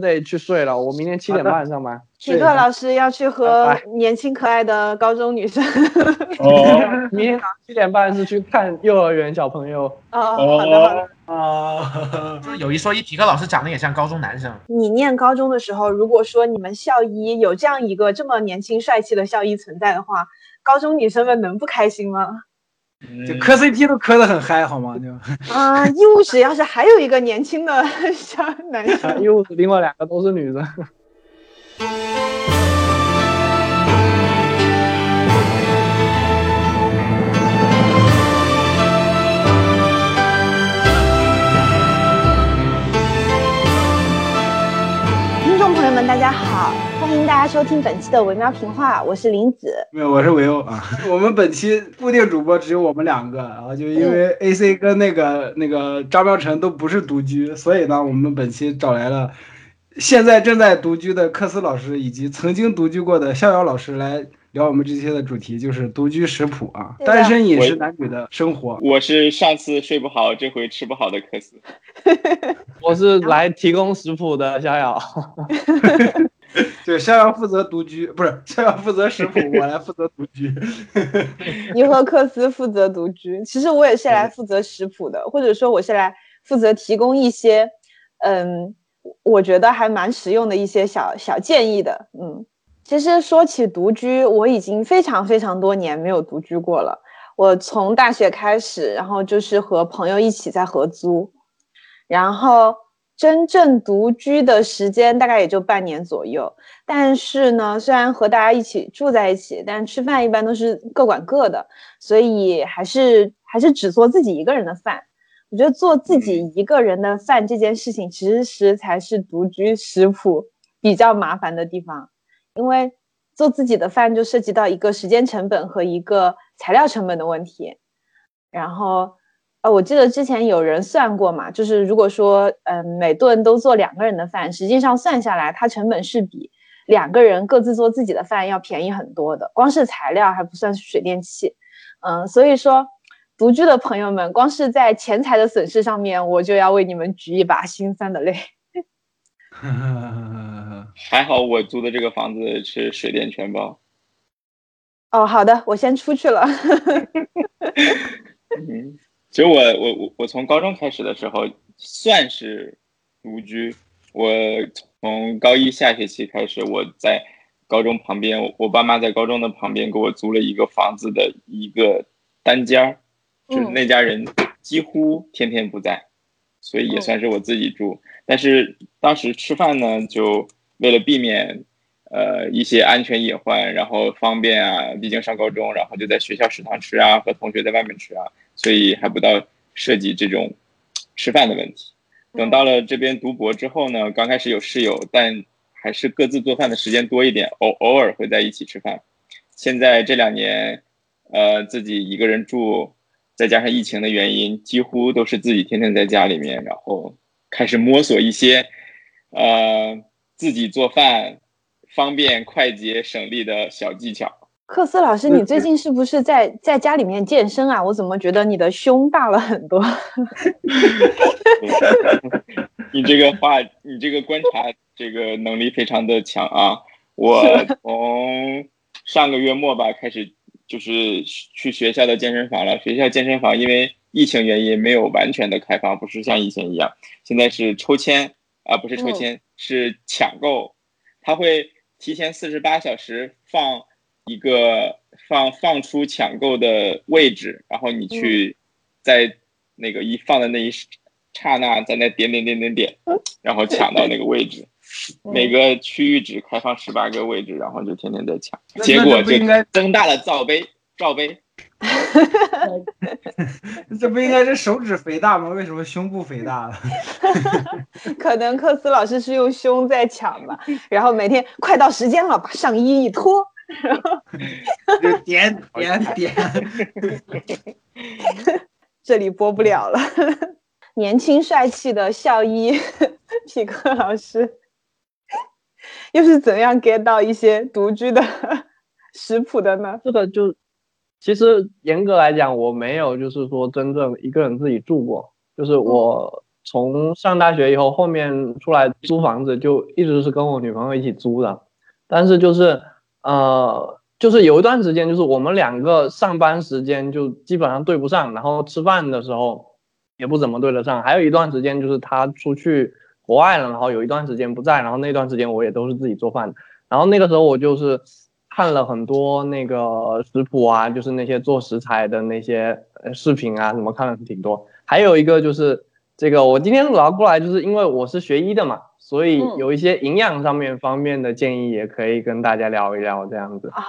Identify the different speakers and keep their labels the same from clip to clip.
Speaker 1: 得去睡了，我明天七点半上班。
Speaker 2: 体课老师要去和年轻可爱的高中女生。
Speaker 1: 哦，明天早上七点半是去看幼儿园小朋友。
Speaker 2: 哦，好的好的。
Speaker 3: 啊，有一说一，体课老师长得也像高中男生。
Speaker 2: 你念高中的时候，如果说你们校医有这样一个这么年轻帅气的校医存在的话，高中女生们能不开心吗？
Speaker 4: 就磕 CP 都磕的很嗨，好吗？就
Speaker 2: 啊，医务室要是还有一个年轻的小男生，
Speaker 1: 医务室另外两个都是女的。
Speaker 2: 听众朋友们大家好，欢迎大家收听本期的维喵评话，我是林子，
Speaker 4: 没有，我是维欧啊。我们本期固定主播只有我们两个，然后就因为 AC 跟那个那个张妙成都不是独居，所以呢，我们本期找来了现在正在独居的克斯老师以及曾经独居过的逍遥老师来。聊我们这期的主题就是独居食谱啊，单身饮食男女的生活。
Speaker 5: 我是上次睡不好，这回吃不好的克斯。
Speaker 1: 我是来提供食谱的逍遥。
Speaker 4: 对，逍遥负责独居，不是逍遥负责食谱，我来负责独居。
Speaker 2: 你和克斯负责独居，其实我也是来负责食谱的，或者说我是来负责提供一些，嗯，我觉得还蛮实用的一些小小建议的，嗯。其实说起独居，我已经非常非常多年没有独居过了。我从大学开始，然后就是和朋友一起在合租，然后真正独居的时间大概也就半年左右。但是呢，虽然和大家一起住在一起，但吃饭一般都是各管各的，所以还是还是只做自己一个人的饭。我觉得做自己一个人的饭这件事情，其实才是独居食谱比较麻烦的地方。因为做自己的饭就涉及到一个时间成本和一个材料成本的问题，然后，呃，我记得之前有人算过嘛，就是如果说，嗯，每顿都做两个人的饭，实际上算下来，它成本是比两个人各自做自己的饭要便宜很多的，光是材料还不算水电气，嗯，所以说，独居的朋友们，光是在钱财的损失上面，我就要为你们举一把心酸的泪。
Speaker 5: 还好我租的这个房子是水电全包。
Speaker 2: 哦，好的，我先出去了。
Speaker 5: 嗯，其实我我我我从高中开始的时候算是独居。我从高一下学期开始，我在高中旁边，我爸妈在高中的旁边给我租了一个房子的一个单间儿，就是那家人几乎天天不在，所以也算是我自己住。但是当时吃饭呢，就为了避免，呃一些安全隐患，然后方便啊，毕竟上高中，然后就在学校食堂吃啊，和同学在外面吃啊，所以还不到涉及这种吃饭的问题。等到了这边读博之后呢，刚开始有室友，但还是各自做饭的时间多一点，偶偶尔会在一起吃饭。现在这两年，呃自己一个人住，再加上疫情的原因，几乎都是自己天天在家里面，然后开始摸索一些，呃。自己做饭方便、快捷、省力的小技巧。
Speaker 2: 克斯老师，你最近是不是在在家里面健身啊？我怎么觉得你的胸大了很多？
Speaker 5: 你这个话，你这个观察这个能力非常的强啊！我从上个月末吧开始，就是去学校的健身房了。学校健身房因为疫情原因没有完全的开放，不是像以前一样，现在是抽签。啊，不是抽签，是抢购。他会提前四十八小时放一个放放出抢购的位置，然后你去在那个一放的那一刹那，在那点点点点点，然后抢到那个位置。每个区域只开放十八个位置，然后就天天在抢，结果就增大了罩杯，罩杯。
Speaker 4: 这不应该是手指肥大吗？为什么胸部肥大了？
Speaker 2: 可能克斯老师是用胸在抢吧。然后每天快到时间了，把上衣一脱，然后
Speaker 4: 就点点 点。
Speaker 2: 这里播不了了。年轻帅气的校医皮克老师，又是怎样 get 到一些独居的食谱的呢？
Speaker 1: 这个就。其实严格来讲，我没有就是说真正一个人自己住过，就是我从上大学以后，后面出来租房子，就一直是跟我女朋友一起租的。但是就是呃，就是有一段时间，就是我们两个上班时间就基本上对不上，然后吃饭的时候也不怎么对得上。还有一段时间就是他出去国外了，然后有一段时间不在，然后那段时间我也都是自己做饭。然后那个时候我就是看了很多那个食谱啊，就是那些做食材的那些视频啊，什么看了挺多。还有一个就是这个，我今天聊过来，就是因为我是学医的嘛。所以有一些营养上面方面的建议，也可以跟大家聊一聊这样子
Speaker 2: 啊，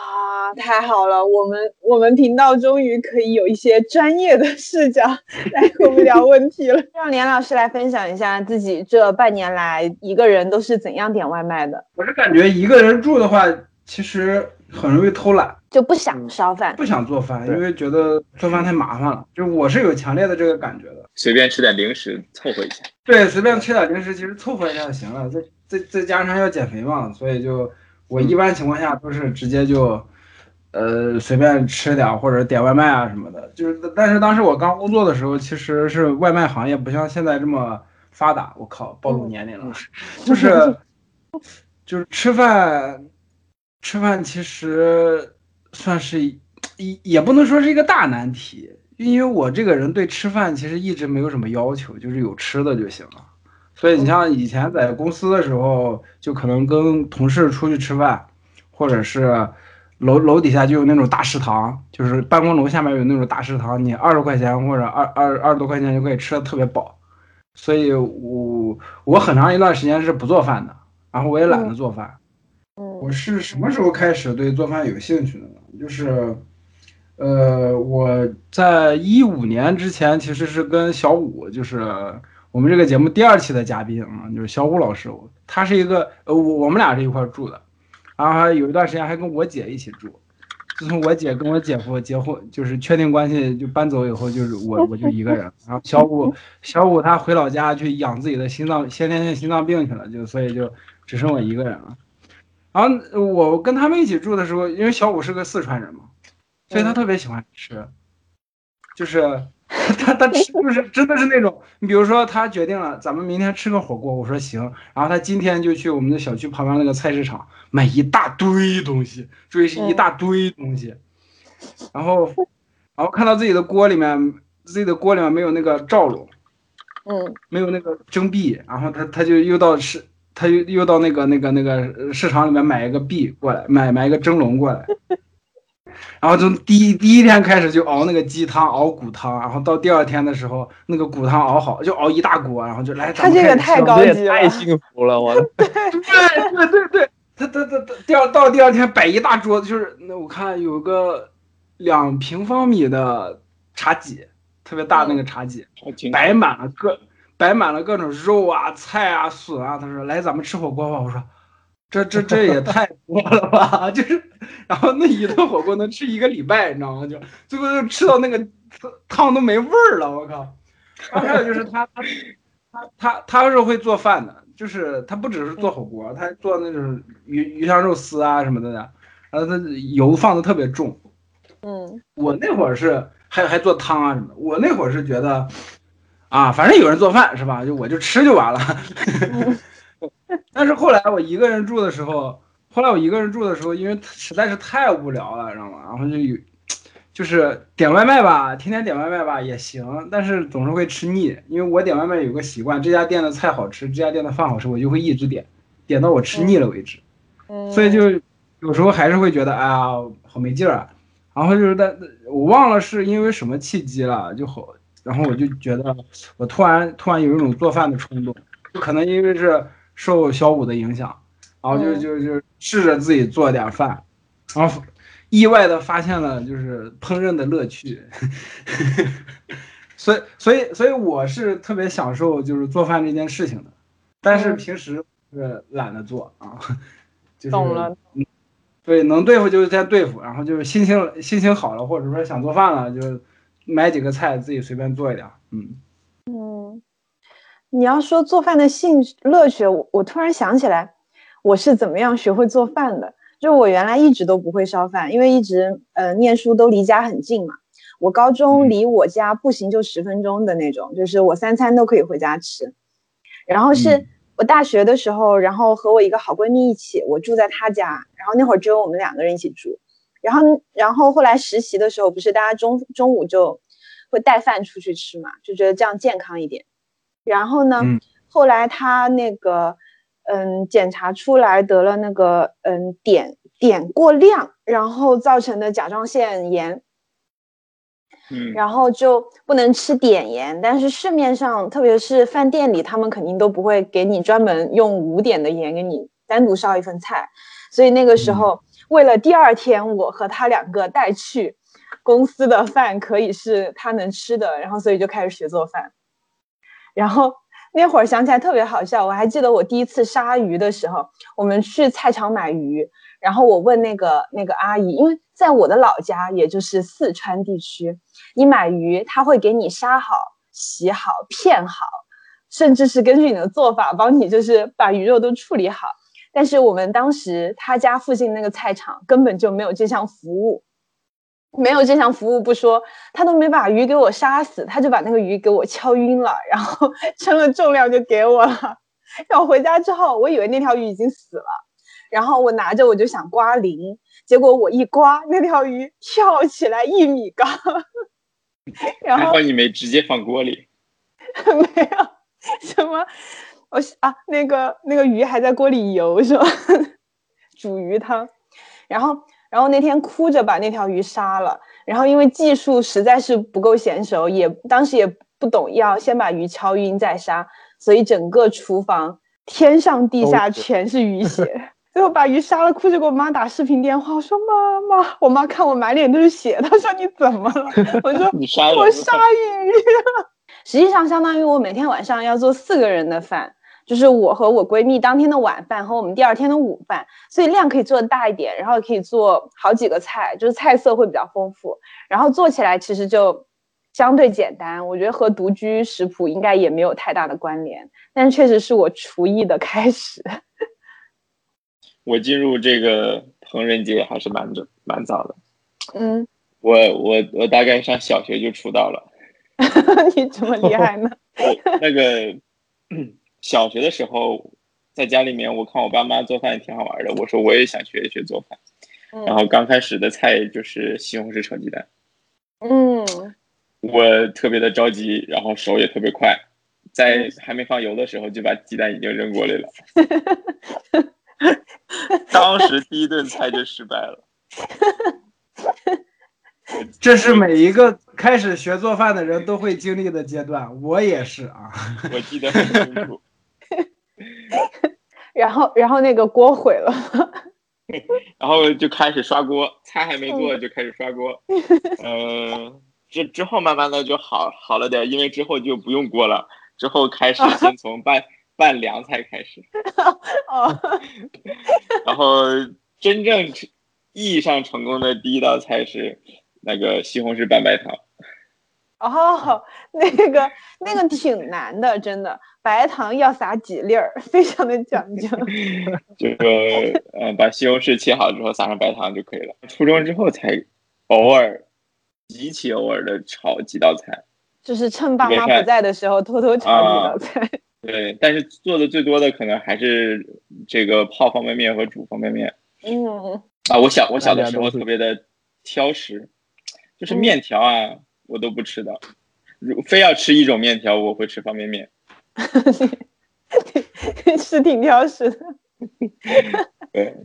Speaker 2: 太好了，我们我们频道终于可以有一些专业的视角来和我们聊问题了。让连老师来分享一下自己这半年来一个人都是怎样点外卖的。
Speaker 4: 我是感觉一个人住的话，其实很容易偷懒，
Speaker 2: 就不想烧饭，
Speaker 4: 不想做饭，因为觉得做饭太麻烦了。就我是有强烈的这个感觉的。
Speaker 5: 随便吃点零食凑合一下，
Speaker 4: 对，随便吃点零食，其实凑合一下就行了。再再再加上要减肥嘛，所以就我一般情况下都是直接就，呃，随便吃点或者点外卖啊什么的。就是，但是当时我刚工作的时候，其实是外卖行业不像现在这么发达。我靠，暴露年龄了，就是 就是吃饭，吃饭其实算是也也不能说是一个大难题。因为我这个人对吃饭其实一直没有什么要求，就是有吃的就行了。所以你像以前在公司的时候，就可能跟同事出去吃饭，或者是楼楼底下就有那种大食堂，就是办公楼下面有那种大食堂，你二十块钱或者二二二十多块钱就可以吃的特别饱。所以我我很长一段时间是不做饭的，然后我也懒得做饭。我是什么时候开始对做饭有兴趣的呢？就是。呃，我在一五年之前其实是跟小五，就是我们这个节目第二期的嘉宾啊，就是小五老师，他是一个呃，我我们俩是一块住的，然后还有一段时间还跟我姐一起住。自从我姐跟我姐夫结婚，就是确定关系就搬走以后，就是我我就一个人。然后小五小五他回老家去养自己的心脏先天性心脏病去了，就所以就只剩我一个人了。然后我跟他们一起住的时候，因为小五是个四川人嘛。所以他特别喜欢吃，就是 他他吃就是真的是那种，你比如说他决定了咱们明天吃个火锅，我说行，然后他今天就去我们的小区旁边那个菜市场买一大堆东西，注意是一大堆东西，然后然后看到自己的锅里面自己的锅里面没有那个罩笼，
Speaker 2: 嗯，
Speaker 4: 没有那个蒸篦，然后他他就又到市他又又到那个那个那个市场里面买一个币过来，买买一个蒸笼过来。然后从第一第一天开始就熬那个鸡汤，熬骨汤，然后到第二天的时候，那个骨汤熬好就熬一大锅，然后就来。
Speaker 2: 他这个太高级
Speaker 1: 了，太幸福了，我。
Speaker 4: 对对对对，他他他他第二到第二天摆一大桌子，就是那我看有个两平方米的茶几，特别大那个茶几，摆满了各摆满了各种肉啊、菜啊、笋啊。他说：“来，咱们吃火锅吧。”我说。这这这也太多了吧！就是，然后那一顿火锅能吃一个礼拜，你知道吗？就最后就吃到那个汤都没味儿了，我靠！还有就是他他他他他是会做饭的，就是他不只是做火锅，他做那种鱼鱼香肉丝啊什么的，然后他油放的特别重。
Speaker 2: 嗯，
Speaker 4: 我那会儿是还还做汤啊什么的，我那会儿是觉得啊，反正有人做饭是吧？就我就吃就完了。但是后来我一个人住的时候，后来我一个人住的时候，因为实在是太无聊了，知道吗？然后就有，就是点外卖吧，天天点外卖吧也行，但是总是会吃腻。因为我点外卖有个习惯，这家店的菜好吃，这家店的饭好吃，我就会一直点，点到我吃腻了为止。所以就有时候还是会觉得，哎呀，好没劲儿啊。然后就是，但我忘了是因为什么契机了，就好，然后我就觉得，我突然突然有一种做饭的冲动，可能因为是。受小五的影响，然后就就就试着自己做点饭，然后意外的发现了就是烹饪的乐趣，所以所以所以我是特别享受就是做饭这件事情的，但是平时是懒得做啊，就是
Speaker 2: 懂了，
Speaker 4: 对，能对付就先对付，然后就是心情心情好了或者说想做饭了，就买几个菜自己随便做一点，
Speaker 2: 嗯嗯。你要说做饭的兴趣乐趣，我我突然想起来，我是怎么样学会做饭的。就我原来一直都不会烧饭，因为一直呃念书都离家很近嘛。我高中离我家步行就十分钟的那种，就是我三餐都可以回家吃。然后是我大学的时候，然后和我一个好闺蜜一起，我住在她家，然后那会儿只有我们两个人一起住。然后，然后后来实习的时候，不是大家中中午就会带饭出去吃嘛，就觉得这样健康一点。然后呢，后来他那个。嗯，检查出来得了那个嗯碘碘过量，然后造成的甲状腺炎，
Speaker 5: 嗯，
Speaker 2: 然后就不能吃碘盐。但是市面上，特别是饭店里，他们肯定都不会给你专门用无碘的盐给你单独烧一份菜。所以那个时候，为了第二天我和他两个带去公司的饭可以是他能吃的，然后所以就开始学做饭，然后。那会儿想起来特别好笑，我还记得我第一次杀鱼的时候，我们去菜场买鱼，然后我问那个那个阿姨，因为在我的老家，也就是四川地区，你买鱼他会给你杀好、洗好、片好，甚至是根据你的做法帮你就是把鱼肉都处理好。但是我们当时他家附近那个菜场根本就没有这项服务。没有这项服务不说，他都没把鱼给我杀死，他就把那个鱼给我敲晕了，然后 称了重量就给我了。然后回家之后，我以为那条鱼已经死了，然后我拿着我就想刮鳞，结果我一刮，那条鱼跳起来一米高。然后
Speaker 5: 你没直接放锅里？
Speaker 2: 没有，什么？我啊，那个那个鱼还在锅里游是吧？煮鱼汤，然后。然后那天哭着把那条鱼杀了，然后因为技术实在是不够娴熟，也当时也不懂要先把鱼敲晕再杀，所以整个厨房天上地下全是鱼血。最后把鱼杀了，哭着给我妈打视频电话，我说妈妈，我妈看我满脸都是血，她说你怎么了？我说我杀鱼了。实际上相当于我每天晚上要做四个人的饭。就是我和我闺蜜当天的晚饭和我们第二天的午饭，所以量可以做的大一点，然后可以做好几个菜，就是菜色会比较丰富，然后做起来其实就相对简单。我觉得和独居食谱应该也没有太大的关联，但确实是我厨艺的开始。
Speaker 5: 我进入这个烹饪界还是蛮早蛮早的。
Speaker 2: 嗯，
Speaker 5: 我我我大概上小学就出道了。
Speaker 2: 你这么厉害呢？
Speaker 5: 那个。小学的时候，在家里面，我看我爸妈做饭也挺好玩的。我说我也想学一学做饭，然后刚开始的菜就是西红柿炒鸡蛋。
Speaker 2: 嗯，
Speaker 5: 我特别的着急，然后手也特别快，在还没放油的时候就把鸡蛋已经扔锅里了。当时第一顿菜就失败了。
Speaker 4: 这是每一个开始学做饭的人都会经历的阶段，我也是啊。
Speaker 5: 我记得很清楚。
Speaker 2: 然后，然后那个锅毁了，
Speaker 5: 然后就开始刷锅，菜还没做就开始刷锅。嗯，之之后慢慢的就好好了点，因为之后就不用锅了，之后开始先从拌拌凉菜开始。
Speaker 2: 哦。
Speaker 5: 然后真正意义上成功的第一道菜是那个西红柿拌白糖。
Speaker 2: 哦，那个那个挺难的，真的。白糖要撒几粒儿，非常的讲究。
Speaker 5: 这个，呃，把西红柿切好之后撒上白糖就可以了。初中之后才偶尔，极其偶尔的炒几道菜，
Speaker 2: 就是趁爸妈不在的时候偷偷炒几道菜。
Speaker 5: 对，但是做的最多的可能还是这个泡方便面和煮方便面。
Speaker 2: 嗯。
Speaker 5: 啊，我小我小的时候特别的挑食，就是面条啊。我都不吃的，如非要吃一种面条，我会吃方便面。
Speaker 2: 是挺挑食的。
Speaker 5: 对，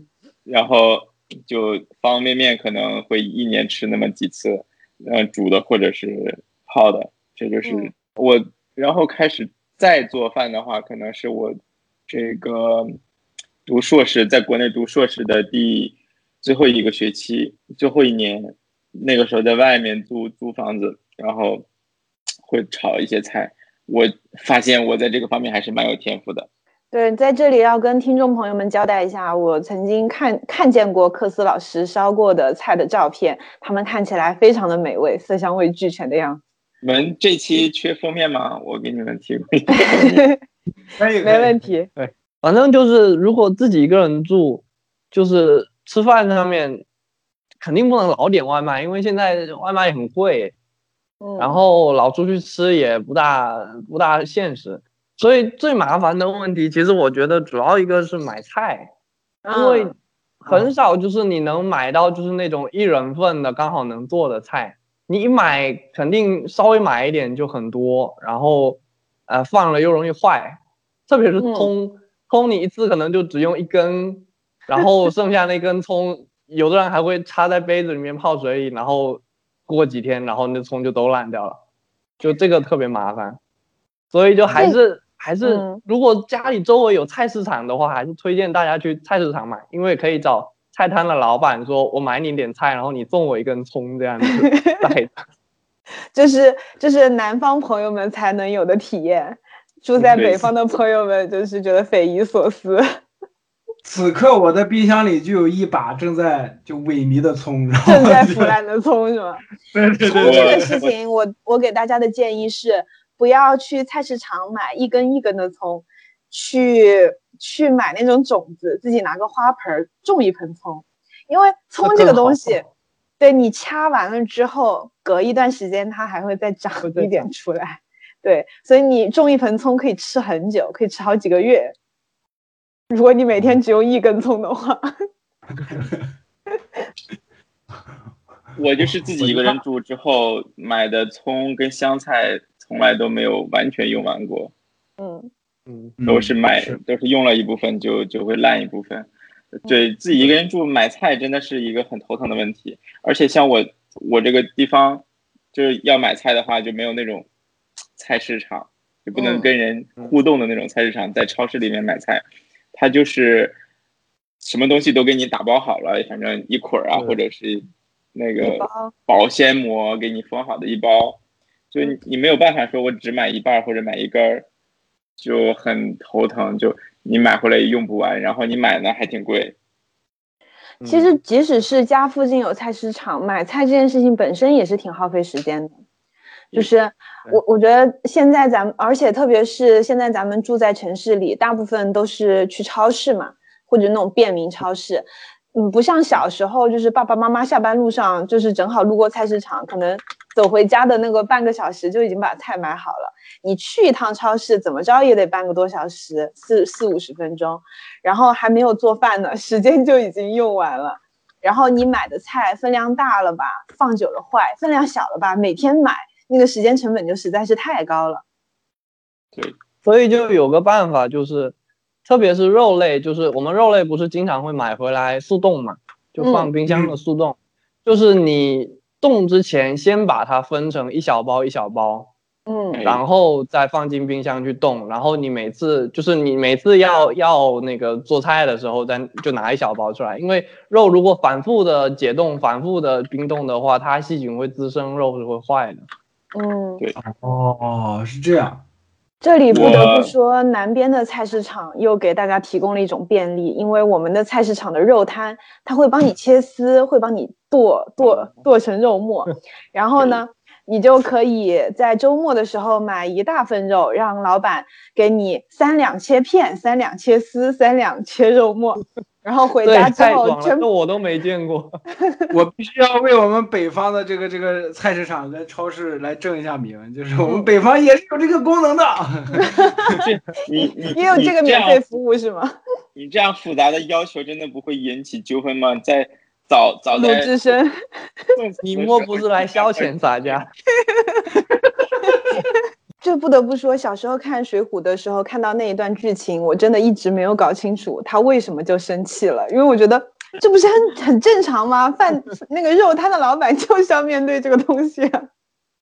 Speaker 5: 然后就方便面可能会一年吃那么几次，嗯，煮的或者是泡的，这就是我。然后开始再做饭的话，可能是我这个读硕士，在国内读硕士的第最后一个学期，最后一年。那个时候在外面租租房子，然后会炒一些菜。我发现我在这个方面还是蛮有天赋的。
Speaker 2: 对，在这里要跟听众朋友们交代一下，我曾经看看见过克斯老师烧过的菜的照片，他们看起来非常的美味，色香味俱全的样子。
Speaker 5: 你们这期缺封面吗？我给你们提供。
Speaker 4: 可以，
Speaker 2: 没问题。
Speaker 1: 对，反正就是如果自己一个人住，就是吃饭上面。肯定不能老点外卖，因为现在外卖也很贵，
Speaker 2: 嗯，
Speaker 1: 然后老出去吃也不大不大现实。所以最麻烦的问题，其实我觉得主要一个是买菜，因为
Speaker 2: 嗯。
Speaker 1: 很少就是你能买到就是那种一人份的刚好能做的菜。你一买肯定稍微买一点就很多，然后呃放了又容易坏，特别是
Speaker 2: 嗯。
Speaker 1: 葱，葱你一次可能就只用一根，然后剩下那根葱，有的人还会插在杯子里面泡水里，然后过几天，然后那葱就都烂掉了，就这个特别麻烦，所以就还是还是
Speaker 2: 嗯。
Speaker 1: 如果家里周围有菜市场的话，还是推荐大家去菜市场买，因为可以找菜摊的老板说，我买你点菜，然后你送我一根葱这样子 带着。
Speaker 2: 这是这是南方朋友们才能有的体验，住在北方的朋友们就是觉得匪夷所思。
Speaker 4: 此刻我的冰箱里就有一把正在就萎靡的葱，然后
Speaker 2: 正在腐烂的葱是吗？
Speaker 4: 对对
Speaker 2: 葱这个事情，我我给大家的建议是，不要去菜市场买一根一根的葱，去去买那种种子，自己拿个花盆儿种一盆葱，因为葱这个东西，对你掐完了之后，隔一段时间它还会再长一点出来。对，所以你种一盆葱可以吃很久，可以吃好几个月。如果你每天只用一根葱的话，
Speaker 5: 我就是自己一个人住之后买的葱跟香菜，从来都没有完全用完过，
Speaker 2: 嗯，
Speaker 1: 嗯，
Speaker 5: 都是买都是用了一部分就就会烂一部分。对自己一个人住买菜真的是一个很头疼的问题，而且像我我这个地方就是要买菜的话就没有那种菜市场，就不能
Speaker 2: 嗯。
Speaker 5: 跟人互动的那种菜市场，在超市里面买菜，它就是什么东西都给你打包好了，反正一捆儿啊，或者是那个保鲜膜给你封好的一包，就你你没有办法说我只买一半儿或者买一根儿，就很头疼。就你买回来也用不完，然后你买呢还挺贵。
Speaker 2: 其实即使是家附近有菜市场，买菜这件事情本身也是挺耗费时间的。就是我我觉得现在咱们，而且特别是现在咱们住在城市里，大部分都是去超市嘛，或者那种便民超市。嗯，不像小时候，就是爸爸妈妈下班路上，就是正好路过菜市场，可能走回家的那个半个小时就已经把菜买好了。你去一趟超市，怎么着也得半个多小时，四四五十分钟，然后还没有做饭呢，时间就已经用完了。然后你买的菜分量大了吧，放久了坏；分量小了吧，每天买那个时间成本就实在是太高了。对。
Speaker 1: 所以就有个办法，就是特别是肉类，就是我们肉类不是经常会买回来速冻嘛，就放冰箱的速冻，就是你冻之前先把它分成一小包一小包，
Speaker 2: 嗯。
Speaker 5: 哎
Speaker 1: 然后再放进冰箱去冻，然后你每次就是你每次要要那个做菜的时候，再就拿一小包出来，因为肉如果反复的解冻、反复的冰冻的话，它细菌会滋生，肉是会坏的。
Speaker 2: 嗯，
Speaker 4: 哦，是这样。
Speaker 2: 这里不得不说，南边的菜市场又给大家提供了一种便利，因为我们的菜市场的肉摊，它会帮你切丝，会帮你剁剁剁成肉末，然后呢，你就可以在周末的时候买一大份肉，让老板给你三两切片，三两切丝，三两切肉末，然后回家，之后
Speaker 1: 这我都没见过。
Speaker 4: 我必须要为我们北方的这个这个菜市场跟超市来正一下名，就是我们北方也是有这个功能的。
Speaker 5: 你你
Speaker 2: 也有
Speaker 5: 这
Speaker 2: 这个免费服务是吗？
Speaker 5: 你这样复杂的要求真的不会引起纠纷吗？在早早
Speaker 2: 鲁
Speaker 5: 在
Speaker 2: 智深。
Speaker 1: 你莫不是来消遣咱家？
Speaker 2: 这不得不说，小时候看《水浒》的时候，看到那一段剧情，我真的一直没有搞清楚他为什么就生气了，因为我觉得 这不是很很正常吗？饭 那个肉摊的老板就是要面对这个东西啊。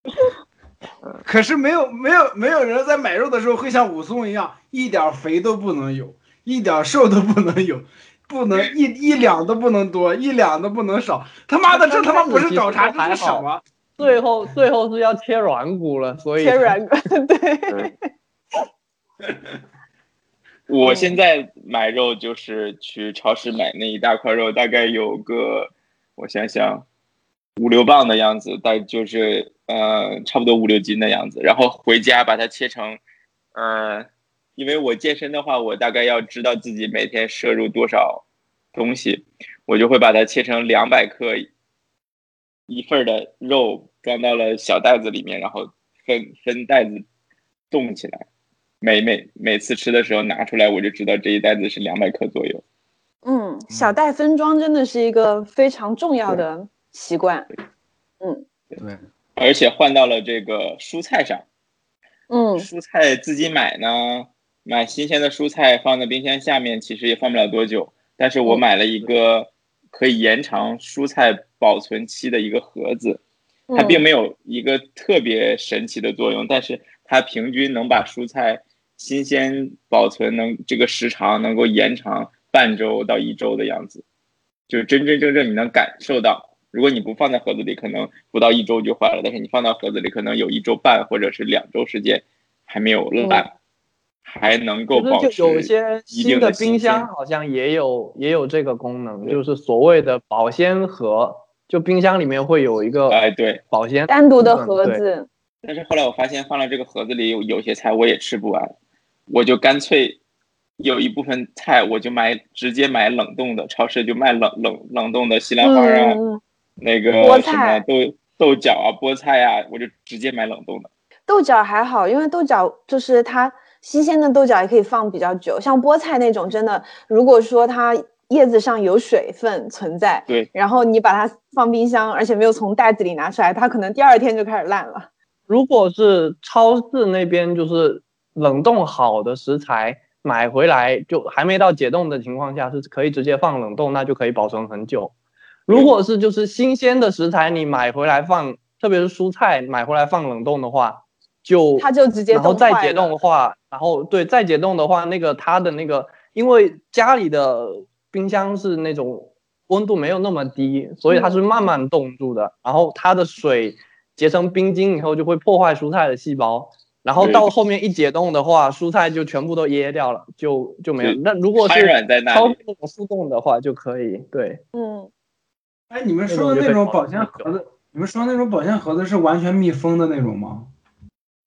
Speaker 4: 可是没有没有没有人在买肉的时候会像武松一样，一点肥都不能有，一点瘦都不能有，不能一一两都不能多，一两都不能少。他妈的，这他妈不是找茬，这是什么？
Speaker 1: 最后最后是要切软骨了，所以
Speaker 2: 切软骨，对，
Speaker 5: 我现在买肉就是去超市买那一大块肉，大概有个我想想五六磅的样子，大概就是呃差不多五六斤的样子，然后回家把它切成，呃，因为我健身的话，我大概要知道自己每天摄入多少东西，我就会把它切成两百克一份的肉装到了小袋子里面，然后分分袋子冻起来。每每每次吃的时候拿出来，我就知道这一袋子是两百克左右。
Speaker 2: 嗯，小袋分装真的是一个非常重要的习惯。嗯
Speaker 4: 对，
Speaker 5: 而且换到了这个蔬菜上，
Speaker 2: 嗯
Speaker 5: 蔬菜自己买呢，买新鲜的蔬菜放在冰箱下面，其实也放不了多久。但是我
Speaker 2: 嗯
Speaker 5: 买了一个可以延长蔬菜保存期的一个盒子，它
Speaker 2: 嗯
Speaker 5: 并没有一个特别神奇的作用，但是它平均能把蔬菜新鲜保存能这个时长能够延长半周到一周的样子，就是真真正正你能感受到。如果你不放在盒子里，可能不到一周就坏了；但是你放到盒子里，可能有一周半或者是两周时间还没有烂，还能够保持
Speaker 1: 有些新的冰箱好像也有也有这个功能，就是所谓的保鲜盒，就冰箱里面会有一个
Speaker 5: 哎对。
Speaker 1: 保鲜
Speaker 2: 单独的盒子。
Speaker 5: 但是后来我发现放到这个盒子里有有些菜我也吃不完，我就干脆有一部分菜我就买直接买冷冻的，超市就卖冷冷冷冻的西兰花啊，
Speaker 2: 嗯，
Speaker 5: 那个什么
Speaker 2: 菠菜
Speaker 5: 豆豆角啊、菠菜啊，我就直接买冷冻的。
Speaker 2: 豆角还好，因为豆角就是它新鲜的豆角也可以放比较久，像菠菜那种真的，如果说它叶子上有水分存在，
Speaker 5: 对，
Speaker 2: 然后你把它放冰箱，而且没有从袋子里拿出来，它可能第二天就开始烂了。
Speaker 1: 如果是超市那边就是冷冻好的食材买回来，就还没到解冻的情况下，是可以直接放冷冻，那就可以保存很久。如果是就是新鲜的食材，你买回来放，特别是蔬菜买回来放冷冻的话，就
Speaker 2: 它就直接
Speaker 1: 然后再解冻的话，然后对再解冻的话，那个它的那个，因为家里的冰箱是那种温度没有那么低，所以它是慢慢冻住的，然后它的水结成冰晶以后就会破坏蔬菜的细胞，然后到后面一解冻的话，蔬菜就全部都噎掉了，就就没有。那如果是
Speaker 5: 软在那里
Speaker 1: 超过那种速冻的话就可以，对。
Speaker 2: 嗯，
Speaker 4: 哎，你们说的那种保鲜盒子，你们说的那种保鲜盒子是完全密封的那种吗？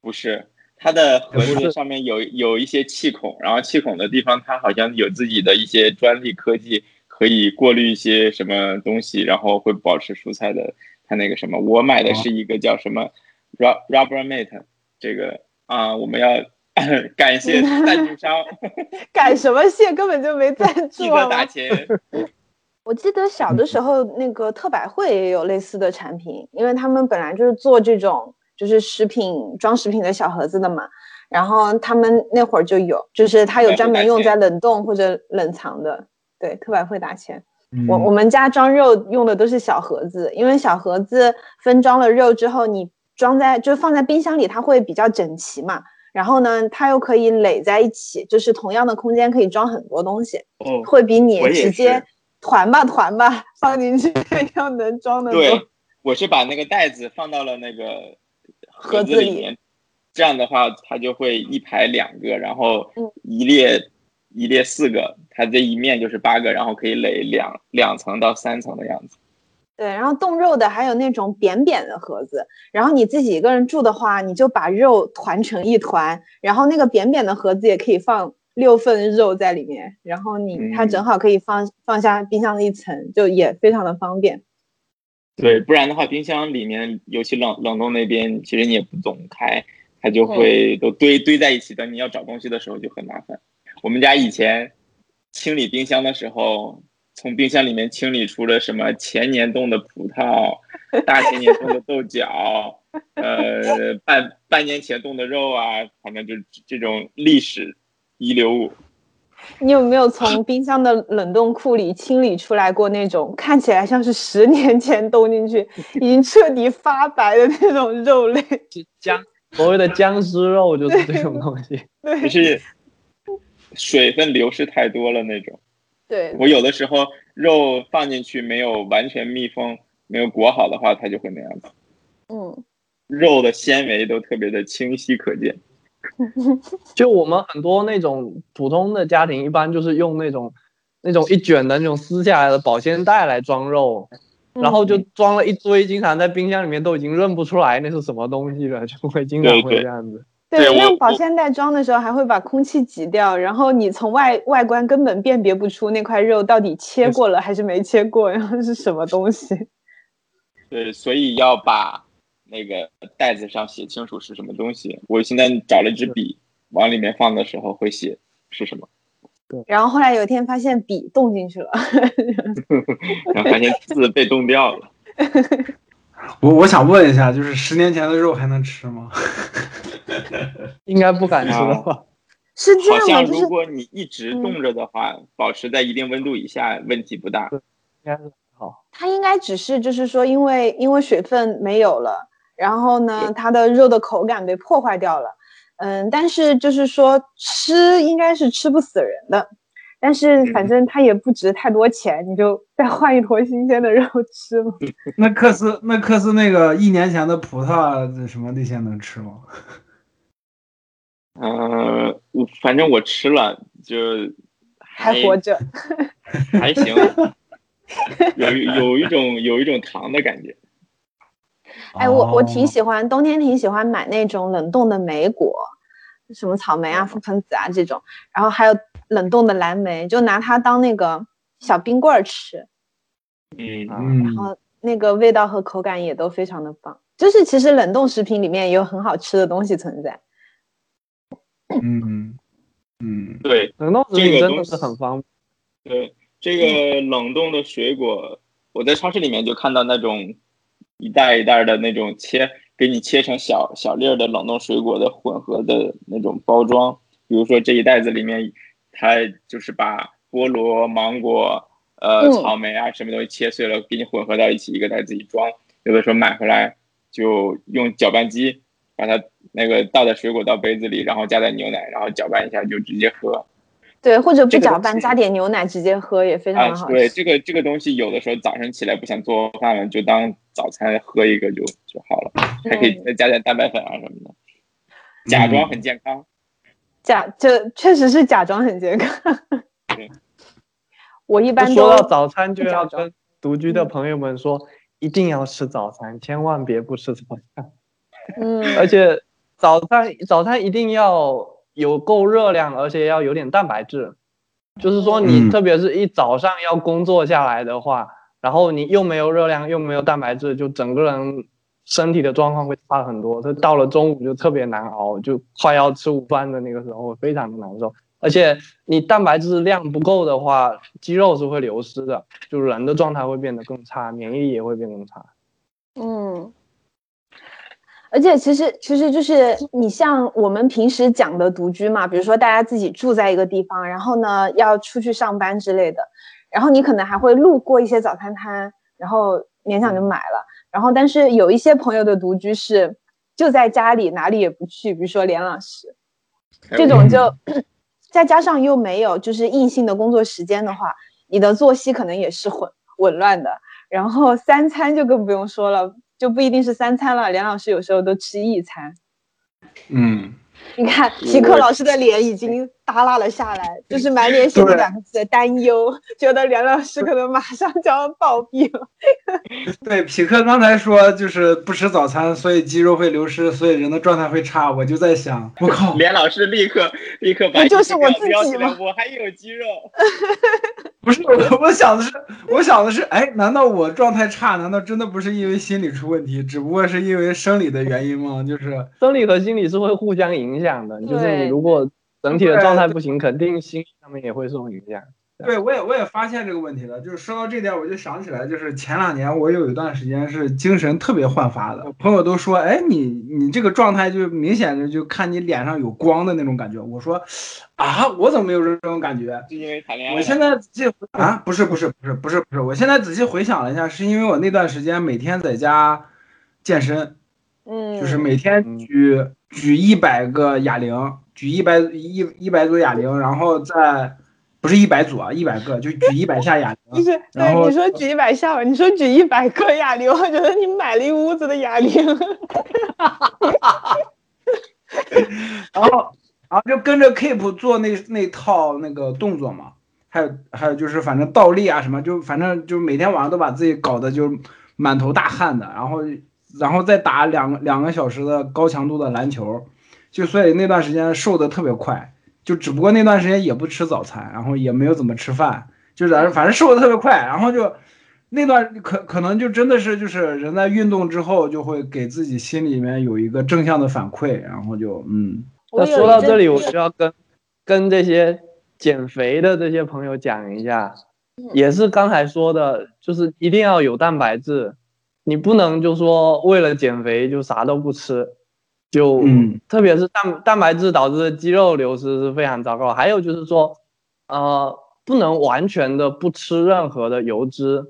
Speaker 5: 不是，它的盒子上面有有一些气孔，然后气孔的地方它好像有自己的一些专利科技，可以过滤一些什么东西，然后会保持蔬菜的它那个什么。我买的是一个叫什么 Rub Rubbermate，这个啊、我们要 感谢赞助商
Speaker 2: 感什么谢，根本就没赞
Speaker 5: 记得
Speaker 2: 助。我记得小的时候，那个特百惠也有类似的产品，因为他们本来就是做这种就是食品装食品的小盒子的嘛。然后他们那会儿就有，就是它有专门用在冷冻或者冷藏的。对，特百惠打钱。我我们家装肉用的都是小盒子，因为小盒子分装了肉之后，你装在就放在冰箱里，它会比较整齐嘛。然后呢，它又可以垒在一起，就是同样的空间可以装很多东西，
Speaker 5: 哦，
Speaker 2: 会比你直接团吧团吧 放进去 要能装的多。
Speaker 5: 对，我是把那个袋子放到了那个盒
Speaker 2: 盒子里
Speaker 5: 面，这样的话它就会一排两个，然后
Speaker 2: 嗯
Speaker 5: 一列、一列四个，它这一面就是八个，然后可以垒两两层到三层的样子。
Speaker 2: 对，然后冻肉的还有那种扁扁的盒子，然后你自己一个人住的话，你就把肉团成一团，然后那个扁扁的盒子也可以放六份肉在里面，然后你它
Speaker 5: 嗯
Speaker 2: 正好可以放放下冰箱的一层，就也非常的方便。
Speaker 5: 对，不然的话，冰箱里面尤其冷冷冻那边，其实你也不总开，它就
Speaker 2: 嗯
Speaker 5: 会都堆堆在一起，等你要找东西的时候就很麻烦。我们家以前清理冰箱的时候，从冰箱里面清理出了什么前年冻的葡萄、大前年冻的豆角，呃，半半年前冻的肉啊，反正就是这种历史遗留物。
Speaker 2: 你有没有从冰箱的冷冻库里清理出来过那种看起来像是十年前冻进去，已经彻底发白的那种肉类？
Speaker 1: 僵所谓的僵尸肉就是这种东西。
Speaker 2: 对
Speaker 5: 就是水分流失太多了那种。
Speaker 2: 对，
Speaker 5: 我有的时候肉放进去没有完全密封，没有裹好的话，它就会那样子。
Speaker 2: 嗯，
Speaker 5: 肉的纤维都特别的清晰可见。
Speaker 1: 就我们很多那种普通的家庭，一般就是用那种那种一卷的那种撕下来的保鲜袋来装肉，然后就装了一堆，经常在冰箱里面都已经认不出来那是什么东西了，就会经常会这样子。
Speaker 2: 对，用保鲜袋装的时候还会把空气挤掉，然后你从外外观根本辨别不出那块肉到底切过了还是没切过，然后是什么东西。
Speaker 5: 对，所以要把那个袋子上写清楚是什么东西。我现在找了一支笔，往里面放的时候会写是什么，对
Speaker 2: 然后后来有一天发现笔冻进去了，
Speaker 5: 然后发现字被冻掉了。
Speaker 4: 我我想问一下，就是十年前的肉还能吃吗？
Speaker 1: 应该不敢吃了吧？
Speaker 2: 是这
Speaker 5: 好
Speaker 2: 样的，就是
Speaker 5: 像如果你一直冻着的话，保持在一定温度以下，问题不大。
Speaker 1: 应该是好。
Speaker 2: 它应该只是就是说，因为因为水分没有了，然后呢，它的肉的口感被破坏掉了。嗯，但是就是说吃应该是吃不死人的，但是反正它也不值太多钱，你就再换一坨新鲜的肉吃嘛。
Speaker 4: 那克斯那克斯那个一年前的葡萄这什么那些能吃吗？
Speaker 5: 呃、我反正我吃了，就
Speaker 2: 还活着，
Speaker 5: 还行，有一有一种有一种糖的感觉。
Speaker 2: 哎，我我挺
Speaker 4: 哦
Speaker 2: 喜欢冬天挺喜欢买那种冷冻的莓果，什么草莓啊、覆盆子啊这种，然后还有冷冻的蓝莓，就拿它当那个小冰棍儿吃，
Speaker 5: 嗯，
Speaker 2: 然后那个味道和口感也都非常的棒。就是其实冷冻食品里面也有很好吃的东西存在。
Speaker 4: 嗯嗯
Speaker 5: 对
Speaker 1: 冷冻食品真的是很方便。
Speaker 5: 对，这个冷冻的水果，我在超市里面就看到那种一袋一袋的那种切，给你切成小小粒儿的冷冻水果的混合的那种包装。比如说这一袋子里面，它就是把菠萝、芒果、呃
Speaker 2: 嗯
Speaker 5: 草莓啊什么东西切碎了，给你混合到一起，一个袋子里装。有的时候买回来就用搅拌机把它那个倒在水果倒杯子里，然后加点牛奶，然后搅拌一下就直接喝。
Speaker 2: 对，或者不搅拌，加点牛奶直接喝也非常好，
Speaker 5: 对，这个这个东西有的时候早上起来不想做饭了，就当早餐喝一个就就好了，还可以
Speaker 2: 嗯
Speaker 5: 再加点蛋白粉啊什么的，假装很健康。
Speaker 2: 假这确实是假装很健康
Speaker 5: 对。
Speaker 2: 我一般
Speaker 1: 说
Speaker 2: 都
Speaker 1: 到早餐，就要跟独居的
Speaker 2: 嗯
Speaker 1: 朋友们说，一定要吃早餐，千万别不吃早餐。
Speaker 2: 嗯，
Speaker 1: 而且早餐早餐一定要有够热量，而且要有点蛋白质。就是说，
Speaker 4: 嗯
Speaker 1: 你特别是一早上要工作下来的话，然后你又没有热量，又没有蛋白质，就整个人身体的状况会差很多。这到了中午就特别难熬，就快要吃午饭的那个时候非常的难受。而且你蛋白质量不够的话，肌肉是会流失的，就人的状态会变得更差，免疫力也会变更差。
Speaker 2: 嗯，而且其实其实就是你像我们平时讲的独居嘛，比如说大家自己住在一个地方，然后呢要出去上班之类的，然后你可能还会路过一些早餐摊，然后勉强就买了。然后但是有一些朋友的独居是就在家里哪里也不去，比如说连老师这种就再加上又没有就是硬性的工作时间的话，你的作息可能也是混紊乱的。然后三餐就更不用说了，就不一定是三餐了，梁老师有时候都吃一餐。
Speaker 4: 嗯，
Speaker 2: 你看皮克老师的脸已经耷拉了下来，就是满脸写着两个字担忧，觉得梁老师可能马上就要暴毙了。
Speaker 4: 对，匹克刚才说就是不吃早餐，所以肌肉会流失，所以人的状态会差。我就在想，我靠，
Speaker 5: 连老师立刻立刻把
Speaker 2: 不就是我自己
Speaker 5: 标起来
Speaker 2: 吗
Speaker 5: 我还有肌肉。
Speaker 4: 不是我，我想的是，我想的是，哎，难道我状态差？难道真的不是因为心理出问题，只不过是因为生理的原因吗？就是，
Speaker 1: 生理和心理是会互相影响的，就是你如果整体的状态不行，肯定心理上面也会受影响。
Speaker 4: 对我也我也发现这个问题了。就是说到这点，我就想起来，就是前两年我有一段时间是精神特别焕发的，朋友都说，哎，你你这个状态就明显的就看你脸上有光的那种感觉。我说，啊，我怎么没有这种感觉？
Speaker 5: 就因为谈恋爱。
Speaker 4: 我现在仔细啊，不是不是不是不是不是，我现在仔细回想了一下，是因为我那段时间每天在家健身，
Speaker 2: 嗯，
Speaker 4: 就是每天举举一百个哑铃，举一百一一百组哑铃，然后再不是一百组啊，一百个就举一百下哑铃，
Speaker 2: 就是对
Speaker 4: 然后
Speaker 2: 你说举一百下吧，你说举一百个哑铃，我觉得你买了一屋子的哑铃。
Speaker 4: 然后然后就跟着 Keep 做那那套那个动作嘛，还有还有就是反正倒立啊什么，就反正就每天晚上都把自己搞得就满头大汗的，然后然后再打两两个小时的高强度的篮球，就所以那段时间瘦的特别快，就只不过那段时间也不吃早餐，然后也没有怎么吃饭，就是反正瘦的特别快，然后就那段可可能就真的是就是人在运动之后就会给自己心里面有一个正向的反馈，然后就嗯，
Speaker 1: 那说到这里，我就要跟跟这些减肥的这些朋友讲一下，
Speaker 2: 嗯。
Speaker 1: 也是刚才说的，就是一定要有蛋白质，你不能就说为了减肥就啥都不吃，就、
Speaker 4: 嗯
Speaker 1: 特别是蛋蛋白质导致的肌肉流失是非常糟糕。还有就是说，呃，不能完全的不吃任何的油脂，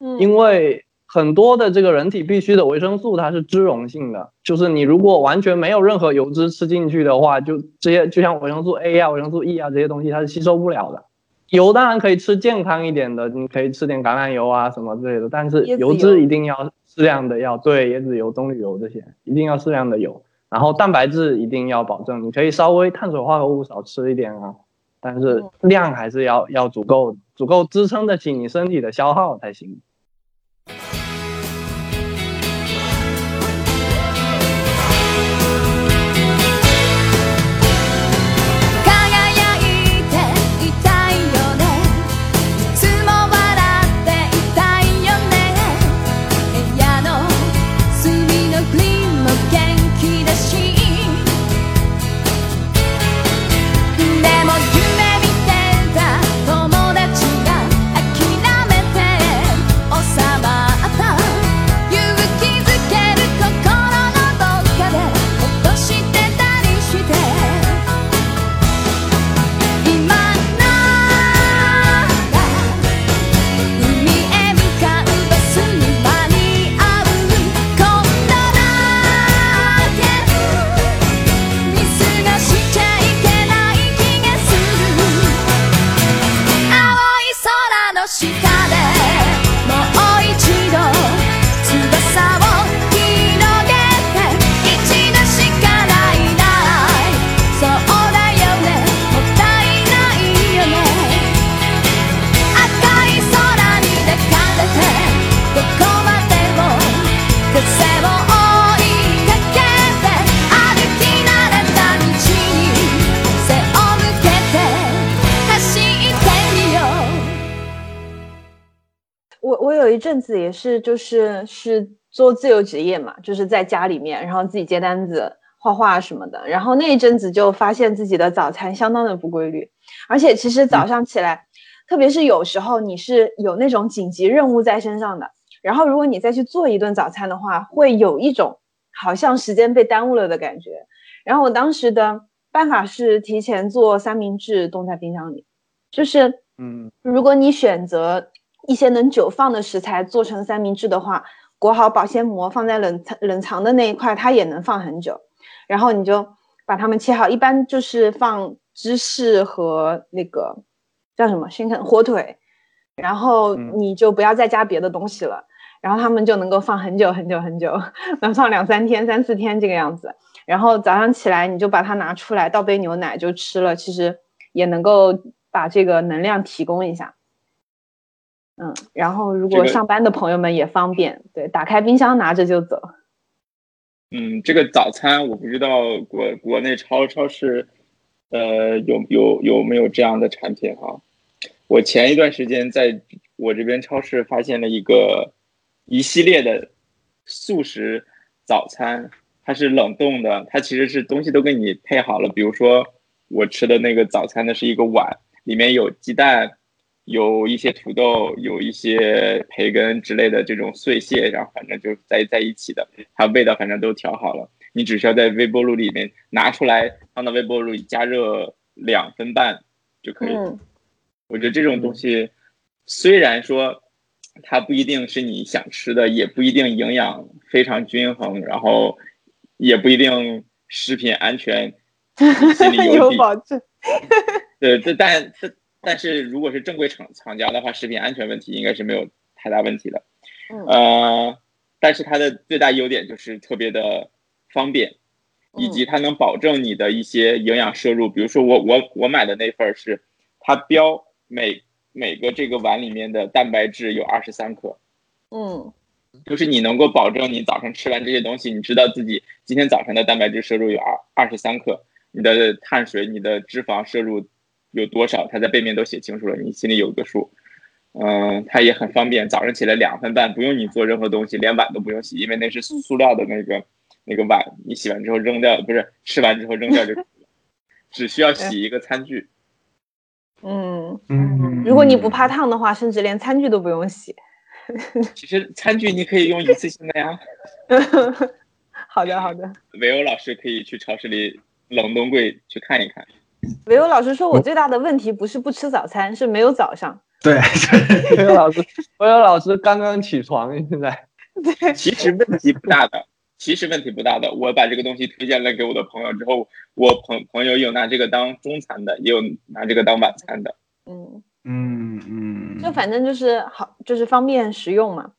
Speaker 2: 嗯
Speaker 1: 因为很多的这个人体必需的维生素它是脂溶性的，就是你如果完全没有任何油脂吃进去的话，就这些就像维生素 A 啊、维生素 E 啊这些东西它是吸收不了的。油当然可以吃健康一点的，你可以吃点橄榄油啊什么之类的，但是油脂一定要适量的要对椰子油、棕榈油这些一定要适量的油，然后蛋白质一定要保证，你可以稍微碳水化合物少吃一点啊，但是量还是要要足够，足够支撑得起你身体的消耗才行。
Speaker 6: 一
Speaker 2: 阵子也是，就是是做自由职业嘛，就是在家里面，然后自己接单子、画画什么的。然后那一阵子就发现自己的早餐相当的不规律，而且其实早上起来，特别是有时候你是有那种紧急任务在身上的，然后如果你再去做一顿早餐的话，会有一种好像时间被耽误了的感觉。然后我当时的办法是提前做三明治冻在冰箱里，就是
Speaker 1: 嗯，
Speaker 2: 如果你选择一些能久放的食材做成三明治的话，裹好保鲜膜放在冷藏冷藏的那一块，它也能放很久。然后你就把它们切好，一般就是放芝士和那个叫什么熏肯火腿，然后
Speaker 1: 嗯
Speaker 2: 你就不要再加别的东西了，然后它们就能够放很久很久很久，能放两三天、三四天这个样子。然后早上起来你就把它拿出来，倒杯牛奶就吃了，其实也能够把这个能量提供一下。嗯，然后如果上班的朋友们也方便，对，打开冰箱拿着就走。
Speaker 5: 嗯，这个早餐我不知道国国内超超市，呃，有有有没有这样的产品哈？我前一段时间在我这边超市发现了一个一系列的速食早餐，它是冷冻的，它其实是东西都给你配好了。比如说我吃的那个早餐呢是一个碗，里面有鸡蛋，有一些土豆，有一些培根之类的这种碎屑，然后反正就在在一起的，它味道反正都调好了，你只需要在微波炉里面拿出来，放到微波炉里加热两分半就可以了。
Speaker 2: 嗯
Speaker 5: 我觉得这种东西虽然说它不一定是你想吃的，也不一定营养非常均衡，然后也不一定食品安全，心里有。
Speaker 2: 保证。
Speaker 5: 对，这但但但是如果是正规厂厂家的话，食品安全问题应该是没有太大问题的。
Speaker 2: 嗯
Speaker 5: 呃，但是它的最大优点就是特别的方便，以及它能保证你的一些营养摄入。比如说我我我买的那份儿是，它标每每个这个碗里面的蛋白质有二十三克，
Speaker 2: 嗯
Speaker 5: 就是你能够保证你早上吃完这些东西，你知道自己今天早上的蛋白质摄入有二二十三克，你的碳水、你的脂肪摄入有多少，它在背面都写清楚了，你心里有个数。嗯，它也很方便，早上起来两分半，不用你做任何东西，连碗都不用洗，因为那是塑料的那个那个碗，你洗完之后扔掉，不是吃完之后扔掉就可以，只需要洗一个餐具。
Speaker 2: 嗯，
Speaker 4: 嗯，
Speaker 2: 如果你不怕烫的话，甚至连餐具都不用洗。
Speaker 5: 其实餐具你可以用一次性的呀。
Speaker 2: 好的，好的。
Speaker 5: 维欧老师可以去超市里冷冻柜去看一看。
Speaker 2: 维欧老师说，我最大的问题不是不吃早餐，是没有早上。
Speaker 4: 对，
Speaker 1: 唯有老师，唯有老师刚刚起床，现在
Speaker 2: 对，
Speaker 5: 其实问题不大的，其实问题不大的。我把这个东西推荐了给我的朋友之后，我朋朋友有拿这个当中餐的，也有拿这个当晚餐的。
Speaker 2: 嗯，
Speaker 4: 嗯嗯，
Speaker 2: 就反正就是好，就是方便实用嘛。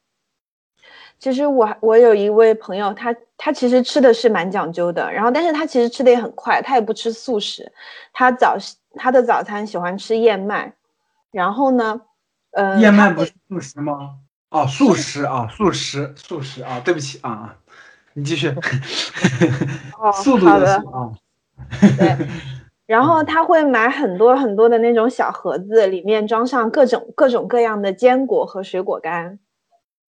Speaker 2: 其实我我有一位朋友，他他其实吃的是蛮讲究的，然后但是他其实吃的也很快，他也不吃素食，他早他的早餐喜欢吃燕麦，然后呢，呃，
Speaker 4: 燕麦不是素食吗？哦，素食啊，素食，素食啊，对不起啊啊，你继续。
Speaker 2: 哦
Speaker 4: 速度
Speaker 2: 的
Speaker 4: 的速啊，
Speaker 2: 对，然后他会买很多很多的那种小盒子，里面装上各种各种各样的坚果和水果干。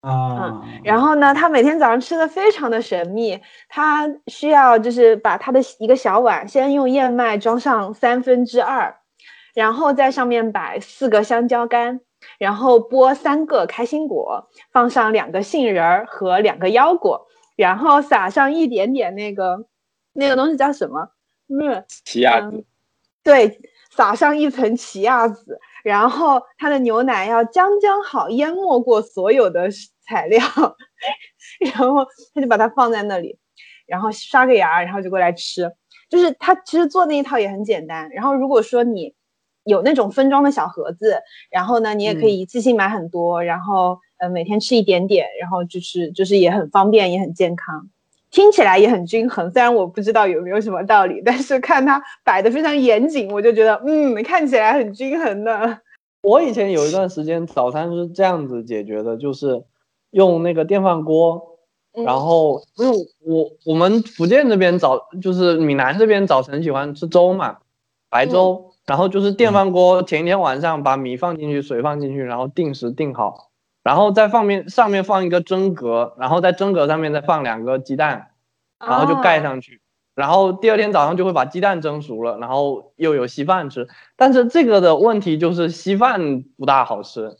Speaker 4: 啊，
Speaker 2: 然后呢，他每天早上吃的非常的神秘，他需要就是把他的一个小碗先用燕麦装上三分之二，然后在上面摆四个香蕉干，然后剥三个开心果，放上两个杏仁儿和两个腰果，然后撒上一点点那个那个东西叫什么？嗯，
Speaker 5: 奇亚籽，
Speaker 2: 对，撒上一层奇亚籽，然后它的牛奶要将将好淹没过所有的材料，然后他就把它放在那里，然后刷个牙，然后就过来吃。就是他其实做那一套也很简单。然后如果说你有那种分装的小盒子，然后呢，你也可以一次性买很多，然后呃每天吃一点点，然后就是就是也很方便，也很健康。听起来也很均衡，虽然我不知道有没有什么道理，但是看它摆的非常严谨，我就觉得嗯，看起来很均衡的。
Speaker 1: 我以前有一段时间早餐是这样子解决的，就是用那个电饭锅，
Speaker 2: 嗯。
Speaker 1: 然后因为我我们福建这边早就是闽南这边早晨喜欢吃粥嘛，白粥，然后就是电饭锅前一天晚上把米放进去，水放进去，然后定时定好，然后再放面上面放一个蒸格，然后在蒸格上面再放两个鸡蛋，然后就盖上去。然后第二天早上就会把鸡蛋蒸熟了，然后又有稀饭吃。但是这个的问题就是稀饭不大好吃，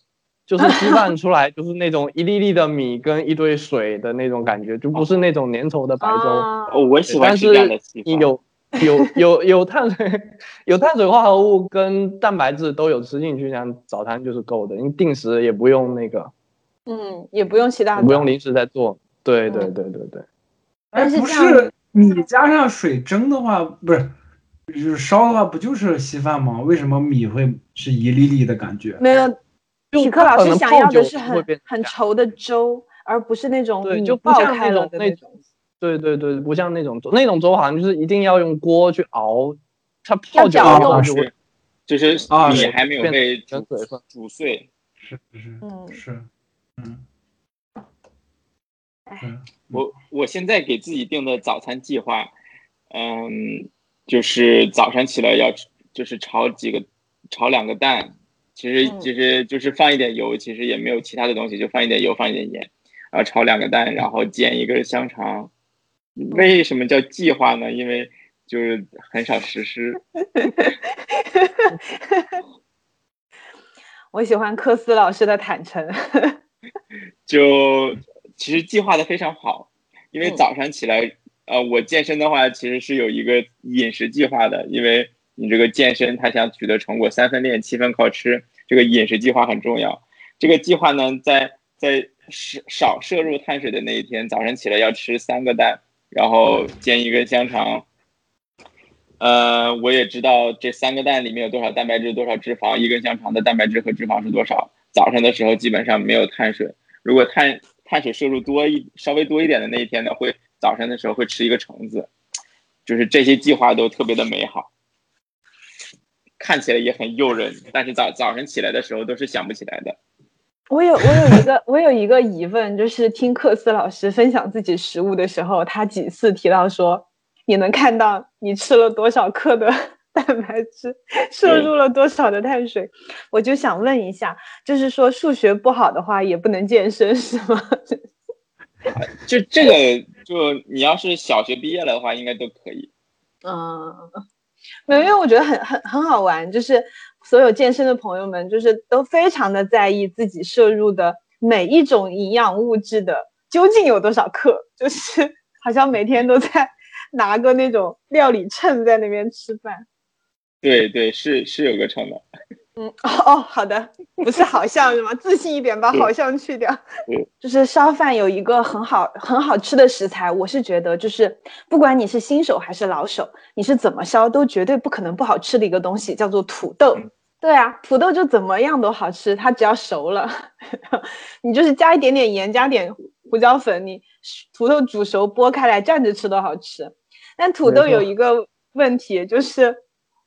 Speaker 1: 就是稀饭 出来就是那种一粒粒的米跟一堆水的那种感觉，就不是那种粘稠的白粥。
Speaker 2: 啊
Speaker 5: 哦，我喜欢
Speaker 1: 但
Speaker 5: 吃这样的
Speaker 1: 是
Speaker 5: 西方。
Speaker 1: 你有 有有有碳水 有碳水化合物跟蛋白质都有吃进去，像早餐就是够的，因为定时也不用那个，
Speaker 2: 嗯，也不用其他，
Speaker 1: 不用临时再做。对对
Speaker 2: 嗯
Speaker 1: 对对对。
Speaker 4: 哎，不
Speaker 2: 但是
Speaker 4: 米加上水蒸的话，不是就是烧的话，不就是稀饭吗？为什么米会是一粒粒的感觉？
Speaker 2: 没有。
Speaker 1: 就
Speaker 2: 体克老师
Speaker 1: 它可能
Speaker 2: 想要的是很很稠的粥，而不是那种
Speaker 1: 对，
Speaker 2: 米
Speaker 1: 就
Speaker 2: 爆开了
Speaker 1: 的那种那
Speaker 2: 种。
Speaker 1: 对对对，不像那种粥，那种粥好像就是一定要用锅去熬，它泡久
Speaker 2: 搅动
Speaker 1: 了就会
Speaker 5: 是，就是米还没有被煮碎。
Speaker 4: 是是
Speaker 2: 嗯
Speaker 4: 是，嗯，
Speaker 2: 哎
Speaker 5: 我我现在给自己定的早餐计划，嗯，就是早上起来要吃就是炒几个炒两个蛋，其实
Speaker 2: 嗯
Speaker 5: 其实就是放一点油，其实也没有其他的东西，就放一点油，放一点盐，然后炒两个蛋，然后煎一个香肠。为什么叫计划呢？因为就是很少实施。
Speaker 2: 我喜欢科斯老师的坦诚。
Speaker 5: 就其实计划的非常好，因为
Speaker 2: 嗯
Speaker 5: 早上起来，呃，我健身的话其实是有一个饮食计划的，因为你这个健身，它想取得成果，三分练，七分靠吃，这个饮食计划很重要。这个计划呢，在在少少摄入碳水的那一天，早上起来要吃三个蛋，然后煎一根香肠。呃，我也知道这三个蛋里面有多少蛋白质，多少脂肪，一根香肠的蛋白质和脂肪是多少。早上的时候基本上没有碳水，如果碳碳水摄入多一稍微多一点的那一天呢，会早上的时候会吃一个橙子，就是这些计划都特别的美好，看起来也很诱人，但是早早晨起来的时候都是想不起来的。
Speaker 2: 我有我有一个我有一个疑问，就是听克斯老师分享自己食物的时候，他几次提到说，你能看到你吃了多少克的 蛋白质，摄入了多少的碳水。我就想问一下，就是说数学不好的话也不能健身是吗？
Speaker 5: 就这个，就你要是小学毕业了的话，应该都可以。
Speaker 2: 嗯，没有，因为我觉得很很很好玩，就是所有健身的朋友们，就是都非常的在意自己摄入的每一种营养物质的究竟有多少克，就是 好像每天都在 拿个那种料理秤在那边吃饭。
Speaker 5: 对对，是是有个秤的。
Speaker 2: 嗯，哦哦，好的，不是好像是吗？自信一点，把好像去掉。
Speaker 5: 对，
Speaker 2: 就是烧饭有一个很好很好吃的食材，我是觉得就是不管你是新手还是老手，你是怎么烧都绝对不可能不好吃的一个东西，叫做土豆。对啊，土豆就怎么样都好吃，它只要熟了，你就是加一点点盐，加点胡椒粉，你土豆煮熟剥开来蘸着吃都好吃。但土豆有一个问题，就是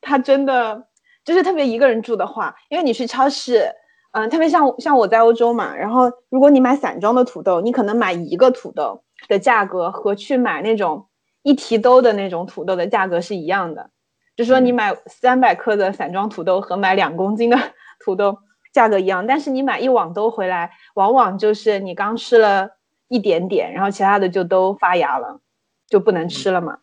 Speaker 2: 它真的就是特别一个人住的话，因为你去超市，嗯、特别像像我在欧洲嘛，然后如果你买散装的土豆，你可能买一个土豆的价格和去买那种一提兜的那种土豆的价格是一样的，就说你买三百克的散装土豆和买两公斤的 土豆价格一样，但是你买一网兜回来，往往就是你刚吃了一点点，然后其他的就都发芽了，就不能吃了嘛。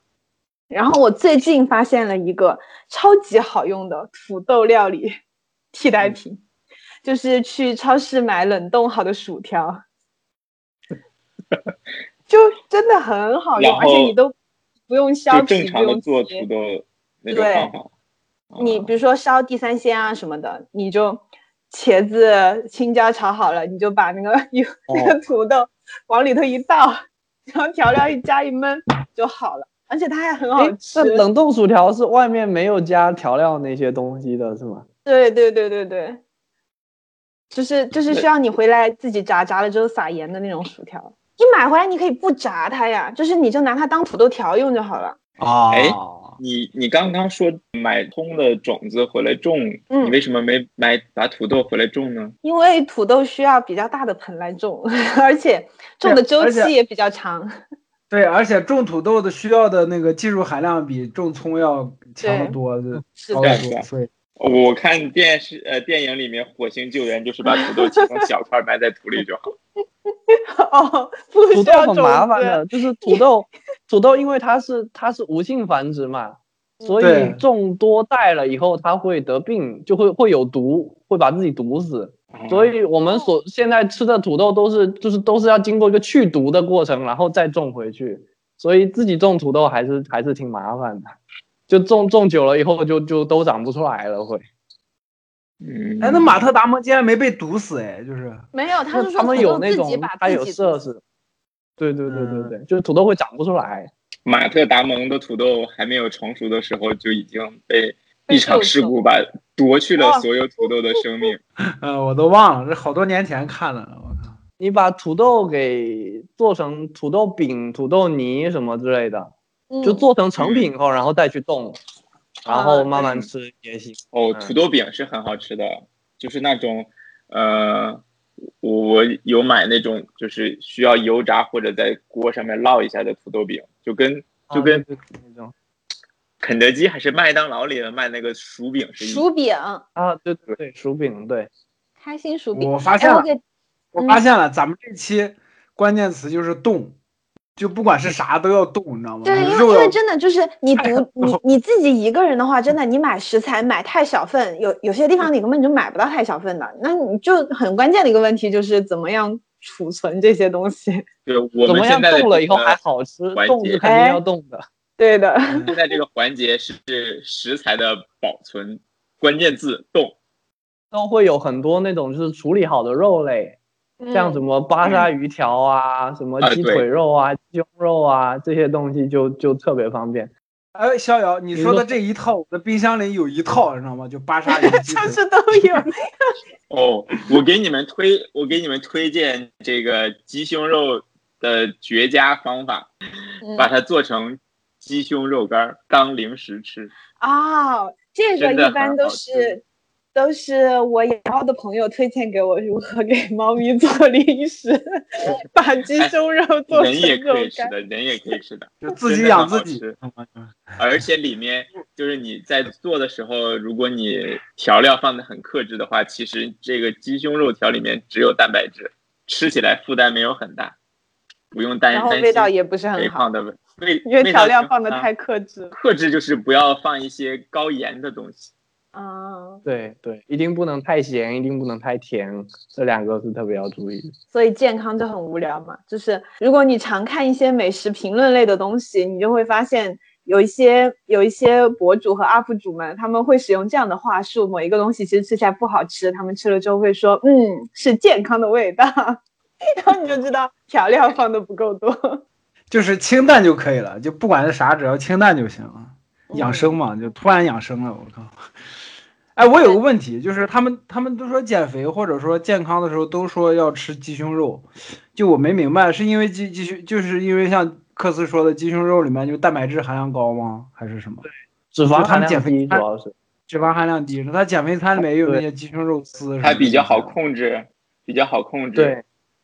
Speaker 2: 然后我最近发现了一个超级好用的土豆料理 替代品，就是去超市买冷冻好的薯条，就真的很好用，而且你都不用削皮，
Speaker 5: 就正常的
Speaker 2: 不用切
Speaker 5: 做土豆那种
Speaker 2: 对
Speaker 5: 方法。啊
Speaker 2: 你比如说烧地三鲜啊什么的，你就茄子、青椒炒好了，你就把那个 油、那个土豆往里头一倒，然后调料一加一焖就好了，而且它还很好
Speaker 1: 哎，
Speaker 2: 吃
Speaker 1: 那。冷冻薯条是外面没有加调料那些东西的是吗？
Speaker 2: 对对对对对，就是就是需要你回来自己炸，炸了之后撒盐的那种薯条。你买回来你可以不炸它呀，就是你就拿它当土豆条用就好了。
Speaker 4: 啊，
Speaker 5: 哎你你刚刚说买通的种子回来种，
Speaker 2: 嗯
Speaker 5: 你为什么没买把土豆回来种呢？
Speaker 2: 因为土豆需要比较大的盆来种，而且种的周期也比较长。
Speaker 4: 对，而且种土豆的需要的那个技术含量比种葱要强得多，就是
Speaker 5: 是的
Speaker 4: 得多，所以
Speaker 5: 我看电视呃电影里面火星救援就是把土豆切成小块埋在土里就好。
Speaker 2: 哦，不
Speaker 1: 土豆很麻烦的，就是土豆，土豆因为它是它是无性繁殖嘛，所以种多代了以后它会得病，就会会有毒，会把自己毒死。所以我们所现在吃的土豆都是就是都是要经过一个去毒的过程，然后再种回去。所以自己种土豆还是还是挺麻烦的，就种种久了以后就就都长不出来了会。
Speaker 5: 嗯，
Speaker 4: 哎，那马特达蒙竟然没被毒死，哎，就是
Speaker 2: 没有，他是说
Speaker 1: 他们有那种
Speaker 2: 自己把
Speaker 1: 它有设施，对对对对
Speaker 4: 嗯
Speaker 1: 对，就是土豆会长不出来。
Speaker 5: 马特达蒙的土豆还没有成熟的时候就已经被
Speaker 2: 被
Speaker 5: 一场事故把夺去了
Speaker 2: 哦
Speaker 5: 所有土豆的生命。
Speaker 4: 呃，我都忘了，这好多年前看的了，我靠。
Speaker 1: 你把土豆给做成土豆饼、土豆泥什么之类的，就
Speaker 2: 嗯
Speaker 1: 做成成品以后，然后再去冻，然
Speaker 2: 啊
Speaker 1: 后慢慢吃也行。
Speaker 5: 哦，
Speaker 1: 嗯
Speaker 5: 土豆饼是很好吃的，就是那种，呃，我有买那种就是需要油炸或者在锅上面烙一下的土豆饼，就跟就跟
Speaker 1: 那种
Speaker 5: 肯德基还是麦当劳里的卖那个薯饼是一
Speaker 2: 薯饼，
Speaker 1: 啊，对对对，薯饼对，
Speaker 2: 开心薯饼。
Speaker 4: 我发现了，
Speaker 2: 哎我
Speaker 4: 我发现了，咱们这期关键词就是冻，就不管是啥都要动，你知道吗？
Speaker 2: 对，因为因为真的就是你独你你自己一个人的话，真的你买食材买太小份，有有些地方你根本就买不到太小份的，那你就很关键的一个问题就是怎么样储存这些东西。
Speaker 5: 对我们
Speaker 1: 怎么样
Speaker 5: 现在的这
Speaker 1: 冻了以后还好吃，冻是肯定要冻的。
Speaker 2: 对的，
Speaker 5: 现在这个环节是食材的保存，关键字冻。
Speaker 1: 都会有很多那种就是处理好的肉类，像什
Speaker 2: 嗯
Speaker 1: 么巴沙鱼条啊，什么鸡腿肉啊、鸡胸肉啊这些东西就就特别方便。
Speaker 4: 哎，逍遥，你
Speaker 1: 你说
Speaker 4: 说的这一套，我的冰箱里有一套，你知道吗？就巴沙鱼
Speaker 2: 就是都有。
Speaker 5: 哦，我给你们推，我给你们推荐这个鸡胸肉的绝佳方法，
Speaker 2: 嗯
Speaker 5: 把它做成鸡胸肉干儿当零食吃。
Speaker 2: 啊，这个一般都是都是我养猫的朋友推荐给我如何给猫咪做零食，把鸡胸肉做成
Speaker 5: 人也
Speaker 2: 肉干。
Speaker 5: 可以吃的，人也可以吃的，
Speaker 4: 就自己养自己。
Speaker 5: 而且里面就是你在做的时候，如果你调料放的很克制的话，其实这个鸡胸肉条里面只有蛋白质，吃起来负担没有很大，不用担
Speaker 2: 然后味道也不是很好
Speaker 5: 肥胖，的味味，
Speaker 2: 因为调料放的太克制了。
Speaker 5: 克制，就是不要放一些高盐的东西。
Speaker 2: 嗯，
Speaker 1: 对对，一定不能太咸，一定不能太甜，这两个是特别要注意的。
Speaker 2: 所以健康就很无聊嘛。就是如果你常看一些美食评论类的东西，你就会发现有一些有一些博主和 UP 主们，他们会使用这样的话术：某一个东西其实吃起来不好吃，他们吃了之后会说，嗯，是健康的味道，然后你就知道调料放的不够多。
Speaker 4: 就是清淡就可以了，就不管是啥，只要清淡就行了。养生嘛，就突然养生了，我靠！哎，我有个问题，就是他们他们都说减肥或者说健康的时候都说要吃鸡胸肉，就我没明白，是因为鸡鸡胸，就是因为像克斯说的鸡胸肉里面就蛋白质含量高吗？还是什么？
Speaker 1: 脂肪
Speaker 4: 就他减肥
Speaker 1: 含量低，主要是
Speaker 4: 脂肪含量低，是它减肥餐里面也有那些鸡胸肉丝
Speaker 5: 它比较好控制，比较好控制。
Speaker 1: 对，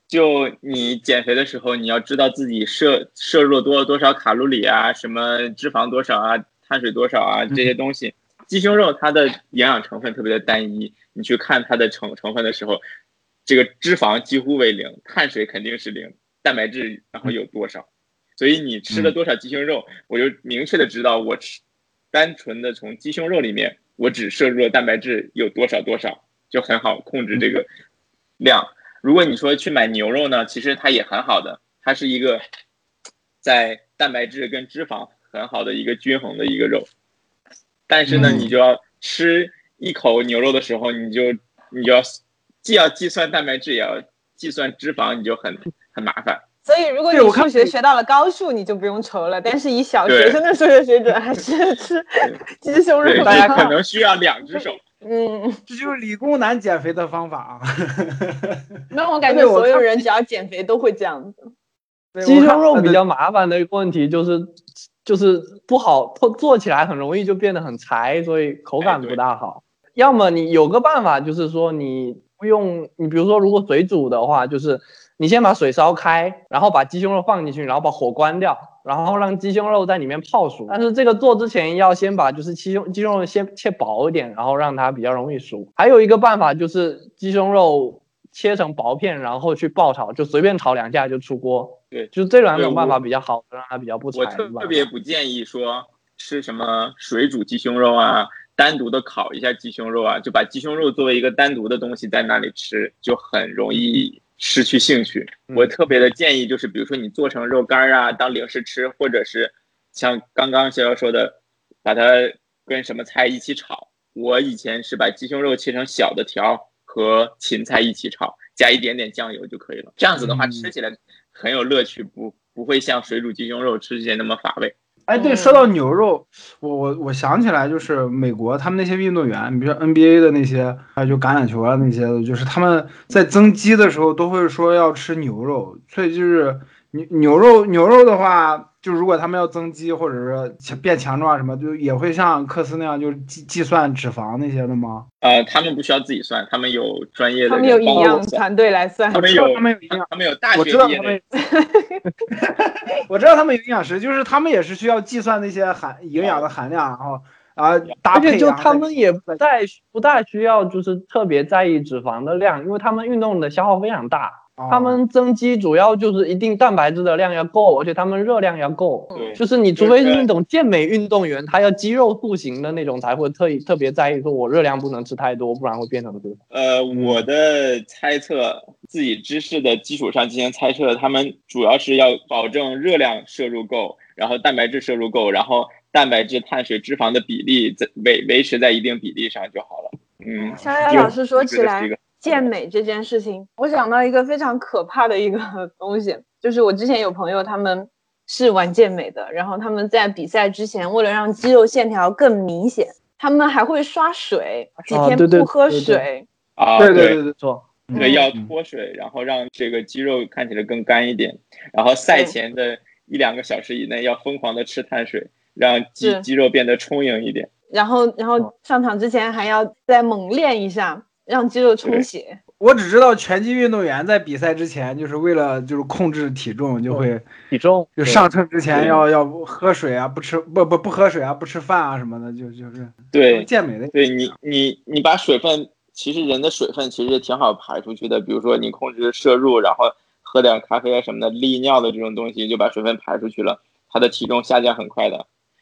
Speaker 5: 就你减肥的时候，你要知道自己摄摄入多多少卡路里啊，什么脂肪多少啊，碳水多少啊，这些东西。鸡胸肉它的营养成分特别的单一，你去看它的成成分的时候，这个脂肪几乎为零，碳水肯定是零，蛋白质然后有多少？所以你吃了多少鸡胸肉，我就明确的知道我吃单纯的从鸡胸肉里面，我只摄入了蛋白质有多少多少，就很好控制这个量。如果你说去买牛肉呢，其实它也很好的，它是一个在蛋白质跟脂肪很好的一个均衡的一个肉。但是呢，
Speaker 4: 嗯
Speaker 5: 你就要吃一口牛肉的时候，你就你就要既要计算蛋白质，也要计算脂肪，你就很很麻烦。
Speaker 2: 所以如果你数学学到了高数，你就不用愁了。但是以小学生的数学水准，还是 吃鸡胸肉
Speaker 5: 大家。可能需要两只手。
Speaker 2: 嗯，
Speaker 4: 这就是理工男减肥的方法啊。
Speaker 2: 那我感觉所有人只要减肥都会这样子。
Speaker 1: 鸡胸肉比较麻烦的一个问题就是，就是不好做做起来很容易就变得很柴，所以口感不大好。要么你有个办法，就是说你不用，你比如说如果水煮的话，就是你先把水烧开，然后把鸡胸肉放进去，然后把火关掉，然后让鸡胸肉在里面泡熟。但是这个做之前要先把就是鸡胸鸡胸肉先切薄一点，然后让它比较容易熟。还有一个办法就是鸡胸肉切成薄片，然后去爆炒，就随便炒两下就出锅。
Speaker 5: 对，
Speaker 1: 就这两种办法比较好，让它比较不柴
Speaker 5: 我。特特别不建议说吃什么水煮鸡胸肉啊，单独的烤一下鸡胸肉啊，就把鸡胸肉作为一个单独的东西在那里吃，就很容易失去兴趣。
Speaker 1: 嗯
Speaker 5: 我特别的建议就是，比如说你做成肉干儿啊，当零食吃，或者是像刚刚逍遥说的，把它跟什么菜一起炒。我以前是把鸡胸肉切成小的条儿和芹菜一起炒，加一点点酱油就可以了。这样子的话，
Speaker 4: 嗯
Speaker 5: 吃起来很有乐趣，不不会像水煮鸡胸肉吃起来那么乏味。
Speaker 4: 哎，对，说到牛肉，我我我想起来，就是美国他们那些运动员，你比如说 NBA 的那些，还有就橄榄球啊那些的，就是他们在增肌的时候都会说要吃牛肉，所以就是牛牛肉牛肉的话，就如果他们要增肌或者是变强壮啊什么，就也会像克斯那样，就是计计算脂肪那些的吗？
Speaker 5: 呃，他们不需要自己算，他们有专业的
Speaker 2: 他们有营，养团队来算
Speaker 5: 他。们
Speaker 4: 知道
Speaker 5: 有
Speaker 4: 他们有营养，
Speaker 5: 他们有大
Speaker 4: 我
Speaker 5: 学我
Speaker 4: 知道他们，我知道他们有营养师，就是他们也是需要计算那些含营养的含量，然后啊搭配，
Speaker 1: 而且就他们也不太不大需要就是特别在意脂肪的量，因为他们运动的消耗非常大。
Speaker 4: 哦
Speaker 1: 他们增肌主要就是一定蛋白质的量要够，而且他们热量要够。
Speaker 5: 对，
Speaker 1: 就是你除非是那种健美运动员，他要肌肉塑形的那种，才会特意特别在意说我热量不能吃太多，不然会变成这个。
Speaker 5: 呃，我的猜测，自己知识的基础上进行猜测，他们主要是要保证热量摄入够，然后蛋白质摄入够，然后蛋白质、碳水、脂肪的比例在维维持在一定比例上就好了。嗯，
Speaker 2: 逍遥老师说起来健美这件事情，我想到一个非常可怕的一个 东西，就是我之前有朋友他们是玩健美的，然后他们在比赛之前，为了让肌肉线条更明显，他们还会刷水，几天
Speaker 1: 哦对对
Speaker 2: 不喝
Speaker 1: 对对
Speaker 2: 水。
Speaker 5: 啊，
Speaker 4: 对对
Speaker 5: 对
Speaker 4: 对对，
Speaker 1: 错，
Speaker 5: 对，要
Speaker 4: 嗯
Speaker 5: 脱水，然后让这个肌肉看起来更干一点。然后赛前的一两个小时以内要疯狂的吃碳水，让肌肌肉变得充盈一点。
Speaker 2: 然后然后
Speaker 1: 哦
Speaker 2: 上场之前还要再猛练一下，让肌肉充血。
Speaker 4: 我只知道拳击运动员在比赛之前，就是为了就是控制体重，就会
Speaker 1: 体重
Speaker 4: 就上秤之前
Speaker 5: 对
Speaker 4: 要要喝水啊，不吃不不不喝水啊，不吃饭啊什么的，就就是
Speaker 5: 对
Speaker 4: 健美的。
Speaker 5: 对你你你把水分，其实人的水分其实挺好排出去的。比如说你控制摄入，然后喝点咖啡啊什么的，利尿的这种东西就把水分排出去了，他的体重下降很快的。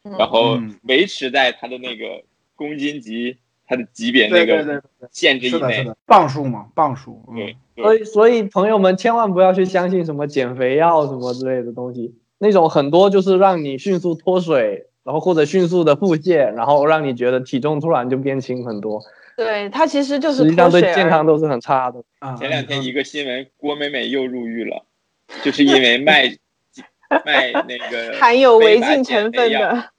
Speaker 2: 嗯
Speaker 5: 然后
Speaker 4: 嗯
Speaker 5: 维持在他的那个公斤级，他的级别那个限制以内。
Speaker 4: 是的是的，磅数嘛，磅数。嗯，
Speaker 1: 所以所以朋友们千万不要去相信什么减肥药什么之类的东西，那种很多就是让你迅速脱水，然后或者迅速的腹泻，然后让你觉得体重突然就变轻很多，
Speaker 2: 对，它其实就是
Speaker 1: 实际上对健康都是很差的。
Speaker 4: 啊，
Speaker 5: 前两天一个新闻，郭美美又入狱了，就是因为卖卖那个
Speaker 2: 含有违禁成分的。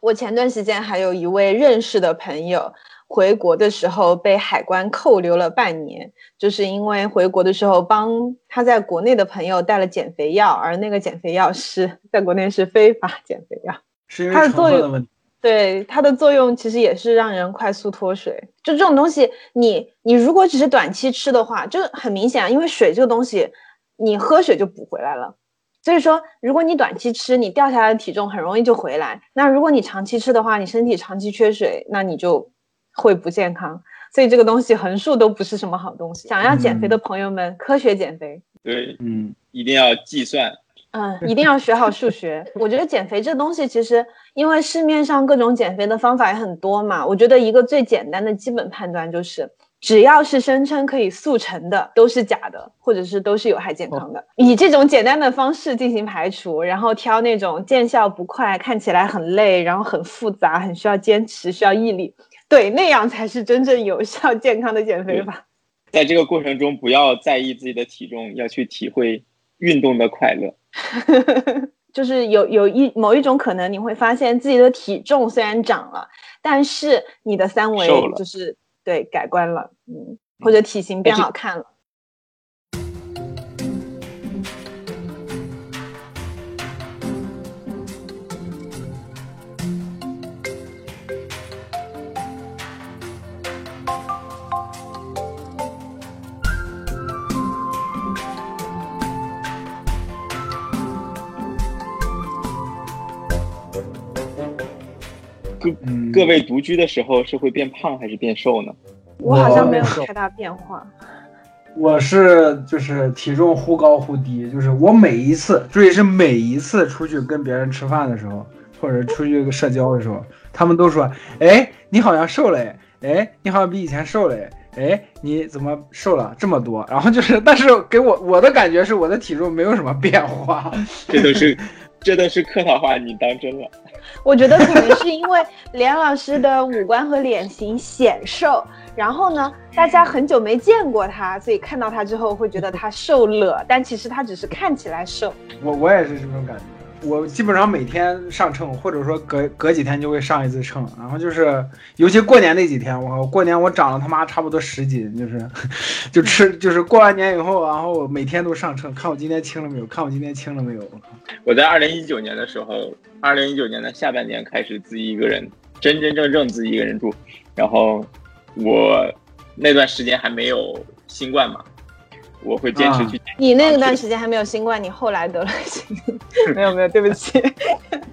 Speaker 2: 我前段时间还有一位认识的朋友，回国的时候被海关扣留了半年，就是因为回国的时候帮他在国内的朋友带了减肥药，而那个减肥药是在国内是非法减肥药。
Speaker 4: 是因为成
Speaker 2: 它的作用
Speaker 4: 分的问题。
Speaker 2: 对它的作用其实也是让人快速脱水。就这种东西，你你如果只是短期吃的话，就很明显啊，因为水这个东西，你喝水就补回来了。所以说，如果你短期吃，你掉下来的体重很容易就回来。那如果你长期吃的话，你身体长期缺水，那你就会不健康。所以这个东西横竖都不是什么好东西。想要减肥的朋友们，科学减肥，
Speaker 5: 对，
Speaker 4: 嗯，
Speaker 5: 一定要计算。
Speaker 2: 嗯，一定要学好数学。我觉得减肥这东西，其实因为市面上各种减肥的方法也很多嘛，我觉得一个最简单的基本判断就是，只要是声称可以速成的，都是假的，或者是都是有害健康的。以这种简单的方式进行排除，然后挑那种见效不快、看起来很累、然后很复杂、很需要坚持、需要毅力，对，那样才是真正有效 健康的减肥法。
Speaker 5: 在这个过程中，不要在意自己的体重，要去体会运动的快乐。
Speaker 2: 就是有有一某一种可能，你会发现自己的体重虽然长了，但是你的三围就是对改观了，嗯，或者体型变好看了。
Speaker 4: 嗯
Speaker 5: 各位独居的时候是会变胖还是变瘦呢？
Speaker 2: 我好像没有太大变化。
Speaker 4: 我是就是体重忽高忽低，就是我每一次，注意是每一次出去跟别人吃饭的时候，或者出去社交的时候，他们都说：“哎，你好像瘦了哎，哎，你好像比以前瘦了哎，哎，你怎么瘦了这么多？”然后就是，但是给我我的感觉是我的体重没有什么变化。
Speaker 5: 这都是这都是客套话，你当真了？
Speaker 2: 我觉得可能是因为连老师的五官和脸型显瘦，然后呢，大家很久没见过他，所以看到他之后会觉得他瘦了，但其实他只是看起来瘦。
Speaker 4: 我我也是这种感觉。我基本上每天上秤，或者说隔隔几天就会上一次秤，然后就是，尤其过年那几天，我过年我长了他妈差不多十斤，就是，就吃就是过完年以后，然后每天都上秤，看我今天轻了没有，看我今天轻了没有。
Speaker 5: 我在二零一九年的时候，二零一九年的下半年开始自己一个人，真真正正自己一个人住，然后我那段时间还没有新冠嘛，我会坚持去。
Speaker 2: 你那段时间还没有新冠，你后来得了新冠？没有没有，对不起。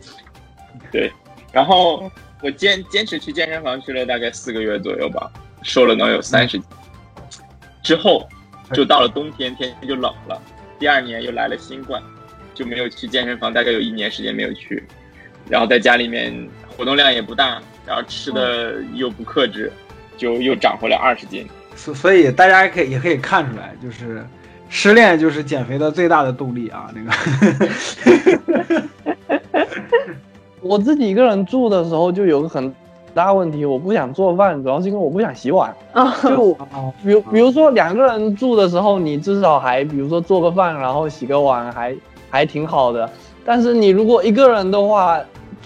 Speaker 5: 对，然后我坚坚持去健身房去了大概四个月左右吧，瘦了能有三十斤。之后就到了冬天，天气就冷了，第二年又来了新冠，就没有去健身房，大概有一年时间没有去。然后在家里面活动量也不大，然后吃的又不克制，就又长回来二十斤。
Speaker 4: 所所以大家也可以也可以看出来，就是失恋就是减肥的最大的动力啊，那个。
Speaker 1: 我自己一个人住的时候就有个很大问题，我不想做饭，主要是因为我不想洗碗。
Speaker 2: 啊，
Speaker 1: 就
Speaker 4: 哦
Speaker 1: 比如比如说两个人住的时候，你至少还比如说做个饭，然后洗个碗还还挺好的。但是你如果一个人的话，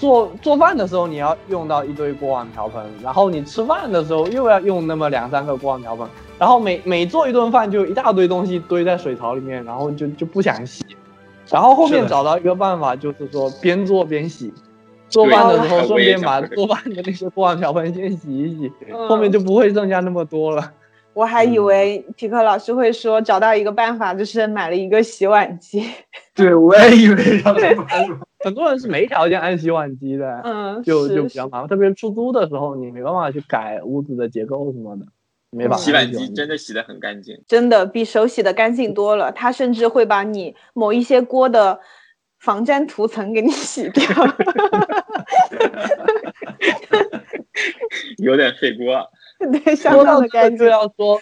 Speaker 1: 做做饭的时候你要用到一堆锅碗瓢盆，然后你吃饭的时候又要用那么两三个锅碗瓢盆，然后每 每做一顿饭就一大堆东西堆在水槽里面，然后就就不想洗。然后后面找到一个办法，就是说边做边洗，做饭的时候顺便把做饭的那些锅碗瓢盆先洗一洗，
Speaker 2: 嗯
Speaker 1: 后面就不会剩下那么多了。
Speaker 2: 我还以为皮克老师会说找到一个办法，就是买了一个洗碗机。
Speaker 4: 对，我也以为让他们。
Speaker 1: 很多人是没条件安洗碗机的，
Speaker 2: 嗯，
Speaker 1: 就就比较麻烦。特别是出租的时候，你没办法去改屋子的结构什么的，没办法。
Speaker 5: 洗碗机真的洗得很干净。
Speaker 2: 真的比手洗的干净多了。它甚至会把你某一些锅的防粘涂层给你洗掉。
Speaker 5: 有点费锅啊。
Speaker 2: 对，相
Speaker 1: 说到这
Speaker 2: 当的干净
Speaker 1: 就。要说，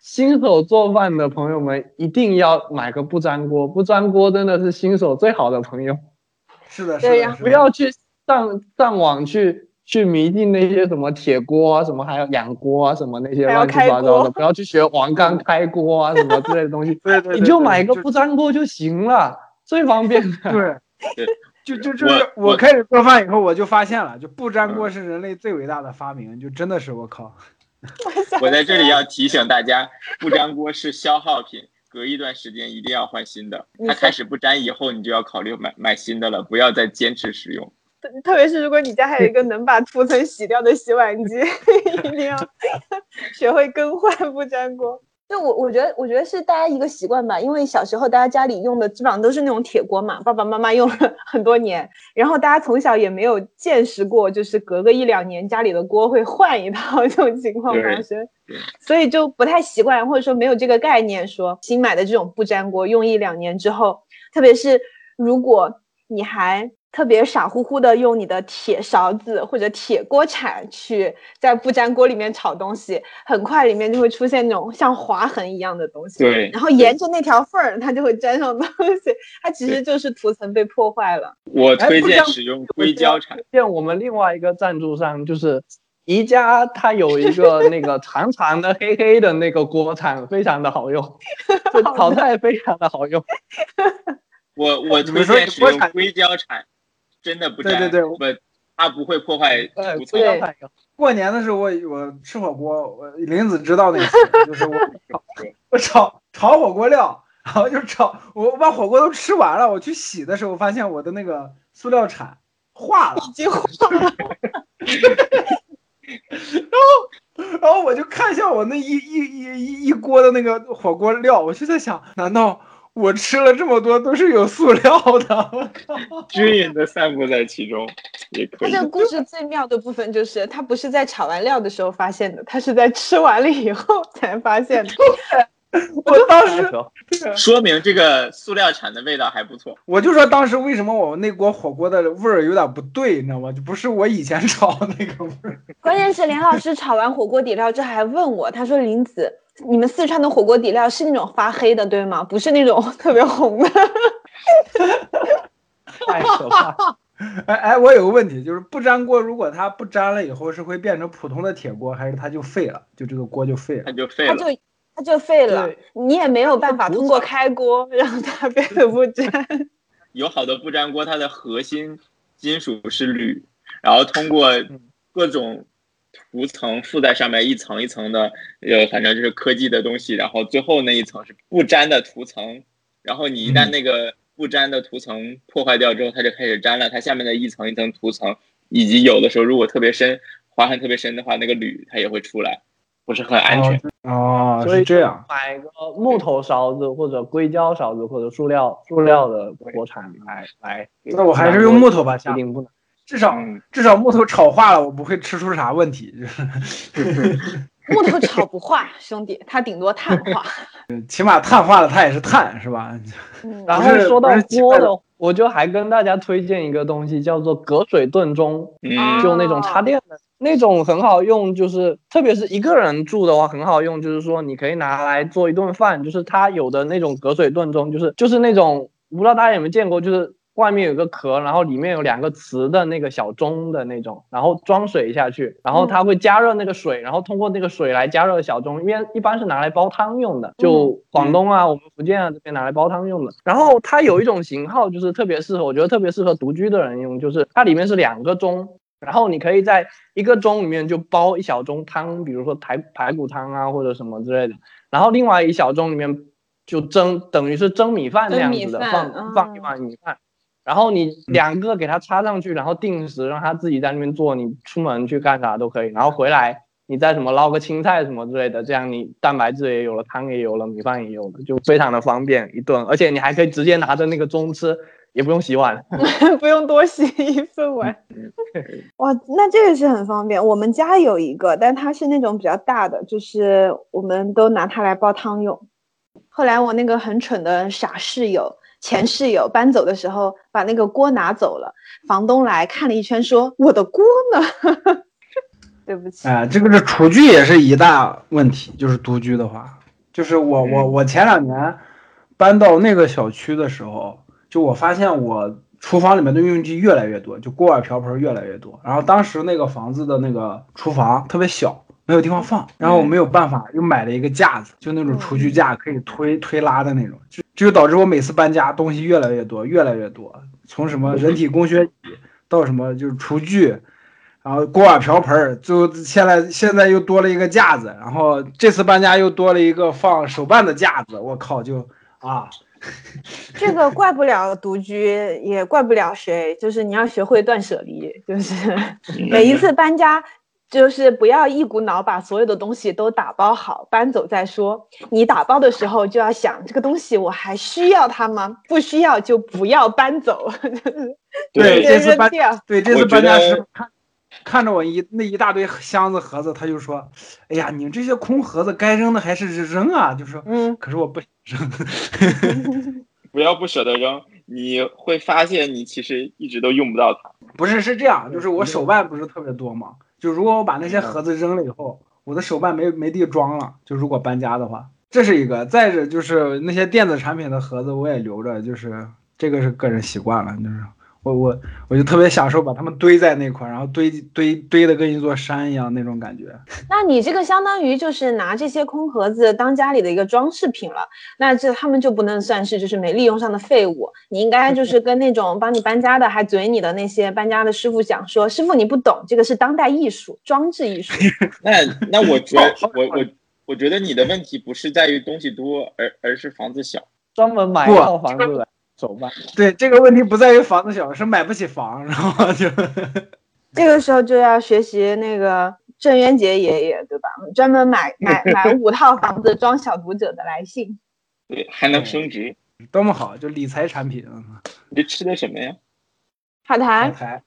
Speaker 1: 新手做饭的朋友们一定要买个不粘锅，不粘锅真的是新手最好的朋友。
Speaker 4: 是的，是的，
Speaker 2: 对呀
Speaker 1: 不要去上上网去去迷信那些什么铁锅啊，什么还有养锅啊，什么那些乱七八糟的，不要去学王刚开锅啊什么之类的东西，
Speaker 4: 对对对，
Speaker 1: 你就买一个不粘锅就行了，最方便的。
Speaker 4: 对
Speaker 5: 对，
Speaker 4: 就就就是
Speaker 5: 我
Speaker 4: 开始做饭以后，我就发现了，就不粘锅
Speaker 5: 嗯
Speaker 4: 是人类最伟大的发明，就真的是我靠。
Speaker 5: 我在这里要提醒大家，不粘锅是消耗品，隔一段时间一定要换新的。它开始不粘以后，你就要考虑买买新的了，不要再坚持使用。
Speaker 2: 特别是如果你家还有一个 能把涂层洗掉的洗碗机，一定要学会更换不粘锅。就我我觉得，我觉得是大家一个习惯吧，因为小时候大家家里用的基本上都是那种铁锅嘛，爸爸妈妈用了 很多年，然后大家从小也没有见识过，就是隔个一两年家里的锅会换一套这种情况发生，所以就不太习惯，或者说没有这个概念，说新买的这种不粘锅用一两年之后，特别是如果你还特别傻乎乎的用你的铁勺子或者铁锅铲去在不粘锅里面炒东西，很快里面就会出现那种像划痕一样的东西。
Speaker 5: 对
Speaker 2: 然后沿着那条缝儿，它就会粘上东西，它其实就是涂层被破坏了。
Speaker 5: 我推荐使用硅胶铲，
Speaker 1: 见我们另外一个赞助商就是宜家，它有一个那个长长的黑黑的那个锅铲，非常的好用，就炒菜非常的好用。
Speaker 5: 我我
Speaker 4: 你说
Speaker 5: 推荐使用硅胶铲，真的不沾，
Speaker 4: 对对对
Speaker 5: 不，它不会破坏。
Speaker 1: 不要太高。
Speaker 4: 过年的时候我我吃火锅，我林子知道那次，就是我 我炒炒火锅料，然后就炒我我把火锅都吃完了，我去洗的时候发现我的那个塑料铲化了，
Speaker 2: 已经化了，
Speaker 4: 然后我就看向我那一一一一一锅的那个火锅料，我就在想，难道我吃了这么多都是有塑料的？我靠！
Speaker 5: 均匀的散布在其中，也可以
Speaker 2: 它这。个故事最妙的部分就是，他不是在炒完料的时候发现的，他是在吃完了以后才发现的。
Speaker 4: 我当时
Speaker 5: 说明这个塑料铲的味道还不错。
Speaker 4: 我就说当时为什么我那锅火锅的味儿有点不对，你知道吗？就不是我以前炒那个味儿。
Speaker 2: 关键是林老师炒完火锅底料之后还问我，他说：“林子，你们四川的火锅底料是那种发黑的，对吗？不是那种 特别红的。
Speaker 1: 太可怕。
Speaker 4: 哎哎，我有个问题，就是不粘锅，如果它不粘了以后，是会变成普通的铁锅，还是它就废了？就这个锅就废了
Speaker 5: 它？就”废了
Speaker 2: 它就。它就废了，你也没有办法通过开锅让它变得不粘。
Speaker 5: 有好多不粘锅，它的核心金属是铝，然后通过各种涂层附在上面一层一层的，呃，反正就是科技的东西，然后最后那一层是不粘的涂层，然后你一旦
Speaker 4: 嗯
Speaker 5: 那个不粘的涂层破坏掉之后，它就开始粘了，它下面的一层一层涂层，以及有的时候如果特别深，划痕特别深的话，那个铝它也会出来，不是很安全。
Speaker 4: 哦，
Speaker 1: 所以
Speaker 4: 这样。
Speaker 1: 买个木头勺子或者硅胶勺子或者塑料塑料的锅铲来来。
Speaker 4: 那我还是用木头吧，下
Speaker 1: 一定不能。
Speaker 4: 至少
Speaker 5: 嗯，
Speaker 4: 至少木头炒化了，我不会吃出啥问题。
Speaker 2: 木头炒不化，兄弟，它顶多碳化。
Speaker 4: 起码碳化了，它也是碳，是吧？
Speaker 2: 嗯，
Speaker 1: 然后说到锅的，我就还跟大家推荐一个东西，叫做隔水炖盅，
Speaker 5: 嗯，
Speaker 1: 就那种插电的那种很好用，就是特别是一个人住的话很好用，就是说你可以拿来做一顿饭，就是它有的那种隔水炖盅，就是就是那种不知道大家有没有见过，就是。外面有个壳，然后里面有两个瓷的那个小盅的那种，然后装水下去，然后它会加热那个水，然后通过那个水来加热小盅，因为一般是拿来煲汤用的，就广东啊，我们福建啊这边拿来煲汤用的。然后它有一种型号，就是特别适合，我觉得特别适合独居的人用，就是它里面是两个盅，然后你可以在一个盅里面就煲一小盅汤，比如说排排骨汤啊或者什么之类的，然后另外一小盅里面就蒸，等于是蒸米饭那样子的，放放一
Speaker 2: 啊
Speaker 1: 碗米饭。然后你两个给它插上去，然后定时让它自己在那边做，你出门去干啥都可以，然后回来你再什么捞个青菜什么之类的，这样你蛋白质也有了，汤也有了，米饭也有了，就非常的方便一顿，而且你还可以直接拿着那个盅吃，也不用洗碗。
Speaker 2: 不用多洗一份碗。哇，那这个是很方便。我们家有一个，但它是那种比较大的，就是我们都拿它来煲汤用。后来我那个很蠢的傻室友，前室友搬走的时候把那个锅拿走了，房东来看了一圈说：“我的锅呢？” 对不起，
Speaker 4: 哎，这个是厨具也是一大问题，就是独居的话，就是我我我前两年搬到那个小区的时候，就我发现我厨房里面的用具越来越多，就锅碗瓢盆越来越多。然后当时那个房子的那个厨房特别小，没有地方放，然后我没有办法，又买了一个架子，就那种厨具架，可以推推拉的那种，就就导致我每次搬家东西越来越多，越来越多，从什么人体工学椅到什么就是厨具。然后锅碗瓢盆儿，就现在现在又多了一个架子，然后这次搬家又多了一个放手办的架子，我靠，就啊，
Speaker 2: 这个怪不了独居，也怪不了谁，就是你要学会断舍离，就是每一次搬家。就是不要一股脑把所有的东西都打包好，搬走再说。你打包的时候就要想，这个东西我还需要它吗？不需要就不要搬走。
Speaker 4: 对，这次搬
Speaker 2: 扔掉。
Speaker 4: 对这次搬家师
Speaker 5: 得
Speaker 4: 看看着我一那一大堆箱子盒子，他就说：“哎呀，你们这些空盒子该扔的还是扔啊。”就说，
Speaker 2: 嗯，
Speaker 4: 可是我不扔。
Speaker 5: 不要不舍得扔，你会发现你其实一直都用不到它。
Speaker 4: 不是，是这样，就是我手办不是特别多嘛，就如果我把那些盒子扔了以后，我的手办没没地装了，就如果搬家的话，这是一个。再者就是那些电子产品的盒子我也留着，就是这个是个人习惯了，就是我我我就特别享受把它们堆在那块儿，然后堆堆堆的跟一座山一样那种感觉。
Speaker 2: 那你这个相当于就是拿这些空盒子当家里的一个装饰品了，那这他们就不能算是就是没利用上的废物，你应该就 是跟那种帮你搬家的还嘴你的那些搬家的师傅讲说，师傅你不懂，这个是当代艺术，装置艺术。
Speaker 5: 那那我觉我我我觉得你的问题不是在于东西多，而而是房子小。
Speaker 1: 专门买一套房子来手办。
Speaker 4: 对，这个问题不在于房子小，是买不起房，然后就
Speaker 2: 这个时候就要学习那个郑渊洁爷爷，对吧？专门买买买五套房子装小读者的来信。
Speaker 5: 对，还能升值。
Speaker 4: 多么好，就理财产品，
Speaker 5: 你这吃的什么呀？
Speaker 2: 海苔，
Speaker 4: 海苔。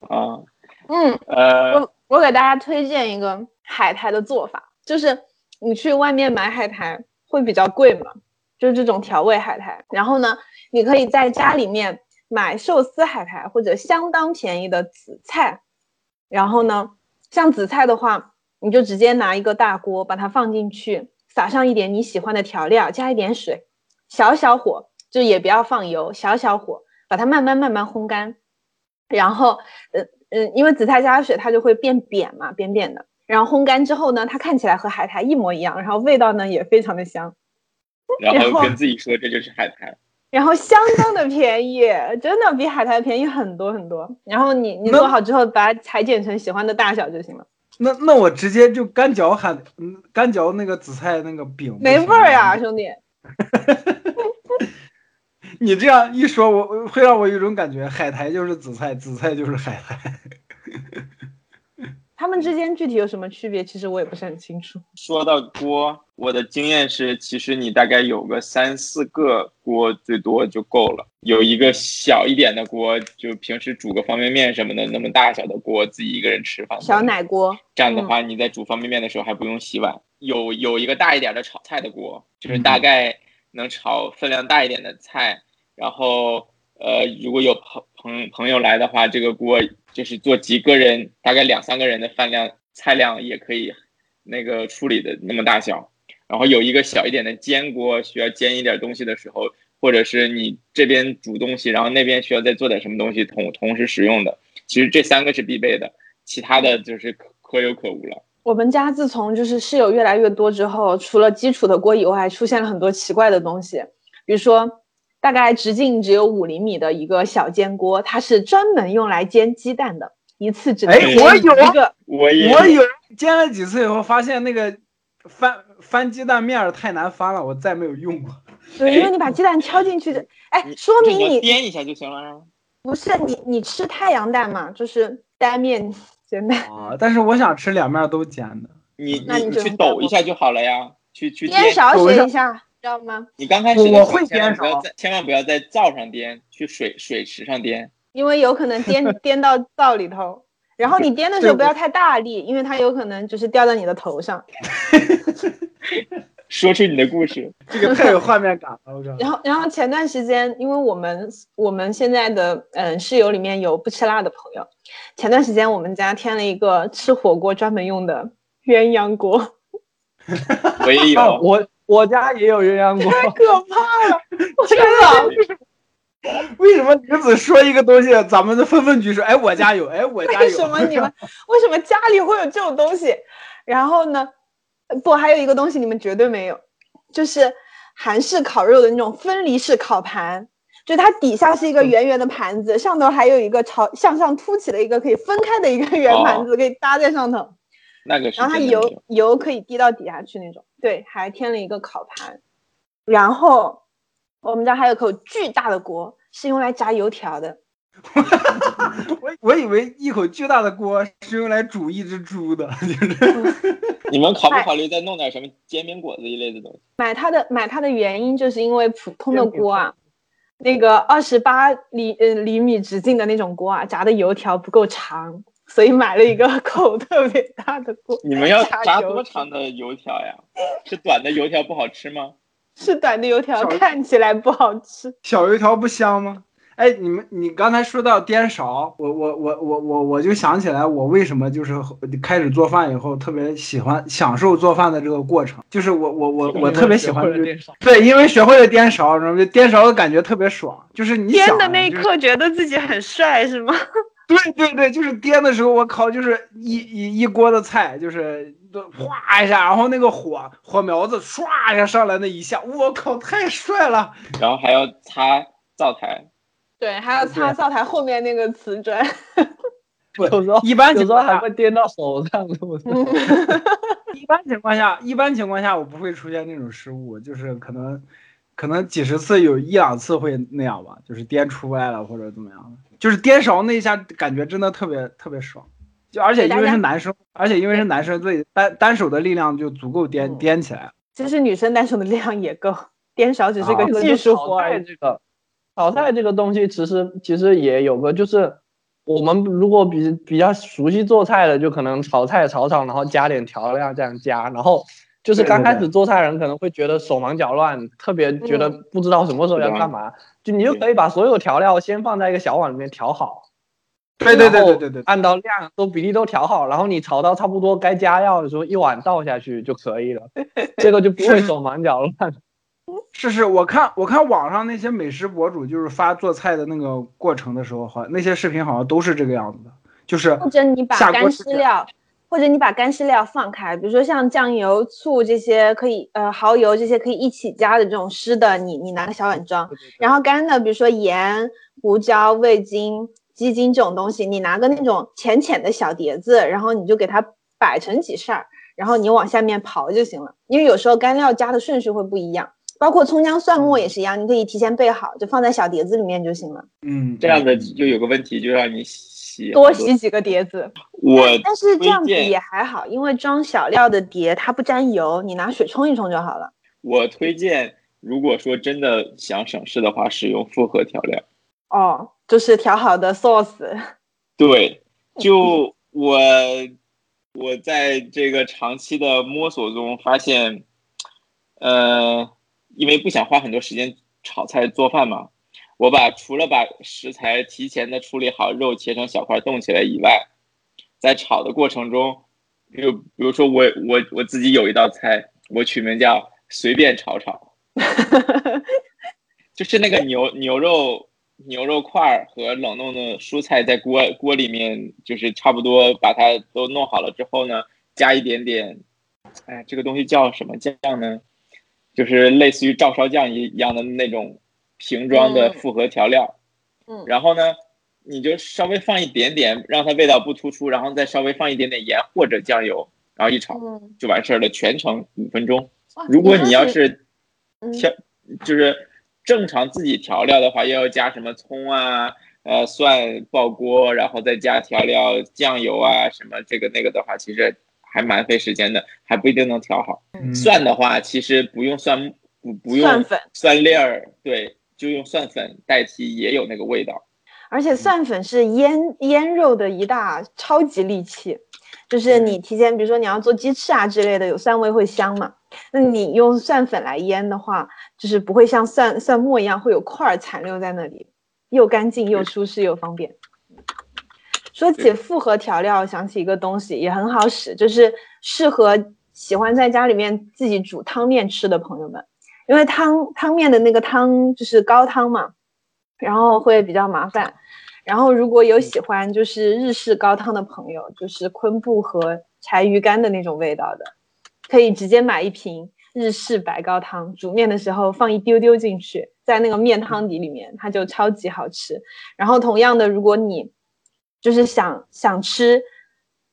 Speaker 5: 啊，
Speaker 2: 嗯，
Speaker 5: 呃，
Speaker 2: 我我给大家推荐一个海苔的做法，就是你去外面买海苔会比较贵嘛，就是这种调味海苔。然后呢，你可以在家里面买寿司海苔或者相当便宜的紫菜。然后呢，像紫菜的话，你就直接拿一个大锅把它放进去，撒上一点你喜欢的调料，加一点水，小小火，就也不要放油，小小火把它慢慢慢慢烘干。然后，呃嗯，因为紫菜加水它就会变扁嘛，扁扁的。然后烘干之后呢，它看起来和海苔一模一样，然后味道呢也非常的香，
Speaker 5: 然
Speaker 2: 后
Speaker 5: 跟自己说这就是海苔。
Speaker 2: 然后相当的便宜，真的比海苔便宜很多很多。然后你你做好之后，把它裁剪成喜欢的大小就行了，
Speaker 4: 那那我直接就干嚼海，嗯，干嚼那个紫菜那个饼，
Speaker 2: 没味儿呀，。兄弟。
Speaker 4: 你这样一说，我我会让我有一种感觉，海苔就是紫菜，紫菜就是海苔。
Speaker 2: 它们之间具体有什么区别？其实我也不是很清楚。
Speaker 5: 说到锅，我的经验是，其实你大概有个三四个锅最多就够了。有一个小一点的锅，就平时煮个方便面什么的，那么大小的锅，自己一个人吃饭。
Speaker 2: 小奶锅，
Speaker 5: 这样的话，你在煮方便面的时候还不用洗碗。有有一个大一点的炒菜的锅，就是大概能炒分量大一点的菜。然后呃，如果有朋朋朋友来的话，这个锅就是做几个人，大概两三个人的饭量菜量也可以那个处理的那么大小。然后有一个小一点的煎锅，需要煎一点东西的时候，或者是你这边煮东西，然后那边需要再做点什么东西同同时使用的。其实这三个是必备的，其他的就是可可有可无了。
Speaker 2: 我们家自从就是室友越来越多之后，除了基础的锅以外，出现了很多奇怪的东西，比如说大概直径只有五厘米的一个小煎锅，它是专门用来煎鸡蛋的，一次只能
Speaker 4: 哎
Speaker 2: 煎
Speaker 4: 我有
Speaker 2: 一个。
Speaker 5: 我也
Speaker 4: 我有煎了几次以后，发现那个翻翻鸡蛋面儿太难翻了，我再没有用过。
Speaker 2: 对，因为你把鸡蛋敲进去，哎，说明你
Speaker 5: 颠一下就行了。
Speaker 2: 不是你你吃太阳蛋嘛，就是单面煎蛋。
Speaker 4: 啊，但是我想吃两面都煎的。
Speaker 5: 你
Speaker 2: 那你
Speaker 5: 你去抖一下就好了呀，去去
Speaker 2: 颠勺
Speaker 4: 抖一下
Speaker 2: 学一下，知道吗？
Speaker 5: 你刚开始的
Speaker 4: 我会
Speaker 5: 时候千万
Speaker 4: 颠勺
Speaker 5: 不要在千万不要在灶上颠，去水水池上颠。
Speaker 2: 因为有可能颠 颠到灶里头，然后你颠的时候不要太大力，因为它有可能就是掉在你的头上。
Speaker 5: 说出你的故事，
Speaker 4: 这个太有画面感了，
Speaker 2: 然后，然后前段时间，因为我们我们现在的嗯室友里面有不吃辣的朋友，前段时间我们家添了一个吃火锅专门用的鸳鸯锅，
Speaker 5: 我也有。
Speaker 1: 啊，我我家也有鸳鸯锅，
Speaker 2: 太可怕了！我天哪，
Speaker 4: 为什么女子说一个东西，咱们就纷纷举手？哎，我家有，哎，我家有。
Speaker 2: 为什么你们为什么家里会有这种东西？然后呢，不，还有一个东西你们绝对没有，就是韩式烤肉的那种分离式烤盘，就它底下是一个圆圆的盘子，上头还有一个朝向上凸起的一个可以分开的一个圆盘子，可以搭在上头。
Speaker 5: 那个是
Speaker 2: 然后它油油可以滴到底下去那种，对，还添了一个烤盘。然后我们家还有口巨大的锅，是用来炸油条的。
Speaker 4: 我我以为一口巨大的锅是用来煮一只猪的，就是
Speaker 5: 你们考不考虑再弄点什么煎饼果子一类的东西？
Speaker 2: 买它的买它的原因就是因为普通的锅啊，那个二十八厘呃厘米直径的那种锅啊，炸的油条不够长，所以买了一个口特别大的锅。
Speaker 5: 你们要炸多长的油条呀？是短的油条不好吃吗？
Speaker 2: 是短的油条看起来不好吃，
Speaker 4: 小油条不香吗？哎，你们，你刚才说到颠勺，我我我我我我就想起来，我为什么就是开始做饭以后特别喜欢享受做饭的这个过程，就是我我我我特别喜欢就是
Speaker 1: 电勺。
Speaker 4: 对，因为学会了颠勺，然后就颠勺的感觉特别爽，就是你
Speaker 2: 颠的那一刻觉得自己很帅是吗？
Speaker 4: 对对对，就是颠的时候，我靠，就是一一一锅的菜，就是都哗一下，然后那个火火苗子唰一下上来那一下，我靠，太帅了！
Speaker 5: 然后还要擦灶台，
Speaker 2: 对，还要擦灶台后面那个瓷砖。
Speaker 1: 有时候
Speaker 4: 一般
Speaker 1: 有时候
Speaker 4: 情况下，
Speaker 1: 还会颠到手上，是不是？
Speaker 4: 一般情况下，一般情况下我不会出现那种失误，就是可能可能几十次有一两次会那样吧，就是颠出歪了或者怎么样的，就是颠勺那一下感觉真的特别特别爽。就而且因为是男生，而且因为是男生，所以单单手的力量就足够颠
Speaker 2: 嗯
Speaker 4: 颠起来。
Speaker 2: 其实女生单手的力量也够，颠勺只是个
Speaker 4: 啊
Speaker 2: 技术活
Speaker 1: 这个炒菜这个东西，其实其实也有个，就是我们如果比比较熟悉做菜的，就可能炒菜炒炒，然后加点调料这样加，然后就是刚开始做菜人可能会觉得手忙脚乱，特别觉得
Speaker 2: 嗯。
Speaker 1: 不知道什么时候要干嘛，就你就可以把所有调料先放在一个小碗里面调好。
Speaker 4: 对对对对对对，
Speaker 1: 按照量都比例都调好，然后你炒到差不多该加料的时候，一碗倒下去就可以了，这个就不会手忙脚乱。
Speaker 4: 是是，我看我看网上那些美食博主就是发做菜的那个过程的时候，好像那些视频好像都是这个样子的，就是
Speaker 2: 或者你把干
Speaker 4: 下锅
Speaker 2: 湿料，或者你把干湿料放开，比如说像酱油、醋这些可以，呃，蚝油这些可以一起加的这种湿的，你你拿个小碗装，然后干的，比如说盐、胡椒、味精、鸡精这种东西，你拿个那种浅浅的小碟子，然后你就给它摆成几扇儿，然后你往下面刨就行了。因为有时候干料加的顺序会不一样，包括葱姜蒜末也是一样，你可以提前备好，就放在小碟子里面就行了，
Speaker 4: 嗯。
Speaker 5: 这样的就有个问题，就让你洗
Speaker 2: 多洗几个碟子。
Speaker 5: 我
Speaker 2: 但是这样子也还好，因为装小料的碟它不沾油，你拿水冲一冲就好了。
Speaker 5: 我推荐，如果说真的想省事的话，使用复合调料。
Speaker 2: 哦，就是调好的 sauce。
Speaker 5: 对，就我我在这个长期的摸索中发现，呃，因为不想花很多时间炒菜做饭嘛，我把除了把食材提前的处理好，肉切成小块冻起来以外，在炒的过程中，就比如说我我我自己有一道菜，我取名叫随便炒炒，就是那个牛牛肉牛肉块儿和冷冻的蔬菜在锅锅里面，就是差不多把它都弄好了之后呢，加一点点，哎，这个东西叫什么酱呢？就是类似于照烧酱一样的那种瓶装的
Speaker 2: 嗯
Speaker 5: 复合调料。
Speaker 2: 嗯
Speaker 5: 然后呢，你就稍微放一点点，让它味道不突出，然后再稍微放一点点盐或者酱油，然后一炒
Speaker 2: 嗯，
Speaker 5: 就完事儿了，全程五分钟。如果你要是
Speaker 2: 嗯
Speaker 5: 调，就是正常自己调料的话，又要加什么葱啊，呃蒜爆锅，然后再加调料酱油啊什么这个那个的话，其实还蛮费时间的，还不一定能调好。
Speaker 4: 嗯
Speaker 5: 蒜的话，其实不用蒜不不用
Speaker 2: 蒜粉
Speaker 5: 蒜粒儿，对，就用蒜粉代替也有那个味道。
Speaker 2: 而且蒜粉是腌腌肉的一大超级利器，就是你提前，比如说你要做鸡翅啊之类的，有蒜味会香嘛。那你用蒜粉来腌的话，就是不会像蒜蒜末一样会有块儿残留在那里，又干净又舒适又方便。说起复合调料，想起一个东西也很好使，就是适合喜欢在家里面自己煮汤面吃的朋友们，因为汤汤面的那个汤就是高汤嘛，然后会比较麻烦。然后如果有喜欢就是日式高汤的朋友，就是昆布和柴鱼干的那种味道的，可以直接买一瓶日式白高汤，煮面的时候放一丢丢进去，在那个面汤底里面，它就超级好吃。然后同样的，如果你就是想想吃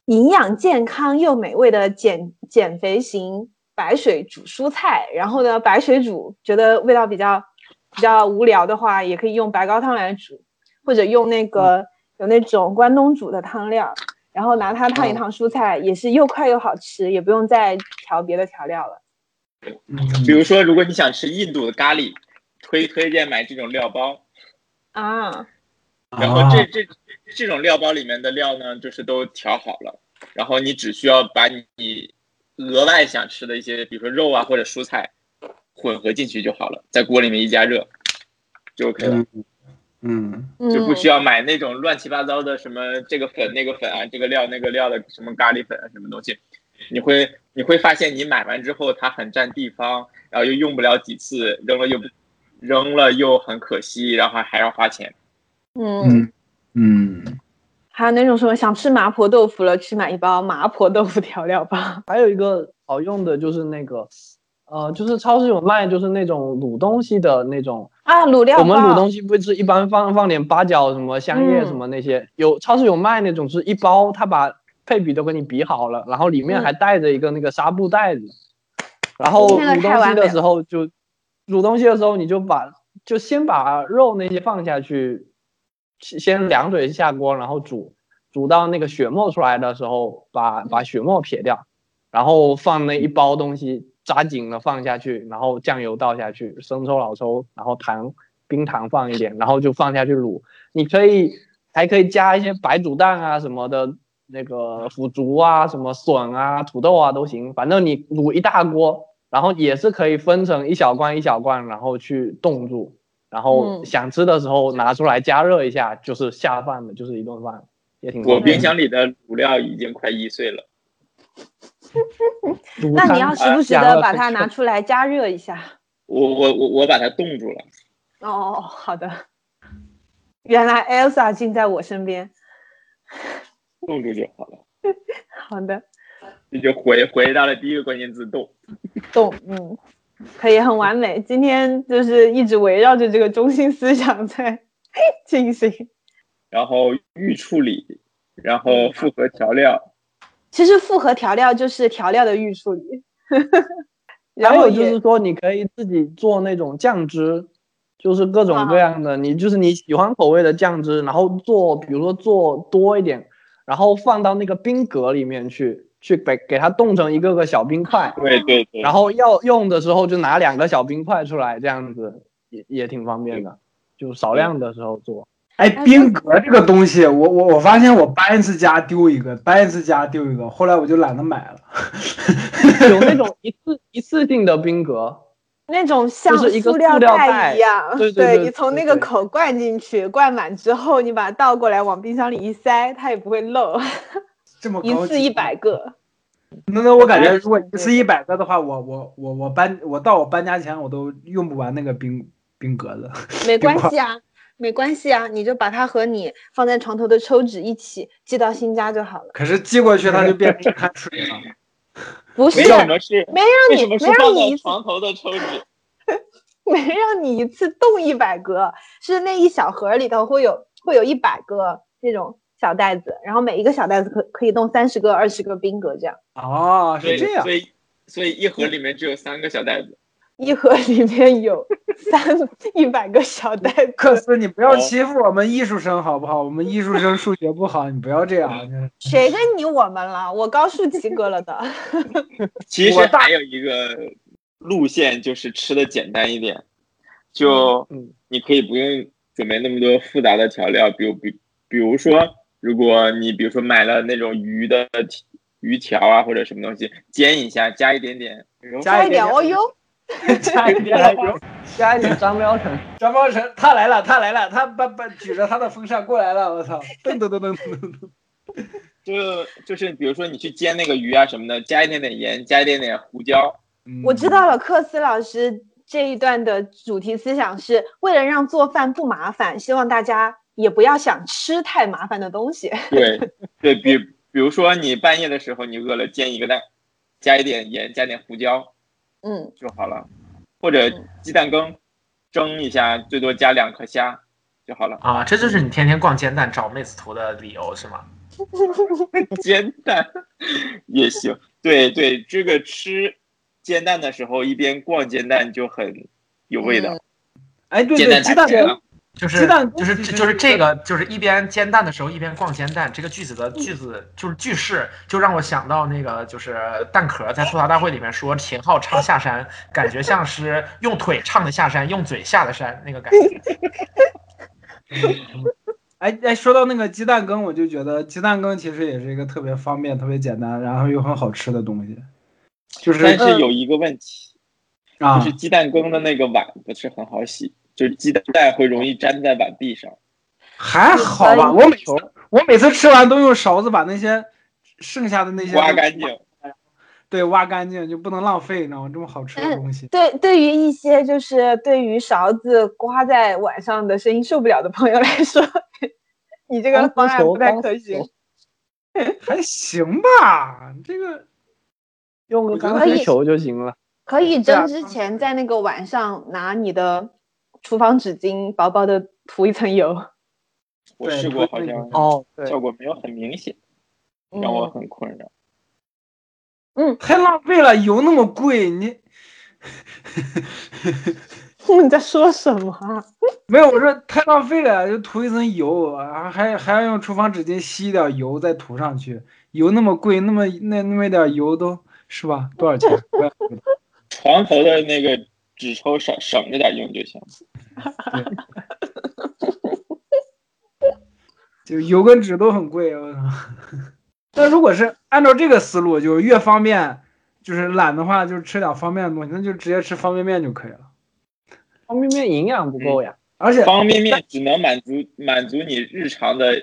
Speaker 2: 营养健康又美味的减减肥型白水煮蔬菜，然后呢，白水煮觉得味道比较比较无聊的话，也可以用白高汤来煮，或者用那个有那种关东煮的汤料，然后拿它烫一烫蔬菜，也是又快又好吃，也不用再调别的调料了。
Speaker 4: 嗯
Speaker 5: 比如说，如果你想吃印度的咖喱，推推荐买这种料包。
Speaker 2: 啊，
Speaker 5: 然后这这这种料包里面的料呢，就是都调好了，然后你只需要把你额外想吃的一些，比如说肉啊或者蔬菜混合进去就好了，在锅里面一加热就 OK 了，
Speaker 4: 嗯
Speaker 2: 嗯，
Speaker 5: 就不需要买那种乱七八糟的什么这个粉那个粉啊，这个料那个料的什么咖喱粉啊什么东西，你会你会发现你买完之后它很占地方，然后又用不了几次，扔了又扔了又很可惜，然后还要花钱。
Speaker 2: 嗯，
Speaker 4: 嗯。嗯，
Speaker 2: 还有那种什么想吃麻婆豆腐了，去买一包麻婆豆腐调料包。
Speaker 1: 还有一个好用的就是那个，呃，就是超市有卖，就是那种卤东西的那种。
Speaker 2: 啊，卤料包。
Speaker 1: 我们卤东西不是一般放放点八角、什么香叶
Speaker 2: 嗯
Speaker 1: 什么那些，有超市有卖那种，是一包，他把配比都给你比好了，然后里面
Speaker 2: 嗯
Speaker 1: 还带着一个那个纱布袋子，然后卤东西的时候就卤东西的时候你就把就先把肉那些放下去，先凉水下锅，然后煮，煮到那个血沫出来的时候，把把血沫撇掉，然后放那一包东西扎紧了放下去，然后酱油倒下去，生抽、老抽，然后糖、冰糖放一点，然后就放下去卤。你可以还可以加一些白煮蛋啊什么的，那个腐竹啊、什么笋啊、土豆啊都行，反正你卤一大锅，然后也是可以分成一小罐一小罐，然后去冻住，然后
Speaker 2: 嗯
Speaker 1: 想吃的时候拿出来加热一下，就是下饭的，就是一顿饭，也挺
Speaker 5: 我冰箱里的卤料已经快一岁了。
Speaker 2: 那你要时不时的把它拿出来加热一下。
Speaker 5: 我我我我把它冻住了，
Speaker 2: 哦，好的。原来 Elsa 竟在我身边。
Speaker 5: 冻住就好了。
Speaker 2: 好的，
Speaker 5: 你就回回到了第一个关键字冻。
Speaker 2: 冻，嗯，可以很完美。今天就是一直围绕着这个中心思想在进行。
Speaker 5: 然后预处理，然后复合调料，
Speaker 2: 其实复合调料就是调料的预处理。然
Speaker 1: 还
Speaker 2: 后
Speaker 1: 就是说，你可以自己做那种酱汁，就是各种各样的，你就是你喜欢口味的酱汁，然后做，比如说做多一点，然后放到那个冰格里面去，去给给它冻成一个个小冰块，
Speaker 5: 对对对。
Speaker 1: 然后要用的时候就拿两个小冰块出来，这样子也也挺方便的，就少量的时候做。
Speaker 4: 哎，冰格这个东西，我我我发现我搬一次家丢一个，搬一次家丢一个，后来我就懒得买了。
Speaker 1: 有那种一次一次性的冰格，
Speaker 2: 那种像
Speaker 1: 就是一个
Speaker 2: 塑料
Speaker 1: 袋
Speaker 2: 一样，
Speaker 1: 对对对
Speaker 2: 你从那个口灌进去，灌满之后，你把它倒过来往冰箱里一塞，它也不会漏。
Speaker 4: 这么高级
Speaker 2: 一次一百个，
Speaker 4: 那那我感觉，如果一次一百个的话，我我我我搬我到我搬家前我都用不完那个冰冰格子。
Speaker 2: 没关系啊，没关系啊，你就把它和你放在床头的抽纸一起寄到新家就好了。
Speaker 4: 可是寄过去它就变成一滩水了。
Speaker 2: 不是没让你没让你
Speaker 5: 床头的抽纸？
Speaker 2: 没让你一次动一百个，是那一小盒里头会有会有一百个那种小袋子，然后每一个小袋子可可以冻三十个、二十个冰格这样。
Speaker 4: 哦，是这样
Speaker 5: 所。以所以一盒里面只有三个小袋子。
Speaker 2: 一盒里面有三一百个小袋子，
Speaker 4: 克斯，你不要欺负我们艺术生好不好？我们艺术生数学不好，你不要这样。
Speaker 2: 谁跟你我们了？我高数及格了的。
Speaker 5: 其实还有一个路线就是吃的简单一点，就
Speaker 1: 嗯
Speaker 5: 你可以不用准备那么多复杂的调料，比如比比如说，如果你比如说买了那种鱼的鱼条啊或者什么东西，煎一下，加一点点
Speaker 2: 加一点哦 哟，
Speaker 4: 加一点
Speaker 1: 加一点加一点张标成，
Speaker 4: 张彪成，他来了，他来了，他把把举着他的风扇过来了，我操！噔噔噔噔噔噔。
Speaker 5: 就就是比如说你去煎那个鱼啊什么的，加一点点盐，加一点点胡椒，
Speaker 4: 嗯
Speaker 2: 我知道了，克斯老师这一段的主题思想是为了让做饭不麻烦，希望大家也不要想吃太麻烦的东西。
Speaker 5: 对 对，比比如说你半夜的时候你饿了，煎一个蛋，加一点盐，加点胡椒
Speaker 2: 嗯，
Speaker 5: 就好了，或者鸡蛋羹蒸一下，最多加两颗虾就好了。
Speaker 3: 啊，这就是你天天逛煎蛋找妹子图的理由是吗？
Speaker 5: 煎蛋也行，对对，这个吃煎蛋的时候一边逛煎蛋就很有味道。
Speaker 4: 哎，对对，
Speaker 5: 煎蛋
Speaker 4: 鸡蛋
Speaker 3: 就是
Speaker 4: 鸡蛋
Speaker 3: 就是就是这个就是一边煎蛋的时候一边逛煎蛋，这个句子的句子就是句式，就让我想到那个就是蛋壳在吐槽大会里面说秦昊唱下山，感觉像是用腿唱的下山，用嘴下的山那个感觉。
Speaker 4: 哎哎，说到那个鸡蛋羹，我就觉得鸡蛋羹其实也是一个特别方便、特别简单，然后又很好吃的东西。就是
Speaker 5: 但是有一个问题，
Speaker 4: 啊
Speaker 5: 就，是鸡蛋羹的那个碗不是很好洗，就是鸡蛋会容易粘在碗壁上。
Speaker 4: 还好吧。我每次我每次吃完都用勺子把那些剩下的那些
Speaker 5: 挖干净，
Speaker 4: 对，挖干净就不能浪费，你知道吗？这么好吃的东西。
Speaker 2: 对，对于一些就是对于勺子刮在碗上的声音受不了的朋友来说，你这个方案不太可行。
Speaker 4: 还行吧，这个
Speaker 1: 用个钢丝球就行了。
Speaker 2: 可以蒸之前，在那个碗上拿你的厨房纸巾薄薄的涂一层油，
Speaker 5: 我试过，好像
Speaker 1: 哦，对，
Speaker 5: 效果没有很明显，让我很困扰。
Speaker 4: 嗯太浪费了，油那么贵，你
Speaker 2: 你在说什么啊？
Speaker 4: 没有我说太浪费了，就涂一层油，啊还还要用厨房纸巾吸一点油再涂上去，油那么贵，那么那那么一点油都是吧？多少钱？
Speaker 5: 床头的那个纸抽省省着点用就行。
Speaker 4: 就油跟纸都很贵，我操！那如果是按照这个思路，就是越方便，就是懒的话，就是吃点方便的东西，那就直接吃方便面就可以了。
Speaker 1: 方便面营养不够呀。
Speaker 4: 而且
Speaker 5: 方便面只能满足满足你日常的
Speaker 1: 热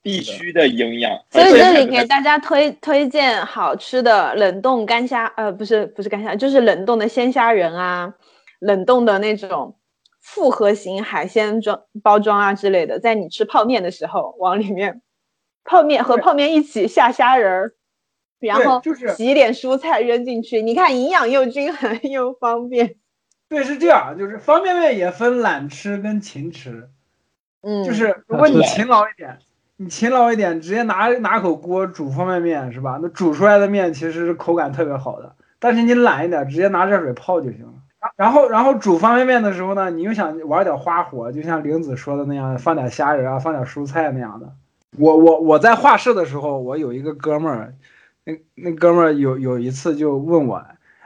Speaker 5: 必须的营养，
Speaker 2: 所以这里给大家推推荐好吃的冷冻干虾，呃，不是不是干虾，就是冷冻的鲜虾仁啊，冷冻的那种复合型海鲜装包装啊之类的，在你吃泡面的时候往里面，泡面和泡面一起下虾仁儿，然后
Speaker 4: 就是
Speaker 2: 洗一点蔬菜扔进去，你看营养又均衡又方便，
Speaker 4: 对是这样，就是方便面也分懒吃跟勤吃。
Speaker 2: 嗯，
Speaker 4: 就是如果你勤劳一点，你勤劳一点，直接拿拿口锅煮方便面是吧？那煮出来的面其实是口感特别好的。但是你懒一点，直接拿热水泡就行了。然后然后煮方便面的时候呢，你又想玩点花活，就像玲子说的那样，放点虾仁啊，放点蔬菜那样的。我我我在画室的时候，我有一个哥们儿，那那哥们儿有有一次就问我，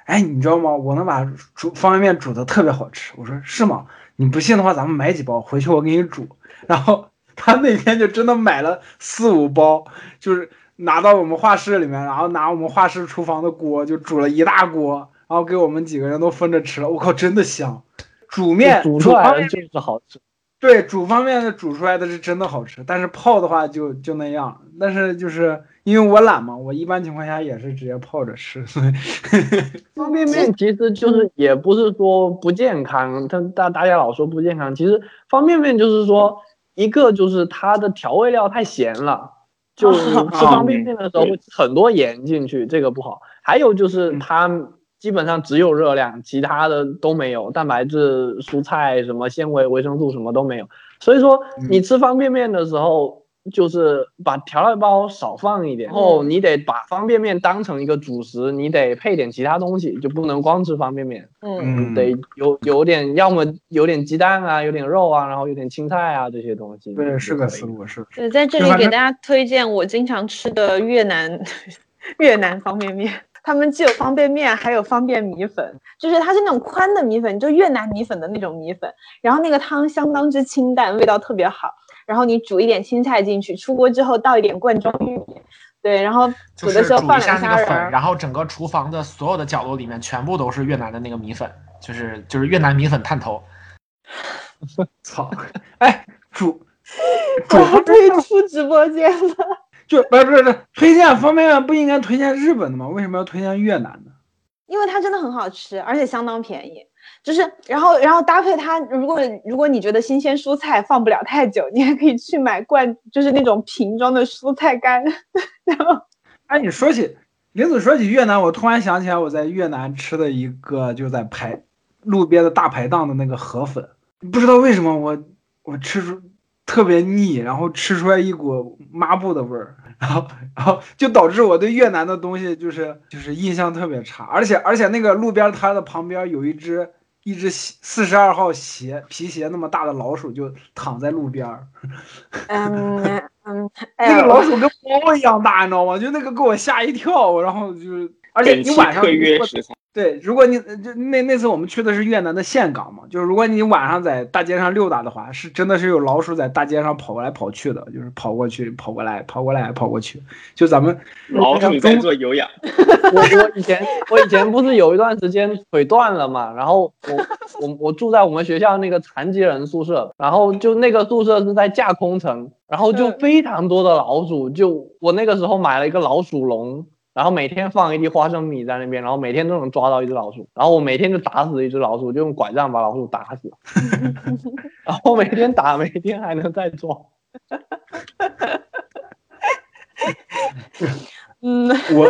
Speaker 4: 哎，你知道吗？我能把煮方便面煮的特别好吃。我说是吗？你不信的话，咱们买几包回去，我给你煮。然后他那天就真的买了四五包，就是拿到我们画室里面，然后拿我们画室厨房的锅就煮了一大锅，然后给我们几个人都分着吃了。我靠，真的香！煮面
Speaker 1: 煮出来的就是好吃。
Speaker 4: 对煮方便面煮出来的是真的好吃，但是泡的话就就那样。但是就是因为我懒嘛，我一般情况下也是直接泡着吃，所以
Speaker 1: 方便面其实就是也不是说不健康，但大大家老说不健康，其实方便面就是说一个就是它的调味料太咸了，就是吃方便面的时候会很多盐进去，这个不好。还有就是它基本上只有热量，其他的都没有，蛋白质、蔬菜什么纤维、维生素什么都没有。所以说你吃方便面的时候，就是把调料包少放一点，然后你得把方便面当成一个主食，你得配点其他东西，就不能光吃方便面，
Speaker 2: 嗯
Speaker 4: 嗯，
Speaker 1: 得有有点，要么有点鸡蛋啊，有点肉啊，然后有点青菜啊这些东西。
Speaker 4: 对，是个思路，是
Speaker 2: 对，在这里给大家推荐我经常吃的越南越南方便面。他们既有方便面，还有方便米粉，就是它是那种宽的米粉，就越南米粉的那种米粉。然后那个汤相当之清淡，味道特别好。然后你煮一点青菜进去，出锅之后倒一点罐装玉米，对，然后煮的时候放
Speaker 3: 煮一下
Speaker 2: 两虾仁
Speaker 3: 那个粉，然后整个厨房的所有的角落里面全部都是越南的那个米粉，就是就是越南米粉探头。
Speaker 4: 路。操，哎，煮 煮
Speaker 2: 我要退出直播间了。
Speaker 4: 就不是不是不是推荐方便面不应该推荐日本的吗？为什么要推荐越南的？
Speaker 2: 因为它真的很好吃，而且相当便宜。就是，然后，然后搭配它，如果如果你觉得新鲜蔬菜放不了太久，你还可以去买罐，就是那种瓶装的蔬菜干。然后，
Speaker 4: 哎，你说起林子说起越南，我突然想起来我在越南吃的一个就在排路边的大排档的那个河粉，不知道为什么我我吃出特别腻，然后吃出来一股抹布的味儿，然后然后就导致我对越南的东西就是就是印象特别差，而且而且那个路边摊的旁边有一只。一只四十二号鞋皮鞋那么大的老鼠就躺在路边儿，
Speaker 2: 嗯 嗯，哎
Speaker 4: 那个，老鼠跟猫一样大，你知道吗？就那个给我吓一跳，然后就是，而且你晚上
Speaker 5: 特约
Speaker 4: 如果
Speaker 5: 食材，
Speaker 4: 对，如果你就那那次我们去的是越南的岘港嘛，就是如果你晚上在大街上溜达的话，是真的是有老鼠在大街上跑过来跑去的，就是跑过去跑过来跑过来跑过去，就咱们
Speaker 5: 老鼠在做有氧，
Speaker 1: 我我以前我以前不是有一段时间腿断了嘛，然后我我我住在我们学校那个残疾人宿舍，然后就那个宿舍是在架空层，然后就
Speaker 2: 嗯
Speaker 1: 非常多的老鼠，就我那个时候买了一个老鼠笼，然后每天放一粒花生米在那边，然后每天都能抓到一只老鼠，然后我每天就打死一只老鼠，就用拐杖把老鼠打死，然后每天打，每天还能再抓。
Speaker 2: 嗯，
Speaker 4: 我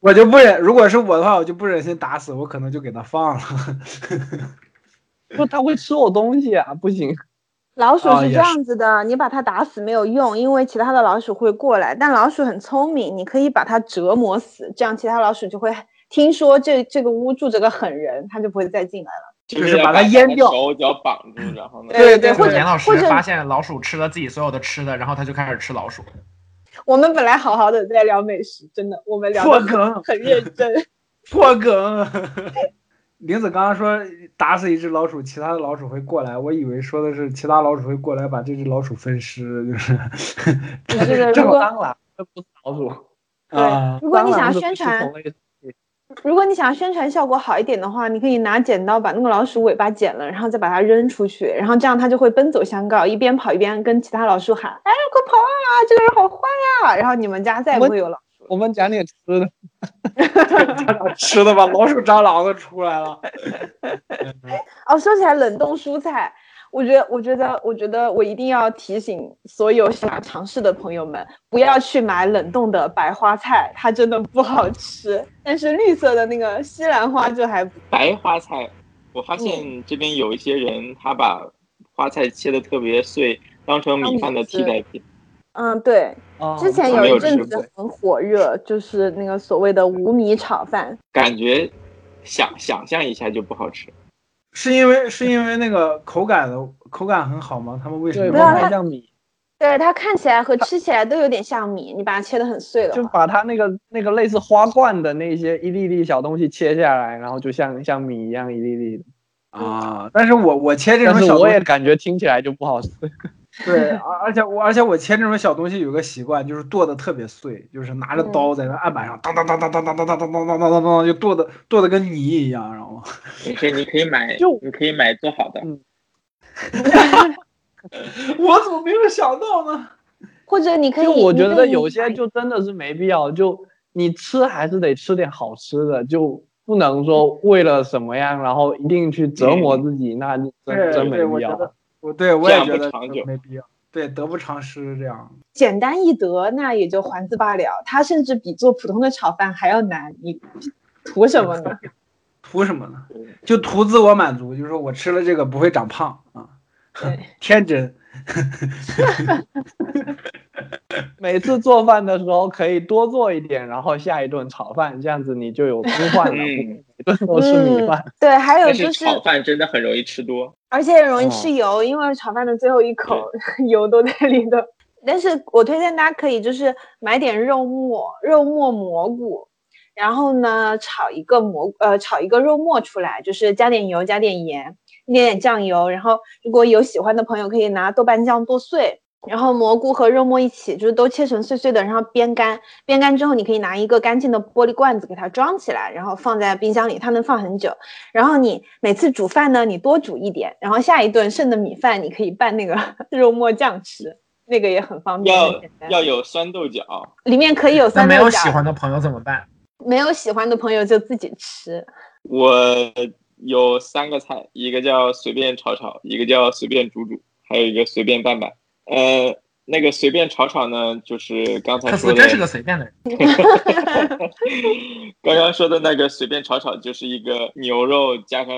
Speaker 4: 我就不忍，如果是我的话，我就不忍心打死，我可能就给它放了。
Speaker 1: 不，它会吃我东西啊，不行。
Speaker 2: 老鼠是这样子的，你把它打死没有用，因为其他的老鼠会过来，但老鼠很聪明，你可以把它折磨死，这样其他老鼠就会听说这这个屋住着个狠人，它就不会再进来了。
Speaker 4: 就是把它淹掉
Speaker 5: 手脚绑住，然后呢，
Speaker 2: 对对，
Speaker 4: 对
Speaker 2: 或者
Speaker 3: 严老师
Speaker 2: 或者
Speaker 3: 发现老鼠吃了自己所有的吃的，然后他就开始吃老鼠。
Speaker 2: 我们本来好好的在聊美食，真的，我们聊的
Speaker 4: 破梗，
Speaker 2: 很认真。
Speaker 4: 破梗。林子刚刚说打死一只老鼠，其他的老鼠会过来，我以为说的是其他老鼠会过来把这只老鼠分尸，就是
Speaker 1: 这
Speaker 2: 如果
Speaker 1: 当然，这不是老鼠。
Speaker 4: 啊，
Speaker 2: 如果你想要宣传如果你想要宣传效果好一点的话，你可以拿剪刀把那个老鼠尾巴剪了，然后再把它扔出去，然后这样它就会奔走相告，一边跑一边跟其他老鼠喊：“哎，快跑啊！这个人好坏啊！”然后你们家再也不会有老鼠。
Speaker 1: 我们讲点吃的。
Speaker 4: 吃的吧，老鼠、蟑螂都出来了。
Speaker 2: 哦，说起来冷冻蔬菜，我觉得，我觉得，我觉得我一定要提醒所有想要尝试的朋友们，不要去买冷冻的白花菜，它真的不好吃。但是绿色的那个西兰花就还不
Speaker 5: 白花菜，我发
Speaker 2: 嗯
Speaker 5: 现这边有一些人他把花菜切的特别碎，当成米饭的替代品。
Speaker 2: 嗯，对，
Speaker 1: 哦
Speaker 2: 之前
Speaker 5: 有
Speaker 2: 有一阵子很火热，就是那个所谓的无米炒饭。
Speaker 5: 感觉想想象一下就不好吃。
Speaker 4: 是因为是因为那个口感的口感很好吗？他们为什，么
Speaker 2: 对，它看起来和吃起来都有点像米，你把它切得很碎了
Speaker 1: 就，把它那个那个类似花冠的那些一粒粒小东西切下来，然后就像像米一样一粒粒的。
Speaker 4: 啊？但是我我切这
Speaker 1: 但是我也感觉听起来就不好吃。
Speaker 4: 对，而而且我而且我切这种小东西有个习惯，就是剁的特别碎，就是拿着刀在那案板上当当当当当当当当当当当当当当，就剁的剁的跟泥一样，知道吗？
Speaker 5: 可以，你可以买
Speaker 1: 就，
Speaker 5: 你可以买做好的。
Speaker 4: 我怎么没有想到呢？
Speaker 2: 或者你可以，
Speaker 1: 就我觉得有些就真的是没必要，就你吃还是得吃点好吃的，就不能说为了什么样，然后一定去折磨自己，那真真没必要
Speaker 4: 对对我也觉得没必要，对，得不偿失这样。
Speaker 2: 简单易得，那也就还字罢了。它甚至比做普通的炒饭还要难，你图什么呢？
Speaker 4: 图什么呢？就图自我满足，就是说我吃了这个不会长胖啊，天真。
Speaker 1: 每次做饭的时候可以多做一点，然后下一顿炒饭，这样子你就有更换了，
Speaker 5: 嗯
Speaker 1: 每顿都吃米饭。
Speaker 2: 嗯。对，还有就是是，
Speaker 5: 炒饭真的很容易吃多。
Speaker 2: 而且很容易
Speaker 1: 哦
Speaker 2: 吃油，因为炒饭的最后一口 油都在里头。但是我推荐大家可以就是买点肉末，肉末蘑菇，然后呢炒一个蘑呃炒一个肉末出来，就是加点油，加点盐，一点点酱油，然后如果有喜欢的朋友可以拿豆瓣酱剁碎。然后蘑菇和肉末一起，就是都切成碎碎的，然后煸干。煸干之后，你可以拿一个干净的玻璃罐子给它装起来，然后放在冰箱里，它能放很久。然后你每次煮饭呢，你多煮一点，然后下一顿剩的米饭你可以拌那个 肉末酱吃，那个也很方便，
Speaker 5: 要要有酸豆角，
Speaker 2: 里面可以有
Speaker 3: 那没有
Speaker 2: 酸豆角，
Speaker 3: 喜欢的朋友怎么办？
Speaker 2: 没有喜欢的朋友就自己吃。
Speaker 5: 我有三个菜，一个叫随便炒炒，一个叫随便煮煮，还有一个随便拌拌。呃，那个随便炒炒呢，就是刚才说的，
Speaker 3: 真是个随便的人。
Speaker 5: 刚刚说的那个随便炒炒，就是一个牛肉加上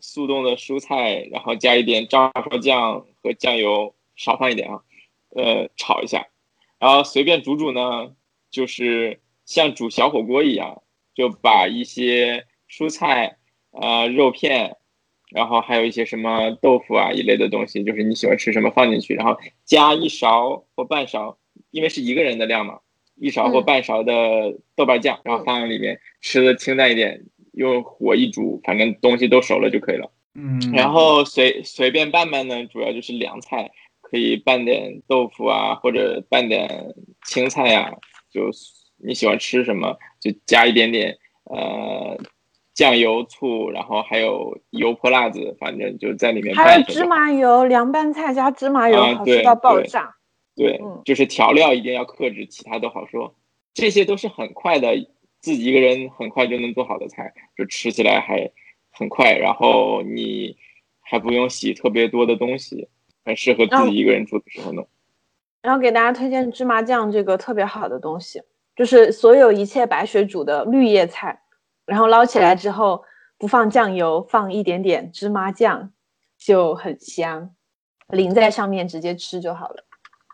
Speaker 5: 速冻的蔬菜，然后加一点照烧酱和酱油，少放一点啊，呃，炒一下。然后随便煮煮呢，就是像煮小火锅一样，就把一些蔬菜、啊、肉片，然后还有一些什么豆腐啊一类的东西，就是你喜欢吃什么放进去，然后加一勺或半勺，因为是一个人的量嘛，一勺或
Speaker 2: 嗯
Speaker 5: 半勺的豆瓣酱，然后放在里面，吃的清淡一点，用火一煮，反正东西都熟了就可以了。
Speaker 4: 嗯，
Speaker 5: 然后随随便拌拌呢，主要就是凉菜，可以拌点豆腐啊，或者拌点青菜呀、就你喜欢吃什么就加一点点呃酱油、醋，然后还有油泼辣子，反正就在里面
Speaker 2: 还有芝。麻油，凉拌菜加芝麻油，
Speaker 5: 啊
Speaker 2: 好吃到爆
Speaker 5: 对
Speaker 2: 炸。
Speaker 5: 对
Speaker 2: 嗯，
Speaker 5: 就是调料一定要克制，其他都好说。这些都是很快的，自己一个人很快就能做好的菜，就吃起来还很快，然后你还不用洗特别多的东西，很适合自己一个人住的时候弄。
Speaker 2: 然后给大家推荐芝麻酱这个特别好的东西，就是所有一切白水煮的绿叶菜，然后捞起来之后不放酱油，放一点点芝麻酱，就很香，淋在上面直接吃就好了。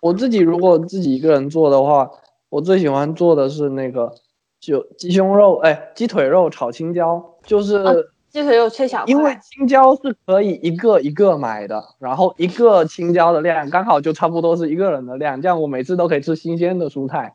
Speaker 1: 我自己如果自己一个人做的话，我最喜欢做的是那个就鸡胸肉，哎，鸡腿肉炒青椒，就是。
Speaker 2: 啊鸡腿肉切小块，
Speaker 1: 因为青椒是可以一个一个买的，然后一个青椒的量刚好就差不多是一个人的量，这样我每次都可以吃新鲜的蔬菜。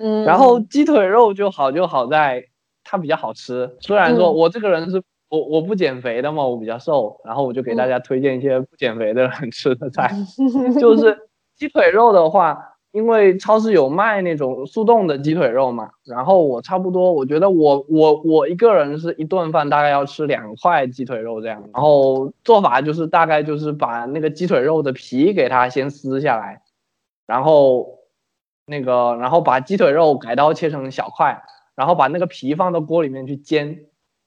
Speaker 2: 嗯，
Speaker 1: 然后鸡腿肉就好就好在它比较好吃，虽然说
Speaker 2: 嗯。
Speaker 1: 我这个人是我我不减肥的嘛，我比较瘦，然后我就给大家推荐一些不减肥的人吃的菜，就是鸡腿肉的话。因为超市有卖那种速冻的鸡腿肉嘛，然后我差不多，我觉得我我我一个人是一顿饭大概要吃两块鸡腿肉这样，然后做法就是大概就是把那个鸡腿肉的皮给它先撕下来，然后那个然后把鸡腿肉改刀切成小块，然后把那个皮放到锅里面去煎，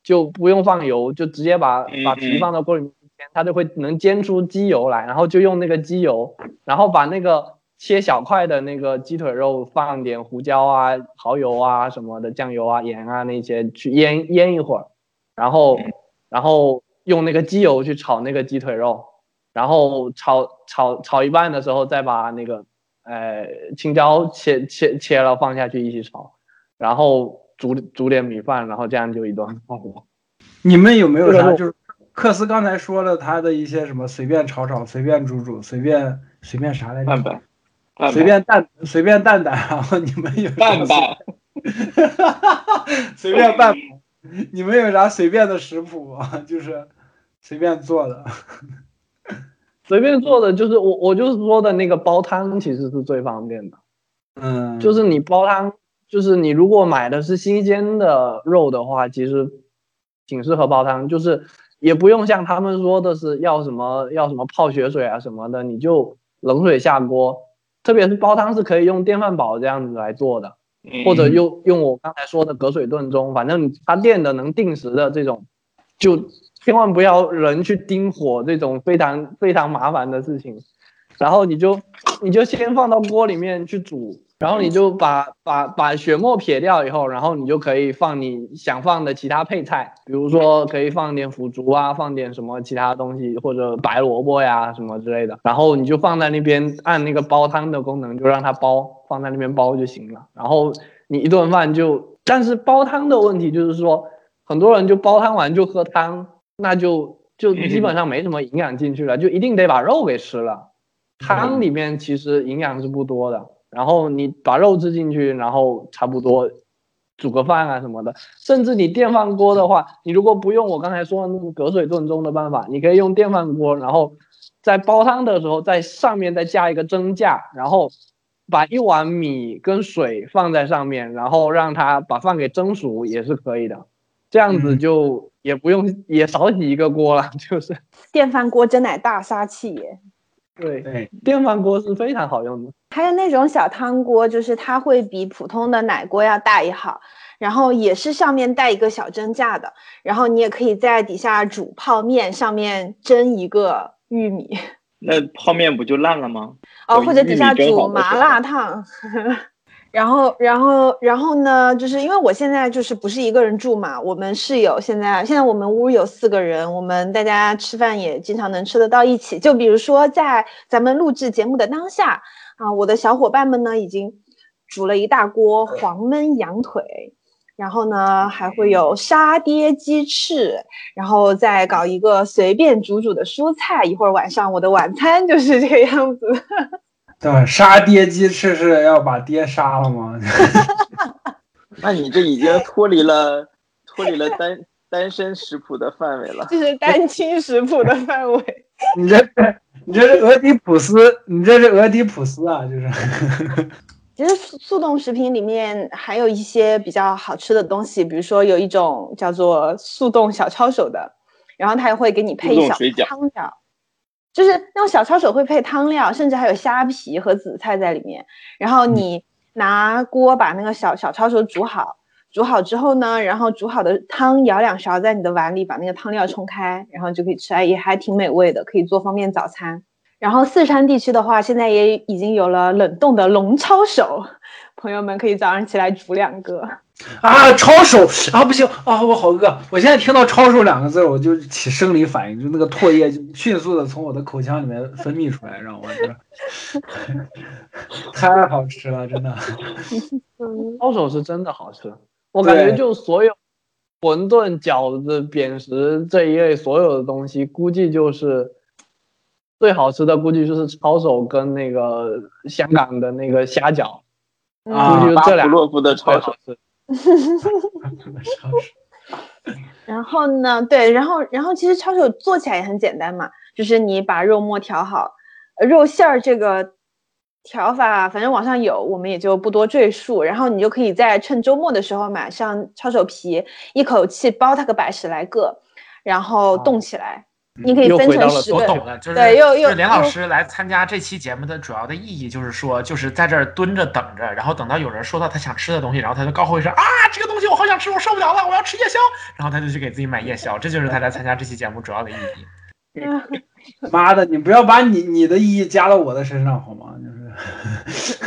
Speaker 1: 就不用放油，就直接把把皮放到锅里面去煎，它就会能煎出鸡油来，然后就用那个鸡油，然后把那个。切小块的那个鸡腿肉，放点胡椒啊、蚝油啊什么的，酱油啊、盐啊那些去腌腌一会儿，然后然后用那个鸡油去炒那个鸡腿肉，然后炒炒炒一半的时候再把那个呃青椒切切切了放下去一起炒，然后煮煮点米饭，然后这样就一顿饭了。
Speaker 4: 你们有没有啥就是克斯刚才说了他的一些什么随便炒炒、随便煮煮、随便随便啥来着？
Speaker 5: 拌拌，
Speaker 4: 随便蛋随便蛋蛋，然后你们有啥
Speaker 5: 拌拌，
Speaker 4: 随便拌拌，你们有啥随便的食谱吗？就是随便做的。
Speaker 1: 随便做的就是我我就是说的那个煲汤，其实是最方便的。
Speaker 4: 嗯，
Speaker 1: 就是你煲汤，就是你如果买的是新鲜的肉的话，其实挺适合煲汤，就是也不用像他们说的是要什么要什么泡血水啊什么的，你就冷水下锅。特别是煲汤是可以用电饭煲这样子来做的，
Speaker 5: 嗯
Speaker 1: 或者用用我刚才说的隔水炖盅，反正它电的能定时的这种，就千万不要人去盯火这种非常非常麻烦的事情。然后你就你就先放到锅里面去煮，然后你就把把把血沫撇掉以后，然后你就可以放你想放的其他配菜，比如说可以放点腐竹啊，放点什么其他东西，或者白萝卜呀什么之类的。然后你就放在那边按那个煲汤的功能，就让它煲，放在那边煲就行了。然后你一顿饭就，但是煲汤的问题就是说，很多人就煲汤完就喝汤，那就就基本上没什么营养进去了，就一定得把肉给吃了。汤里面其实营养是不多的，然后你把肉吃进去，然后差不多煮个饭啊什么的，甚至你电饭锅的话，你如果不用我刚才说的那种隔水炖盅的办法，你可以用电饭锅，然后在煲汤的时候在上面再加一个蒸架，然后把一碗米跟水放在上面，然后让它把饭给蒸熟也是可以的，这样子
Speaker 4: 嗯。
Speaker 1: 就也不用也少洗一个锅了，就是。
Speaker 2: 电饭锅真乃大杀器耶！
Speaker 1: 对，
Speaker 4: 对，
Speaker 1: 电饭锅是非常好用的。
Speaker 2: 还有那种小汤锅，就是它会比普通的奶锅要大一号，然后也是上面带一个小蒸架的，然后你也可以在底下煮泡面，上面蒸一个玉米，
Speaker 5: 那泡面不就烂了吗？
Speaker 2: 哦，或者底下煮麻辣烫。然后，然后，然后呢？就是因为我现在就是不是一个人住嘛，我们室友现在现在我们屋有四个人，我们大家吃饭也经常能吃得到一起。就比如说在咱们录制节目的当下啊，我的小伙伴们呢已经煮了一大锅黄焖羊腿，然后呢还会有沙爹鸡翅，然后再搞一个随便煮煮的蔬菜。一会儿晚上我的晚餐就是这个样子。
Speaker 4: 对，杀爹鸡翅是要把爹杀了吗？
Speaker 5: 那你这已经脱离了脱离了单单身食谱的范围了。
Speaker 2: 这是单亲食谱的范围。
Speaker 4: 你这你这是俄狄浦斯，你这是俄狄浦斯啊，就是。
Speaker 2: 其实速速冻食品里面还有一些比较好吃的东西，比如说有一种叫做速冻小抄手的，然后它也会给你配小汤饺就是那种小抄手会配汤料，甚至还有虾皮和紫菜在里面。然后你拿锅把那个小小抄手煮好，煮好之后呢，然后煮好的汤舀两勺在你的碗里，把那个汤料冲开，然后就可以吃，哎，也还挺美味的，可以做方便早餐。然后四川地区的话，现在也已经有了冷冻的龙抄手，朋友们可以早上起来煮两个。
Speaker 4: 啊，抄手啊，不行啊，我好饿！我现在听到“抄手”两个字，我就起生理反应，就那个唾液就迅速的从我的口腔里面分泌出来，让我这 太好吃了，真的。
Speaker 2: 嗯，
Speaker 1: 抄手是真的好吃，我感觉就所有馄饨、饺子、扁食这一类所有的东西，估计就是最好吃的，估计就是抄手跟那个香港的那个虾饺，
Speaker 4: 啊
Speaker 1: 估计就
Speaker 5: 巴甫
Speaker 1: 这俩
Speaker 5: 洛夫的抄手，
Speaker 1: 最好吃。
Speaker 2: 然后呢，对，然后然后其实抄手做起来也很简单嘛，就是你把肉末调好，肉馅儿这个调法反正网上有，我们也就不多赘述。然后你就可以在趁周末的时候买上抄手皮，一口气包它个百十来个，然后冻起来。你可以分
Speaker 1: 又回到了
Speaker 2: 成十个，
Speaker 3: 我懂了，就是
Speaker 2: 对又又
Speaker 3: 就是连老师来参加这期节目的主要的意义，就是说，就是在这儿蹲着等着，然后等到有人说到他想吃的东西，然后他就高呼一声啊，这个东西我好想吃，我受不了了，我要吃夜宵，然后他就去给自己买夜宵，这就是他来参加这期节目主要的意义。
Speaker 4: 妈的，你不要把你你的意义加到我的身上好吗？就是，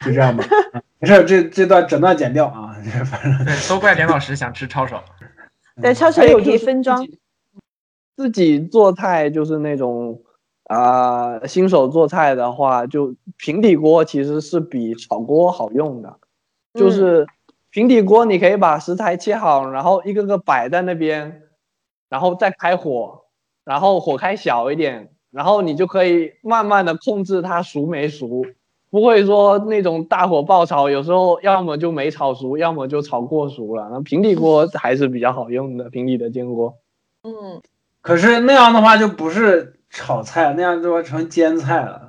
Speaker 4: 就这样吧。啊没事儿，这这段整段剪掉啊，反正
Speaker 3: 对，都怪连老师想吃抄手。
Speaker 2: 对抄手也可以分装
Speaker 1: 自。己做菜就是那种啊、新手做菜的话，就平底锅其实是比炒锅好用的。就
Speaker 2: 嗯
Speaker 1: 是平底锅，你可以把食材切好，然后一个个摆在那边，然后再开火，然后火开小一点，然后你就可以慢慢的控制它熟没熟，不会说那种大火爆炒，有时候要么就没炒熟，要么就炒过熟了。那平底锅还是比较好用的，平底的煎锅。
Speaker 2: 嗯，
Speaker 4: 可是那样的话就不是炒菜，那样就要成煎菜了。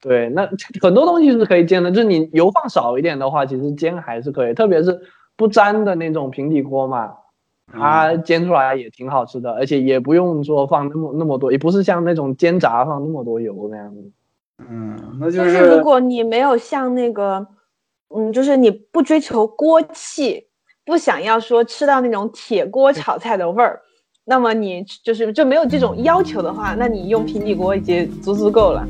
Speaker 1: 对，那很多东西是可以煎的，就是你油放少一点的话，其实煎还是可以，特别是不粘的那种平底锅嘛，它煎出来也挺好吃的，而且也不用说放那么那么多，也不是像那种煎炸放那么多油那样子。
Speaker 4: 嗯，那就
Speaker 2: 但是如果你没有像那个，嗯，就是你不追求锅气，不想要说吃到那种铁锅炒菜的味儿，那么你就是就没有这种要求的话，那你用平底锅已经足足够了。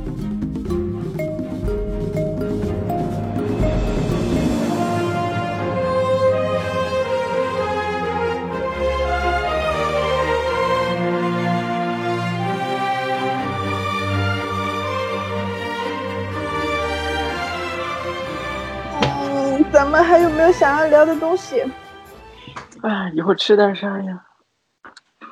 Speaker 2: 咱们还有没有想要聊的东西？
Speaker 5: 哎，一会吃点啥呀？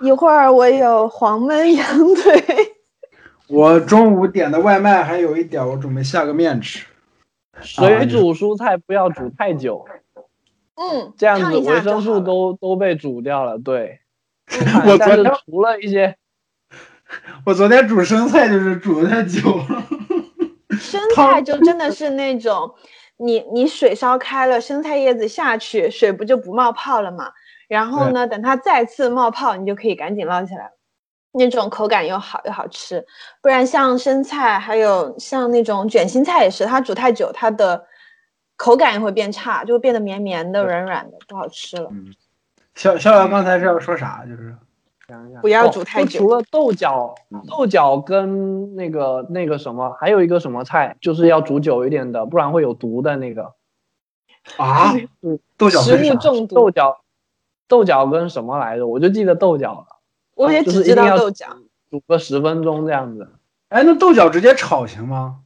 Speaker 2: 一会儿我有黄焖羊腿，
Speaker 4: 我中午点的外卖还有一点，我准备下个面吃。
Speaker 1: 水煮蔬菜不要煮太久，
Speaker 2: 嗯，
Speaker 1: 这样子维生素都都被煮掉了。对，
Speaker 4: 我昨天
Speaker 1: 除了一些
Speaker 4: 我昨天煮生菜就是煮的太久了。
Speaker 2: 生菜就真的是那种，你你水烧开了，生菜叶子下去，水不就不冒泡了嘛？然后呢，等它再次冒泡，你就可以赶紧捞起来了。那种口感又好又好吃，不然像生菜还有像那种卷心菜也是，它煮太久，它的口感也会变差，就会变得绵绵的、软软的，不好吃了。嗯。
Speaker 4: 逍逍遥刚才是要说啥？就是
Speaker 1: 想一想
Speaker 2: 不要
Speaker 1: 哦
Speaker 2: 煮太久
Speaker 1: 就除了豆角，豆角跟那个那个什么，还有一个什么菜，就是要煮久一点的，不然会有毒的那个。
Speaker 4: 啊？
Speaker 1: 嗯，
Speaker 4: 豆角
Speaker 2: 食物中毒
Speaker 1: 豆，角，豆角跟什么来着？我就记得豆角了，
Speaker 2: 我也只知道豆角。
Speaker 1: 煮个十分钟这样子。
Speaker 4: 哎，那豆角直接炒行吗？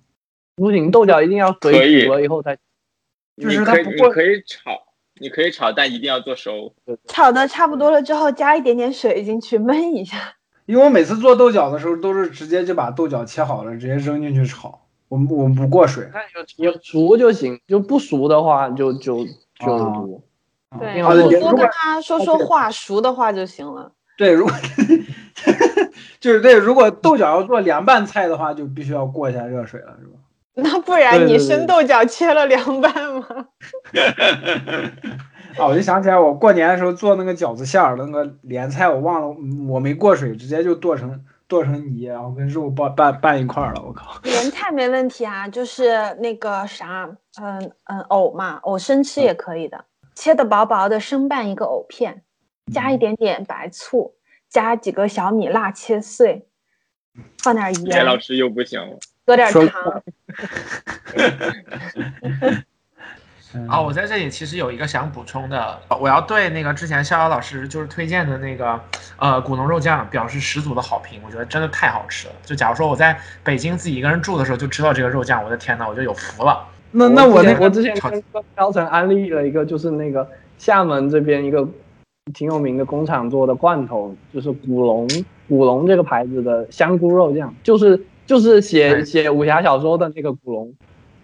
Speaker 1: 不行，豆角一定要
Speaker 5: 可以
Speaker 1: 水煮了以后才。
Speaker 4: 就是
Speaker 5: 你可以
Speaker 4: 它不过
Speaker 5: 你可以炒，你可以炒，但一定要做熟。
Speaker 2: 炒的差不多了之后，加一点点水进去焖一下。
Speaker 4: 因为我每次做豆角的时候都是直接就把豆角切好了，直接扔进去炒，我们我们不过水。
Speaker 1: 看有有熟就行，就不熟的话就就就有
Speaker 4: 啊
Speaker 1: 毒。
Speaker 2: 对，
Speaker 1: 另外如果
Speaker 2: 你多跟他说说话，熟的话就行了。
Speaker 4: 对，如果 就是对，如果豆角要做凉拌菜的话，就必须要过一下热水了，是吧？
Speaker 2: 那不然你生豆角切了凉拌吗？
Speaker 4: 啊，我就想起来，我过年的时候做那个饺子馅儿，那个莲菜我忘了，嗯我没过水，直接就剁成剁成泥，然后跟肉拌拌拌一块儿了，我靠！
Speaker 2: 莲菜没问题啊，就是那个啥，嗯嗯，藕嘛，藕生吃也可以的，切的薄薄的，生拌一个藕片，加一点点白醋，加几个小米辣切碎，放点盐，
Speaker 5: 严老师又不行了，
Speaker 2: 搁点
Speaker 4: 说
Speaker 2: 糖。
Speaker 4: 嗯
Speaker 3: 啊，我在这里其实有一个想补充的，我要对那个之前逍遥老师就是推荐的那个呃古龙肉酱表示十足的好评，我觉得真的太好吃了。就假如说我在北京自己一个人住的时候就知道这个肉酱，我的天呐，我就有福了。
Speaker 4: 那那我那
Speaker 1: 我之前
Speaker 3: 超
Speaker 1: 跟高层安利了一个，就是那个厦门这边一个挺有名的工厂做的罐头，就是古龙古龙这个牌子的香菇肉酱，就是就是写写武侠小说的那个古龙，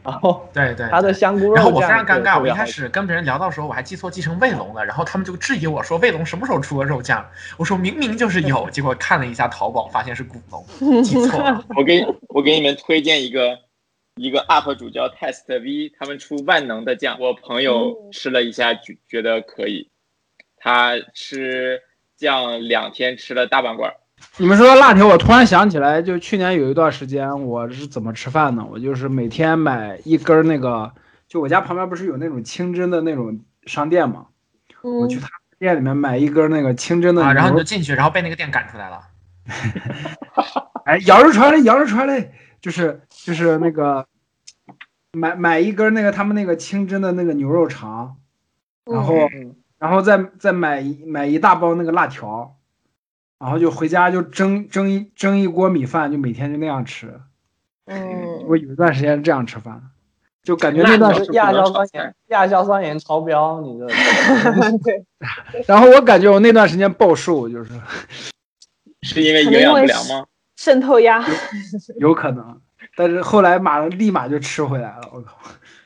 Speaker 1: 然后
Speaker 3: 对对，
Speaker 1: 他的香菇肉酱，
Speaker 3: 然后我非常尴尬，我一开始跟别人聊到的时候，我还记错记成卫龙了，然后他们就质疑我说卫龙什么时候出过肉酱？我说明明就是有，结果看了一下淘宝，发现是古龙，记错了。
Speaker 5: 我给我给你们推荐一个一个 UP 主叫 Test V，他们出万能的酱，我朋友吃了一下，觉觉得可以，他吃酱两天吃了大半罐儿。
Speaker 4: 你们说到辣条，我突然想起来，就去年有一段时间我是怎么吃饭呢？我就是每天买一根儿那个，就我家旁边不是有那种清真的那种商店嘛，我去
Speaker 2: 嗯，
Speaker 4: 他店里面买一根儿那个清真的
Speaker 3: 啊，然后你就进去，然后被那个店赶出来了。
Speaker 4: 哎，羊肉串嘞，羊肉串嘞，就是就是那个买买一根那个他们那个清真的那个牛肉肠，然后
Speaker 1: 嗯
Speaker 4: 然后再再买一买一大包那个辣条，然后就回家就蒸蒸一蒸一锅米饭，就每天就那样吃。
Speaker 2: 嗯，
Speaker 4: 我有一段时间这样吃饭，就感觉
Speaker 5: 那
Speaker 4: 那段时
Speaker 5: 你要是
Speaker 1: 亚硝酸盐亚硝酸盐超标，你这
Speaker 2: 对，
Speaker 4: 然后我感觉我那段时间暴瘦，就是
Speaker 5: 是因为营养不良吗？
Speaker 2: 渗透压。
Speaker 4: 有可能，但是后来马上立马就吃回来了，我靠。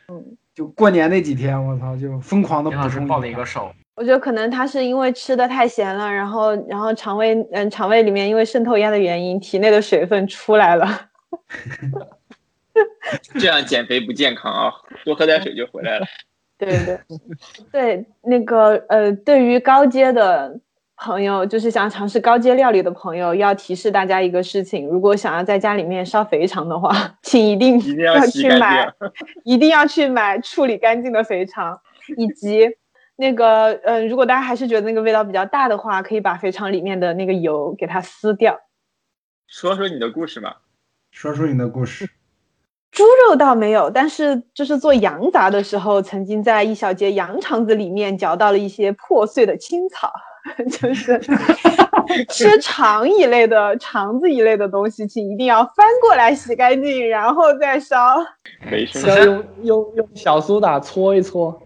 Speaker 2: 嗯，
Speaker 4: 就过年那几天，我操，就疯狂的
Speaker 3: 严
Speaker 4: 补充
Speaker 3: 一个手，
Speaker 2: 我觉得可能他是因为吃的太咸了，然后然后肠胃嗯肠胃里面因为渗透压的原因，体内的水分出来了。
Speaker 5: 这样减肥不健康啊，多喝点水就回来了。
Speaker 2: 对对对，那个呃，对于高阶的朋友，就是想尝试高阶料理的朋友，要提示大家一个事情：如果想要在家里面烧肥肠的话，请一定
Speaker 5: 要
Speaker 2: 去买
Speaker 5: 净，
Speaker 2: 一定要去买处理干净的肥肠，以及那个呃，如果大家还是觉得那个味道比较大的话，可以把肥肠里面的那个油给它撕掉。
Speaker 5: 说说你的故事吧。
Speaker 4: 说说你的故事。
Speaker 2: 猪肉倒没有，但是就是做羊杂的时候，曾经在一小节羊肠子里面嚼到了一些破碎的青草，就是吃肠一类的、肠子一类的东西，请一定要翻过来洗干净，然后再烧。
Speaker 5: 没事
Speaker 1: 用用用小苏打搓一搓，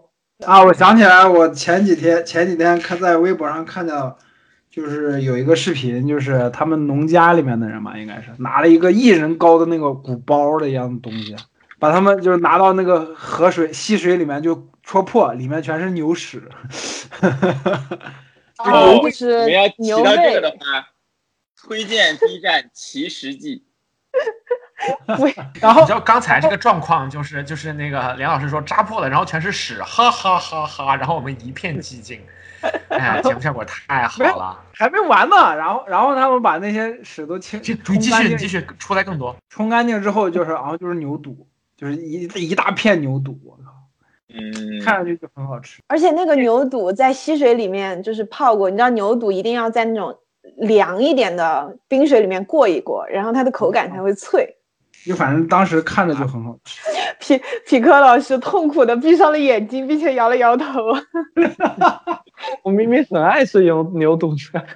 Speaker 4: 啊，我想起来，我前几天前几天看在微博上看到，就是有一个视频，就是他们农家里面的人嘛，应该是拿了一个一人高的那个鼓包的一样的东西，把他们就是拿到那个河水溪水里面就戳破，里面全是牛屎。
Speaker 5: 哦你
Speaker 2: 就是
Speaker 5: 们要提
Speaker 2: 牛
Speaker 5: 到这个的话，推荐 B 站奇食记。
Speaker 4: 然后
Speaker 3: 你知道刚才这个状况就是就是那个梁老师说扎破了，然后全是屎，哈哈哈哈，然后我们一片寂静。哎呀，节目效果太好了！
Speaker 4: 还没完呢，然后然后他们把那些屎都清
Speaker 3: 这你继续，
Speaker 4: 冲干净
Speaker 3: 你继续出来更多。
Speaker 4: 冲干净之后，就是然后就是牛肚，就是一一大片牛肚，我靠，
Speaker 5: 嗯，
Speaker 4: 看上去就很好吃。
Speaker 2: 而且那个牛肚在溪水里面就是泡过，你知道牛肚一定要在那种凉一点的冰水里面过一过，然后它的口感才会脆。
Speaker 4: 就反正当时看着就很好吃。
Speaker 2: 皮皮克老师痛苦的闭上了眼睛，并且摇了摇头。
Speaker 1: 我明明很爱吃牛牛肚的，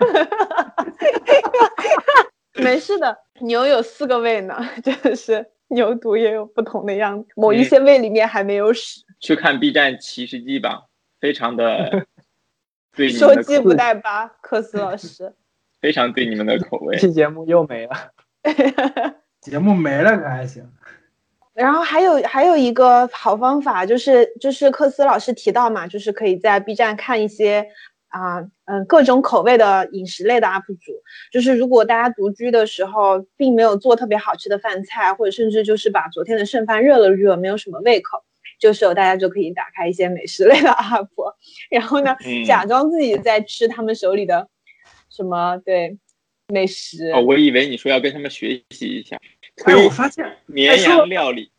Speaker 2: 没事的，牛有四个胃呢，真的是牛肚也有不同的样子，某一些胃里面还没有屎。
Speaker 5: 去看 B 站奇食记吧，非常的 对你
Speaker 2: 说鸡不
Speaker 5: 们的口，
Speaker 2: 带八，克斯老师。
Speaker 5: 非常对你们的口味
Speaker 1: 这。期节目又没了。
Speaker 4: 节目没了可还行，
Speaker 2: 然后还有还有一个好方法，就是就是克斯老师提到嘛，就是可以在 B 站看一些啊嗯各种口味的饮食类的 UP 主。就是如果大家独居的时候，并没有做特别好吃的饭菜，或者甚至就是把昨天的剩饭热了热，没有什么胃口，这时候大家就可以打开一些美食类的 UP，然后呢，
Speaker 5: 嗯
Speaker 2: 假装自己在吃他们手里的什么对美食。
Speaker 5: 哦，我以为你说要跟他们学习一下，
Speaker 4: 哎，我发现
Speaker 5: 绵羊料理，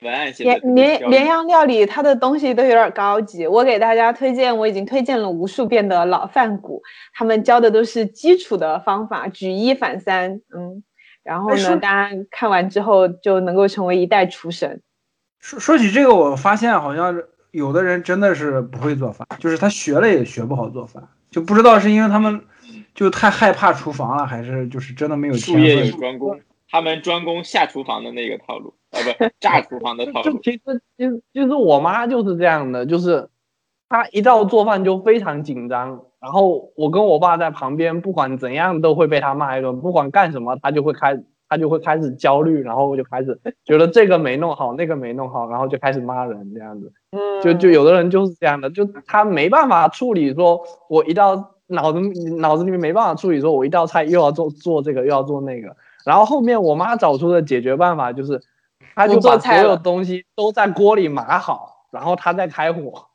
Speaker 5: 文案写的
Speaker 2: 连连连阳料理，它的东西都有点高级。我给大家推荐，我已经推荐了无数遍的老饭骨，他们教的都是基础的方法，举一反三，嗯。然后呢，大家看完之后就能够成为一代厨神。
Speaker 4: 说说起这个，我发现好像是有的人真的是不会做饭，就是他学了也学不好做饭，就不知道是因为他们就太害怕厨房了，还是就是真的没有
Speaker 5: 术业有。专攻，他们专攻下厨房的那个套路，啊不，炸厨房的套路。
Speaker 1: 就其实就就是我妈就是这样的，就是她一到做饭就非常紧张，然后我跟我爸在旁边，不管怎样都会被她骂一顿，不管干什么，她就会开她就会开始焦虑，然后就开始觉得这个没弄好，那个没弄好，然后就开始骂人这样子。
Speaker 2: 嗯，
Speaker 1: 就就有的人就是这样的，就他没办法处理，说我一道脑子脑子里面没办法处理，说我一道菜又要做做这个又要做那个，然后后面我妈找出的解决办法就是，她就把所有东西都在锅里码好，然后她再开火，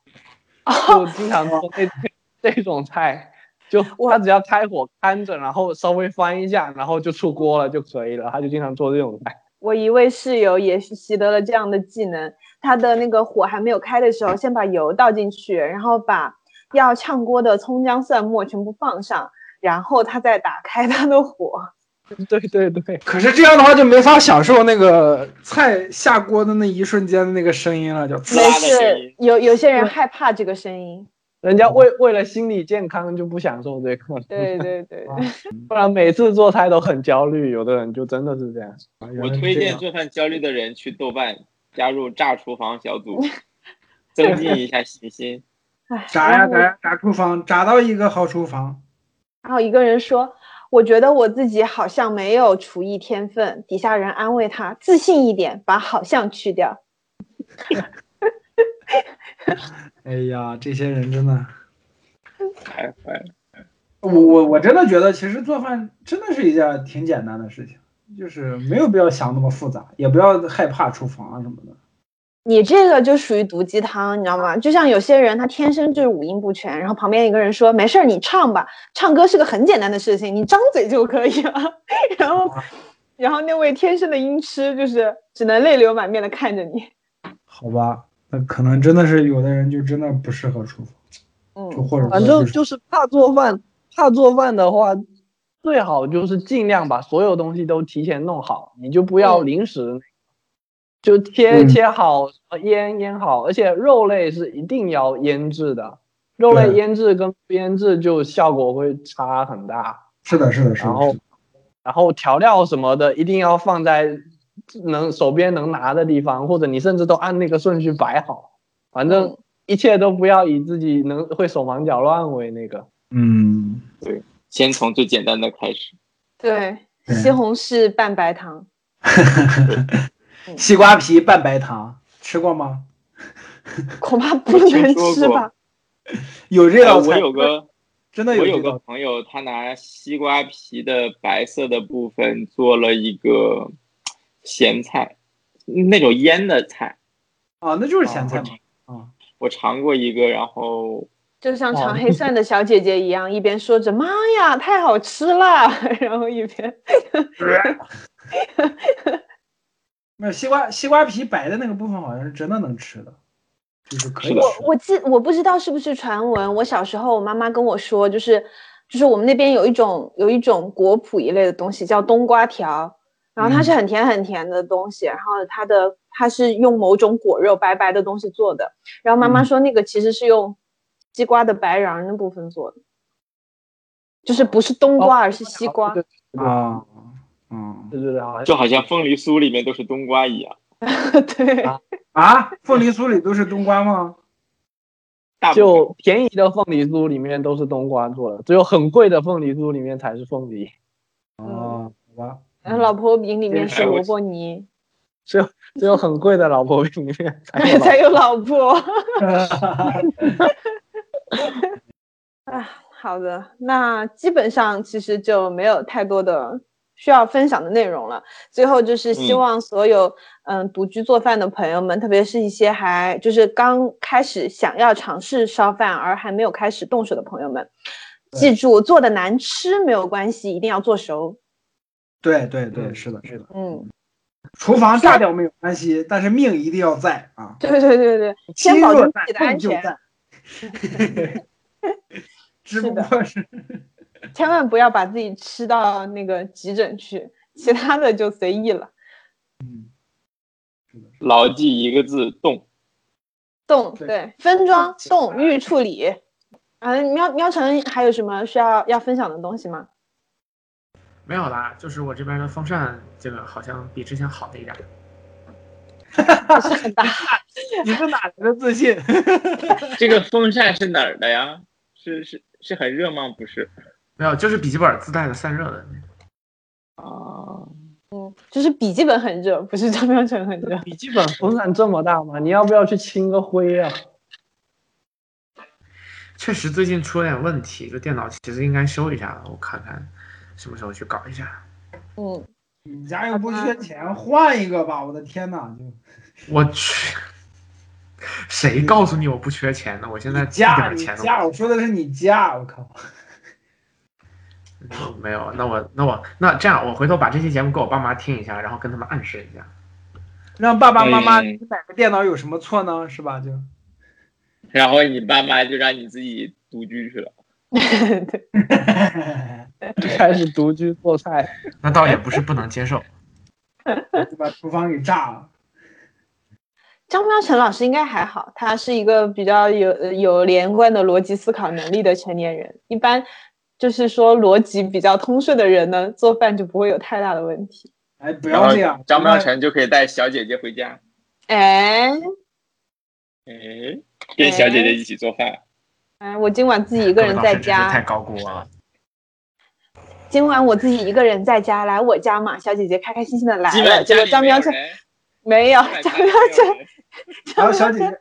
Speaker 2: 哦。
Speaker 1: 就经常做这 这种菜，就他只要开火看着，然后稍微翻一下，然后就出锅了就可以了，他就经常做这种菜。
Speaker 2: 我一位室友也是习得了这样的技能，他的那个火还没有开的时候，先把油倒进去，然后把要炝锅的葱姜蒜末全部放上，然后他再打开他的火。
Speaker 1: 对对对，
Speaker 4: 可是这样的话就没法享受那个菜下锅的那一瞬间的那个声音了，就
Speaker 2: 没
Speaker 5: 滋啦的声
Speaker 2: 事
Speaker 5: 音，
Speaker 2: 有有些人害怕这个声音。
Speaker 1: 人家为为了心理健康就不享受这个。
Speaker 2: 对对对，
Speaker 1: 不然每次做菜都很焦虑，有的人就真的是这样。
Speaker 5: 我推荐做饭焦虑的人去豆瓣加入炸厨房小组，增进一下信心。
Speaker 2: 唉
Speaker 4: 炸呀炸呀炸厨房，炸到一个好厨房。
Speaker 2: 然后一个人说：“我觉得我自己好像没有厨艺天分。”底下人安慰他：“自信一点，把好像去掉。
Speaker 4: 哎呀，这些人真的，
Speaker 5: 太坏了，
Speaker 4: 我我我真的觉得，其实做饭真的是一件挺简单的事情，就是没有必要想那么复杂，也不要害怕厨房啊什么的。”
Speaker 2: 你这个就属于毒鸡汤，你知道吗？就像有些人他天生就是五音不全，然后旁边一个人说：“没事儿，你唱吧，唱歌是个很简单的事情，你张嘴就可以了。”然后，然后那位天生的音痴就是只能泪流满面的看着你。
Speaker 4: 好吧，那可能真的是有的人就真的不适合厨房，就
Speaker 2: 嗯，
Speaker 4: 或者
Speaker 1: 反正就是怕做饭，怕做饭的话，最好就是尽量把所有东西都提前弄好，你就不要
Speaker 2: 嗯
Speaker 1: 临时，就切
Speaker 4: 嗯
Speaker 1: 切好，腌腌好，而且肉类是一定要腌制的，肉类腌制跟不腌制就效果会差很大。
Speaker 4: 是的，是的，是的。
Speaker 1: 然后
Speaker 4: 是的
Speaker 1: 然后调料什么的一定要放在能手边能拿的地方，或者你甚至都按那个顺序摆好。反正一切都不要以自己能会手忙脚乱为那个。
Speaker 4: 嗯，对
Speaker 5: 先从最简单的开始。
Speaker 2: 对，西红柿拌白糖，
Speaker 4: 西瓜皮拌白糖吃过吗？
Speaker 2: 恐怕不能吃吧？
Speaker 4: 有这
Speaker 5: 哎我
Speaker 4: 道菜，
Speaker 5: 有个
Speaker 4: 真的
Speaker 5: 我有个朋友，他拿西瓜皮的白色的部分做了一个咸菜，那种腌的菜，
Speaker 4: 啊，那就是咸菜
Speaker 5: 哦
Speaker 4: 嘛。啊，
Speaker 5: 我尝过一个，然后
Speaker 2: 就像尝 黑蒜的小姐姐一样，一边说着“妈呀，太好吃了”，然后一边
Speaker 4: 没有西瓜西瓜皮白的那个部分好像是真的能吃的，就是可以
Speaker 5: 是的
Speaker 4: 吃。
Speaker 2: 我记我不知道是不是传闻，我小时候我妈妈跟我说，就是就是我们那边有一种有一种果脯一类的东西叫冬瓜条，然后它是很甜很甜的东西，然后它的它是用某种果肉白白的东西做的，然后妈妈
Speaker 4: 嗯
Speaker 2: 说那个其实是用西瓜的白瓤的部分做的，就是不是冬瓜而是西瓜，
Speaker 1: 对对
Speaker 4: 啊，嗯
Speaker 1: 对对对，好像
Speaker 5: 就好像凤梨酥里面都是冬瓜一样，
Speaker 2: 对
Speaker 1: 啊
Speaker 4: 啊，凤梨酥里都是冬瓜吗？
Speaker 1: 就便宜的凤梨酥里面都是冬瓜做的，只有很贵的凤梨酥里面才是凤梨，
Speaker 4: 哦，好吧。
Speaker 2: 然后老婆饼里面是萝卜泥，
Speaker 1: 只有只有很贵的老婆饼里面才有老
Speaker 2: 才有老婆。啊，好的，那基本上其实就没有太多的需要分享的内容了。最后就是希
Speaker 5: 嗯
Speaker 2: 望所有嗯独居做饭的朋友们，特别是一些还就是刚开始想要尝试烧饭而还没有开始动手的朋友们，记住做的难吃没有关系，一定要做熟。
Speaker 4: 对对对，
Speaker 5: 嗯
Speaker 4: 是的，是的。
Speaker 2: 嗯，
Speaker 4: 厨房炸掉没有关系，但是命一定要在啊。
Speaker 2: 对对对对，先保证自己的安全。
Speaker 4: 只不
Speaker 2: 是的
Speaker 4: 过是
Speaker 2: 千万不要把自己吃到那个急诊去，其他的就随意了。
Speaker 5: 嗯牢记一个字动。
Speaker 4: 对
Speaker 2: 冻对分装冻预处理。啊，喵喵晨还有什么需要要分享的东西吗？
Speaker 3: 没有啦，就是我这边的风扇这个好像比之前好了一点
Speaker 2: 是很大，
Speaker 4: 你是哪来的自信？
Speaker 5: 这个风扇是哪儿的呀？是是是很热吗？不是
Speaker 3: 没有，就是笔记本自带的散热的那个。
Speaker 5: 啊，
Speaker 2: 就是笔记本很热，不是张妙成很热。
Speaker 1: 笔记本风扇这么大吗？你要不要去清个灰啊？
Speaker 3: 确实最近出了点问题，这电脑其实应该修一下了，我看看什么时候去搞一下。
Speaker 2: 嗯，
Speaker 4: 你家又不缺钱，换一个吧！我的天哪，就
Speaker 3: 我去，谁告诉你我不缺钱呢？我现在一点钱都
Speaker 4: 家，我说的是你家，我靠！
Speaker 3: 没有。那我那我那这样，我回头把这期节目给我爸妈听一下，然后跟他们暗示一下。
Speaker 4: 让爸爸妈妈
Speaker 5: 你
Speaker 4: 买个电脑有什么错呢？是吧？就
Speaker 5: 然后你爸妈就让你自己独居去了。
Speaker 2: 对，
Speaker 1: 开始独居做菜，
Speaker 3: 那倒也不是不能接受。
Speaker 4: 就 把厨房给炸了。
Speaker 2: 张妙成老师应该还好，他是一个比较有呃有连贯的逻辑思考能力的成年人。一般就是说逻辑比较通顺的人呢，做饭就不会有太大的问题。
Speaker 4: 哎，不要这样，
Speaker 5: 张妙成就可以带小姐姐回家，
Speaker 2: 哎
Speaker 5: 哎，跟小姐姐一起做饭。
Speaker 2: 哎，我今晚自己一个人在
Speaker 3: 各位老师真是太，高估我了。
Speaker 2: 今晚我自己一个人在家，来我家嘛，小姐姐开开心心的来了。结果张喵
Speaker 5: 晨，
Speaker 2: 没有，张喵
Speaker 5: 基本家里没有
Speaker 2: 城
Speaker 5: 人
Speaker 4: 然后小姐姐，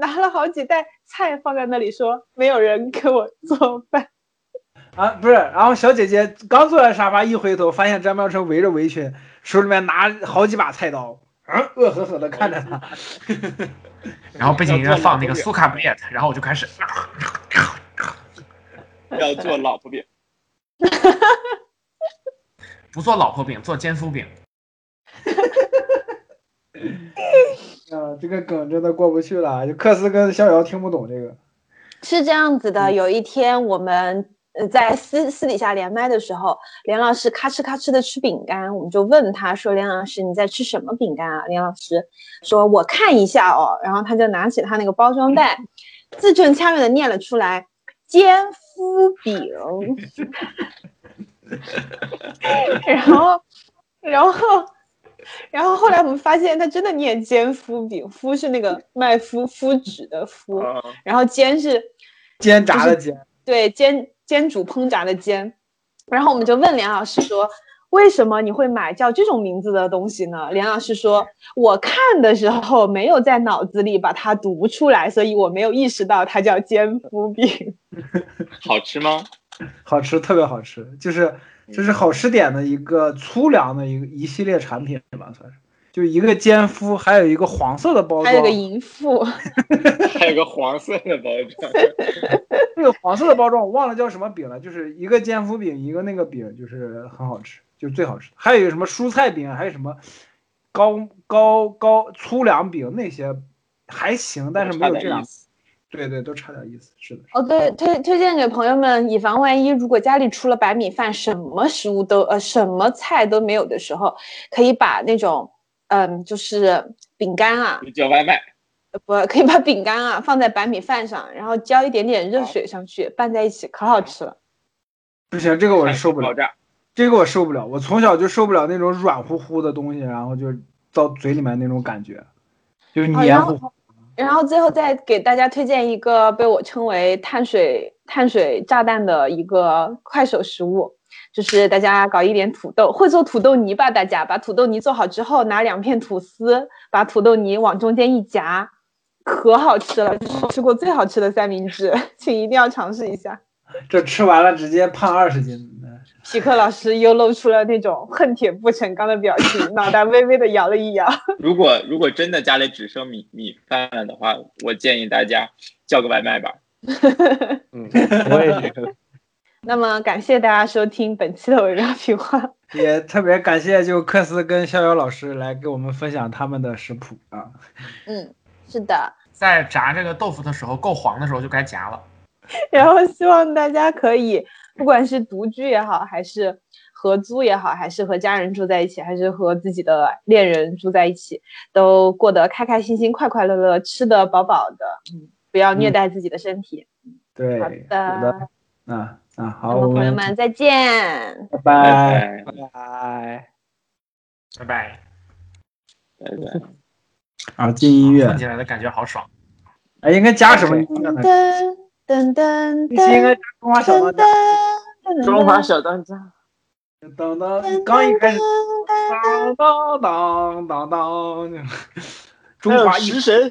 Speaker 2: 拿了好几袋菜放在那里，说没有人给我做饭。
Speaker 4: 啊，不是，然后小姐姐刚坐在沙发，一回头发现张妙成围着围裙，手里面拿好几把菜刀，啊，恶狠狠的看着他。
Speaker 3: 然后背景音乐放那个苏卡布列特，然后我就开始。
Speaker 5: 要做老婆饼，
Speaker 3: 不做老婆饼，做煎酥饼。
Speaker 4: 啊，这个梗真的过不去了，就克斯跟逍遥听不懂这个。
Speaker 2: 是这样子的，有一天我们呃在私私底下连麦的时候，连老师咔哧咔哧的吃饼干，我们就问他说：“连老师你在吃什么饼干啊？”连老师说：“我看一下哦。”然后他就拿起他那个包装袋，字正腔圆的念了出来：“煎麸饼。”然后，然后。然后后来我们发现他真的念煎麸饼，麸是那个卖麸麸纸的麸，
Speaker 5: 啊
Speaker 2: 然后煎是
Speaker 4: 煎炸的煎，
Speaker 2: 对煎煎煮烹炸的煎。然后我们就问连老师说，为什么你会买叫这种名字的东西呢？连老师说，我看的时候没有在脑子里把它读出来，所以我没有意识到它叫煎麸饼。
Speaker 5: 好吃吗？
Speaker 4: 好吃，特别好吃，就是就是好吃点的一个粗粮的一个一系列产品吧，算是。就一个奸夫，还有一个黄色的包装，
Speaker 2: 还有个淫妇，
Speaker 5: 还有个黄色的包装，
Speaker 4: 那个黄色的包装我忘了叫什么饼了，就是一个奸夫饼，一个那个饼，就是很好吃，就是最好吃的。还有一个什么蔬菜饼，还有什么高高高粗粮饼那些还行，但是没有这两
Speaker 5: 差点意。思。
Speaker 4: 对对，都差点意思。是的，
Speaker 2: 哦，对，推推荐给朋友们，以防万一，如果家里除了白米饭，什么食物都呃什么菜都没有的时候，可以把那种嗯，就是饼干啊，
Speaker 5: 就叫外卖，
Speaker 2: 呃不可以把饼干啊放在白米饭上，然后浇一点点热水上去，拌在一起，可好吃了。
Speaker 4: 不行，这个我是受不了。这个我受不了。我从小就受不了那种软乎乎的东西，然后就到嘴里面那种感觉，就黏糊糊。
Speaker 2: 然后最后再给大家推荐一个被我称为碳水碳水炸弹的一个快手食物，就是大家搞一点土豆，会做土豆泥吧？大家把土豆泥做好之后，拿两片吐司，把土豆泥往中间一夹，可好吃了，这是我吃过最好吃的三明治，请一定要尝试一下。
Speaker 4: 这吃完了直接胖二十斤。
Speaker 2: 皮克老师又露出了那种恨铁不成钢的表情，脑袋微微的摇了一摇。
Speaker 5: 如果如果真的家里只剩米米饭了的话，我建议大家叫个外卖吧。
Speaker 1: 嗯，我也觉得。
Speaker 2: 那么感谢大家收听本期的微妙评话。
Speaker 4: 也特别感谢就克斯跟逍遥老师来给我们分享他们的食谱啊。
Speaker 2: 嗯，是的。
Speaker 3: 在炸这个豆腐的时候，够黄的时候就该夹了。
Speaker 2: 然后希望大家可以，不管是独居也好，还是合租也好，还是和家人住在一起，还是和自己的恋人住在一起，都过得开开心心、快快乐乐，吃得饱饱的。嗯，不要虐待自己的身体。
Speaker 4: 对，
Speaker 2: 好
Speaker 4: 有
Speaker 2: 的
Speaker 4: 的，啊啊，好，我们
Speaker 2: 朋友们再见。
Speaker 4: 拜
Speaker 5: 拜
Speaker 4: 拜。
Speaker 5: 拜
Speaker 1: 拜。
Speaker 3: 拜拜。
Speaker 5: 拜拜。
Speaker 4: 啊，进音乐
Speaker 3: 听，起来的感觉好爽。
Speaker 4: 哎，应该加什么音乐呢？
Speaker 2: 噔
Speaker 4: 应该加中华小当家。
Speaker 5: 中华小当家，
Speaker 4: 当当，刚一开始，当当当当当，中华一
Speaker 5: 神。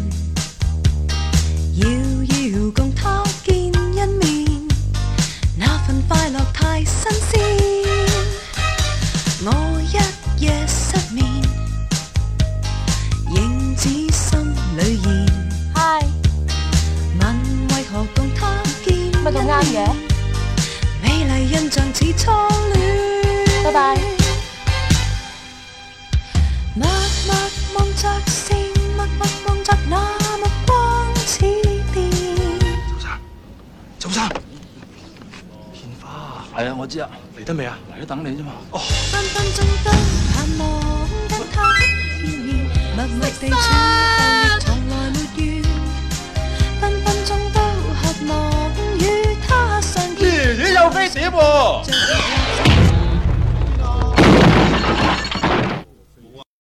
Speaker 6: 咁啱嘅？美麗印象似初戀。拜拜。默默望着星，默默望着那目光似電。
Speaker 7: 周生，獻花係啊，我知啊，嚟得未啊？嚟咗等你啫嘛。哦，
Speaker 6: 分分鐘都盼望跟他見面，默默地處後亦從來鐘都